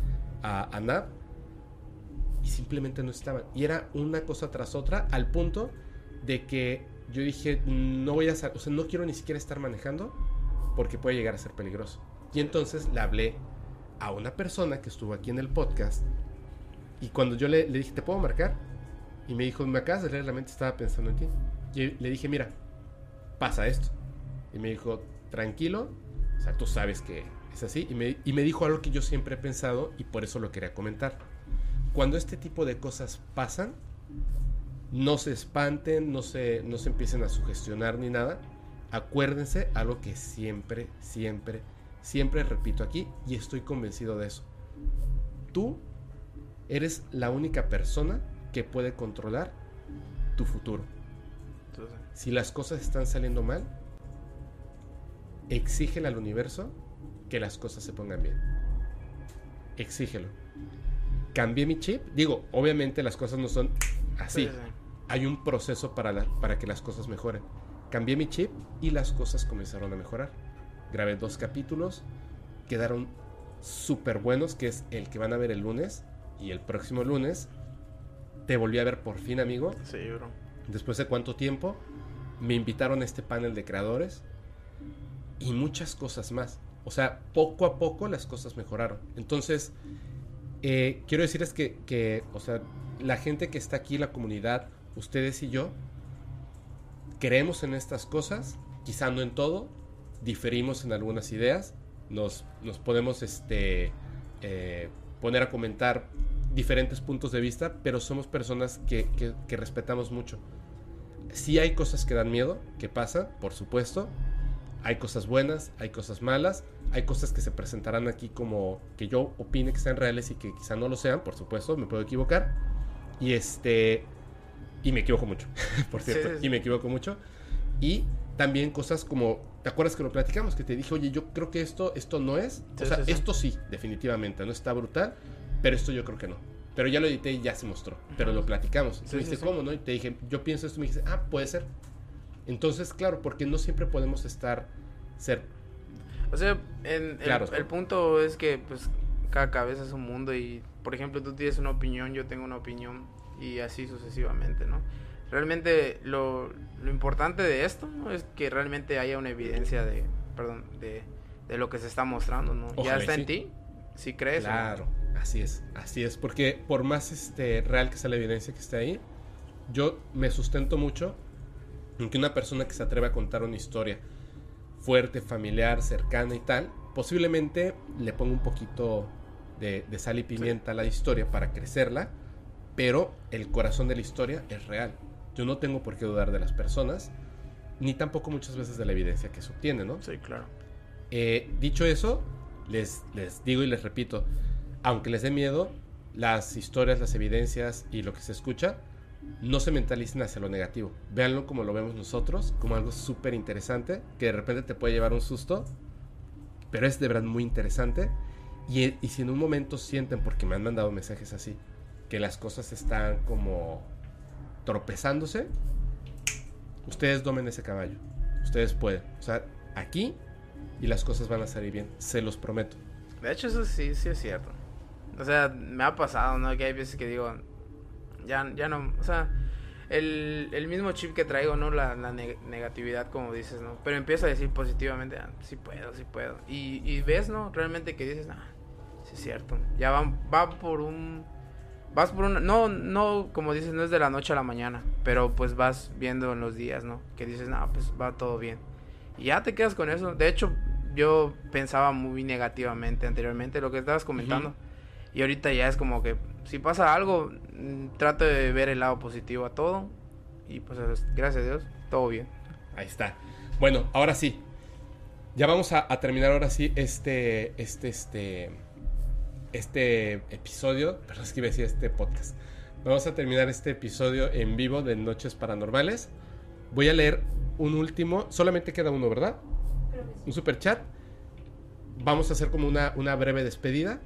a, a y simplemente no estaban. Y era una cosa tras otra al punto de que yo dije, no voy a, o sea, no quiero ni siquiera estar manejando porque puede llegar a ser peligroso. Y entonces le hablé a una persona que estuvo aquí en el podcast y cuando yo le, dije, ¿te puedo marcar? Y me dijo, me acabas de estaba pensando en ti. Y le dije, mira, pasa esto. Y me dijo, tranquilo, o sea, tú sabes que es así. Y me, y me dijo algo que yo siempre he pensado y por eso lo quería comentar. Cuando este tipo de cosas pasan, no se espanten, no se, no se empiecen a sugestionar ni nada. Acuérdense algo que siempre, siempre repito aquí y estoy convencido de eso. Tú eres la única persona que puede controlar tu futuro. Si las cosas están saliendo mal, exígele al universo que las cosas se pongan bien. Exígelo. Cambié mi chip. Digo, obviamente las cosas no son así. sí, sí. Hay un proceso para, la- para que las cosas mejoren. Cambié mi chip y las cosas comenzaron a mejorar. Grabé dos capítulos. Quedaron súper buenos, que es el que van a ver el lunes. Y el próximo lunes te volví a ver por fin, amigo Sí, bro. después de cuánto tiempo, me invitaron a este panel de creadores y muchas cosas más. O sea, poco a poco las cosas mejoraron. Entonces, eh, quiero decirles que, que, o sea, la gente que está aquí, la comunidad, ustedes y yo, creemos en estas cosas, quizá no en todo, diferimos en algunas ideas, nos, nos podemos este, eh, poner a comentar diferentes puntos de vista, pero somos personas que, que- que respetamos mucho. Sí hay cosas que dan miedo, que pasan, por supuesto. Hay cosas buenas, hay cosas malas, hay cosas que se presentarán aquí como que yo opine que sean reales y que quizá no lo sean, por supuesto, me puedo equivocar. Y este y me equivoco mucho, por Sí, cierto, sí, sí. y me equivoco mucho. Y también cosas como, ¿te acuerdas que lo platicamos? Que te dije, oye, yo creo que esto, esto no es. Sí, o sea, sí, sí. esto sí, definitivamente, no está brutal, pero esto yo creo que no. Pero ya lo edité y ya se mostró, pero lo platicamos. Tú me dijiste. ¿cómo no? Y te dije, yo pienso esto, y me dijiste, ah, puede ser. Entonces, claro, porque no siempre podemos estar, ser O sea, en, el- Claro. el, punto es que pues cada cabeza es un mundo y, por ejemplo, tú tienes una opinión, yo tengo una opinión y así sucesivamente, ¿no? Realmente lo, lo importante de esto ¿no? es que realmente haya una evidencia de, perdón, de, de lo que se está mostrando, ¿no? Ojalá ya está en ti, si crees. no. Claro, así es, así es, porque por más este real que sea la evidencia que esté ahí, yo me sustento mucho en que una persona que se atreve a contar una historia fuerte, familiar, cercana y tal, posiblemente le ponga un poquito de, de sal y pimienta a la historia para crecerla, pero el corazón de la historia es real. Yo no tengo por qué dudar de las personas, ni tampoco muchas veces de la evidencia que se obtiene, ¿no? Sí, claro. Eh, dicho eso, les, les digo y les repito, aunque les dé miedo, las historias, las evidencias y lo que se escucha, no se mentalicen hacia lo negativo. Véanlo como lo vemos nosotros, como algo súper interesante, que de repente te puede llevar un susto, pero es de verdad muy interesante. Y, y si en un momento sienten, porque me han mandado mensajes así, que las cosas están como tropezándose, ustedes domen ese caballo. Ustedes pueden. O sea, aquí y las cosas van a salir bien, se los prometo. De hecho, eso sí, sí es cierto. O sea, me ha pasado, ¿no? Que hay veces que digo, ya, ya no, o sea, el, el mismo chip que traigo, ¿no? La, la neg- negatividad, como dices, ¿no? Pero empiezo a decir positivamente, ah, sí puedo, sí puedo. Y, y ves, ¿no? Realmente que dices, ah, sí es cierto. Ya va, va por un... Vas por una... No, no, como dices, no es de la noche a la mañana. Pero pues vas viendo en los días, ¿no? Que dices, no, pues va todo bien. Y ya te quedas con eso. De hecho, yo pensaba muy negativamente anteriormente lo que estabas comentando. Y ahorita ya es como que si pasa algo, mm, trato de ver el lado positivo a todo. Y pues es- gracias a Dios, todo bien. Ahí está. Bueno, ahora sí. Ya vamos a, a terminar ahora sí este, este, este, este episodio. Perdón, es que iba a decir este podcast. Vamos a terminar este episodio en vivo de Noches Paranormales. Voy a leer un último. Solamente queda uno, ¿verdad? Un super chat. Vamos a hacer como una, una breve despedida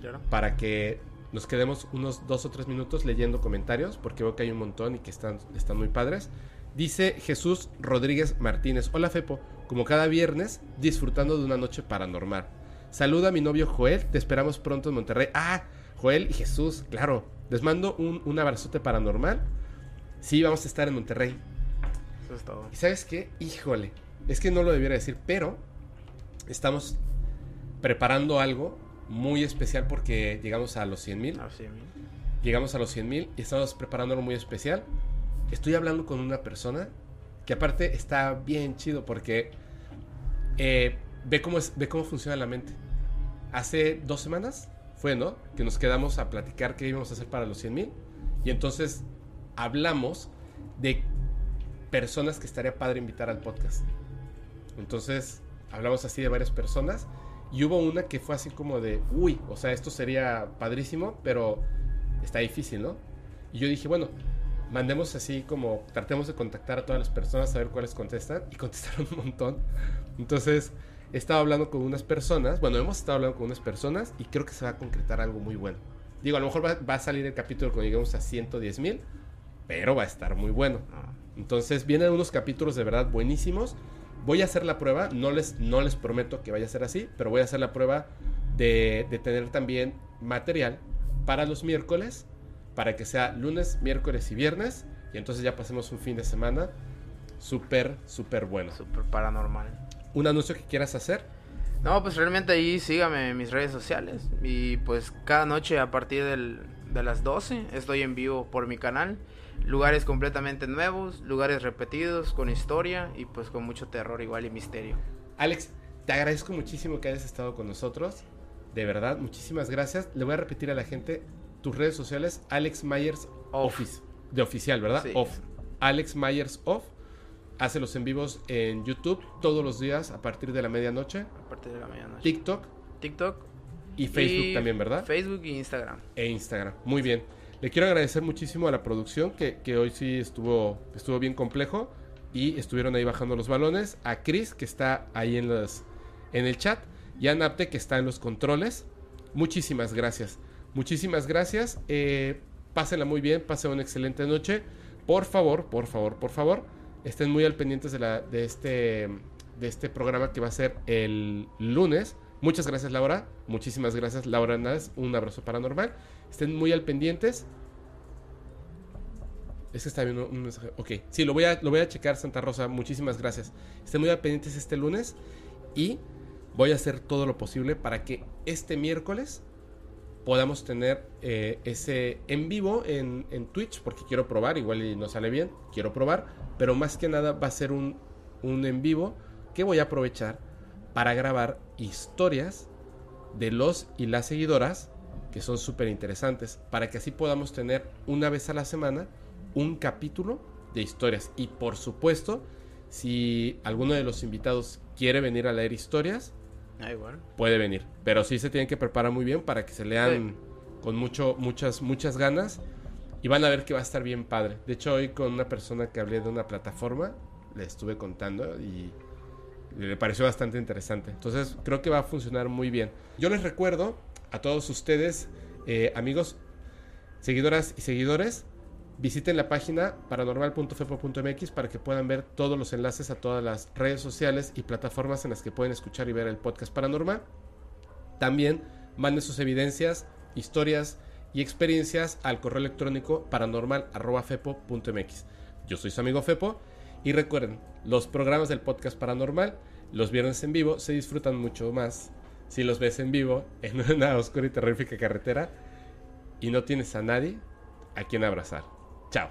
Claro. para que nos quedemos unos dos o tres minutos leyendo comentarios, porque veo que hay un montón y que están, están muy padres. Dice Jesús Rodríguez Martínez, hola Fepo, como cada viernes, disfrutando de una noche paranormal. Saluda a mi novio Joel, te esperamos pronto en Monterrey. Ah, Joel y Jesús, claro. Les mando un, un abrazote paranormal. Sí, vamos a estar en Monterrey. Eso es todo. ¿Y sabes qué? Híjole, es que no lo debiera decir, pero estamos preparando algo muy especial porque llegamos a los 100 mil. Así, mi- Llegamos a los 100 mil y estamos preparando algo muy especial. Estoy hablando con una persona que aparte está bien chido porque eh, ve, cómo es, ve cómo funciona la mente. Hace dos semanas fue, ¿no? Que nos quedamos a platicar qué íbamos a hacer para los 100 mil. Y entonces hablamos de personas que estaría padre invitar al podcast. Entonces hablamos así de varias personas. Y hubo una que fue así como de, uy, o sea, esto sería padrísimo, pero está difícil, ¿no? Y yo dije, bueno, mandemos así como, tratemos de contactar a todas las personas, a ver cuáles contestan. Y contestaron un montón. Entonces, he estado hablando con unas personas, bueno, hemos estado hablando con unas personas y creo que se va a concretar algo muy bueno. Digo, a lo mejor va, va a salir el capítulo cuando lleguemos a 110 mil, pero va a estar muy bueno. No. Entonces vienen unos capítulos de verdad buenísimos. Voy a hacer la prueba, no les, no les prometo que vaya a ser así, pero voy a hacer la prueba de, de tener también material para los miércoles, para que sea lunes, miércoles y viernes, y entonces ya pasemos un fin de semana súper, súper bueno. Súper paranormal. ¿Un anuncio que quieras hacer? No, pues realmente ahí sígame en mis redes sociales. Y pues cada noche a partir del- de las 12 estoy en vivo por mi canal. Lugares completamente nuevos, lugares repetidos, con historia y pues con mucho terror igual y misterio. Alex, te agradezco muchísimo que hayas estado con nosotros. De verdad, muchísimas gracias. Le voy a repetir a la gente tus redes sociales, Alex Myers Off. Office, de oficial, ¿verdad? Sí. Off. Alex Myers Off. Hace los en vivos en YouTube todos los días a partir de la medianoche. A partir de la medianoche. TikTok TikTok. y Facebook y también, ¿verdad? Facebook y Instagram. e Instagram. Muy bien. Le quiero agradecer muchísimo a la producción, que, que hoy sí estuvo, estuvo bien complejo. Y estuvieron ahí bajando los balones. A Chris, que está ahí en, los, en el chat. Y a Napte, que está en los controles. Muchísimas gracias. Muchísimas gracias. Eh, pásenla muy bien. Pasen una excelente noche. Por favor, por favor, por favor. Estén muy al pendientes de, la, de, este, de este programa que va a ser el lunes. Muchas gracias, Laura. Muchísimas gracias, Laura Hernández. Un abrazo paranormal. Estén muy al pendientes. Es que está viendo un mensaje. Ok, sí, lo voy, a, lo voy a checar, Santa Rosa. Muchísimas gracias. Estén muy al pendientes este lunes. Y voy a hacer todo lo posible para que este miércoles podamos tener eh, ese en vivo en, en Twitch. Porque quiero probar, igual y no sale bien. Quiero probar. Pero más que nada va a ser un, un en vivo que voy a aprovechar para grabar historias de los y las seguidoras que son súper interesantes para que así podamos tener una vez a la semana un capítulo de historias y por supuesto si alguno de los invitados quiere venir a leer historias Ah, puede venir pero sí se tienen que preparar muy bien para que se lean con mucho muchas muchas ganas y van a ver que va a estar bien padre de hecho hoy con una persona que hablé de una plataforma le estuve contando y le pareció bastante interesante. Entonces creo que va a funcionar muy bien. Yo les recuerdo a todos ustedes, eh, amigos, seguidoras y seguidores, visiten la página paranormal.fepo.mx para que puedan ver todos los enlaces a todas las redes sociales y plataformas en las que pueden escuchar y ver el podcast paranormal. También manden sus evidencias, historias y experiencias al correo electrónico paranormal.fepo.mx. Yo soy su amigo Fepo y recuerden, los programas del podcast paranormal, los viernes en vivo, se disfrutan mucho más si los ves en vivo en una oscura y terrorífica carretera y no tienes a nadie a quien abrazar. Chao.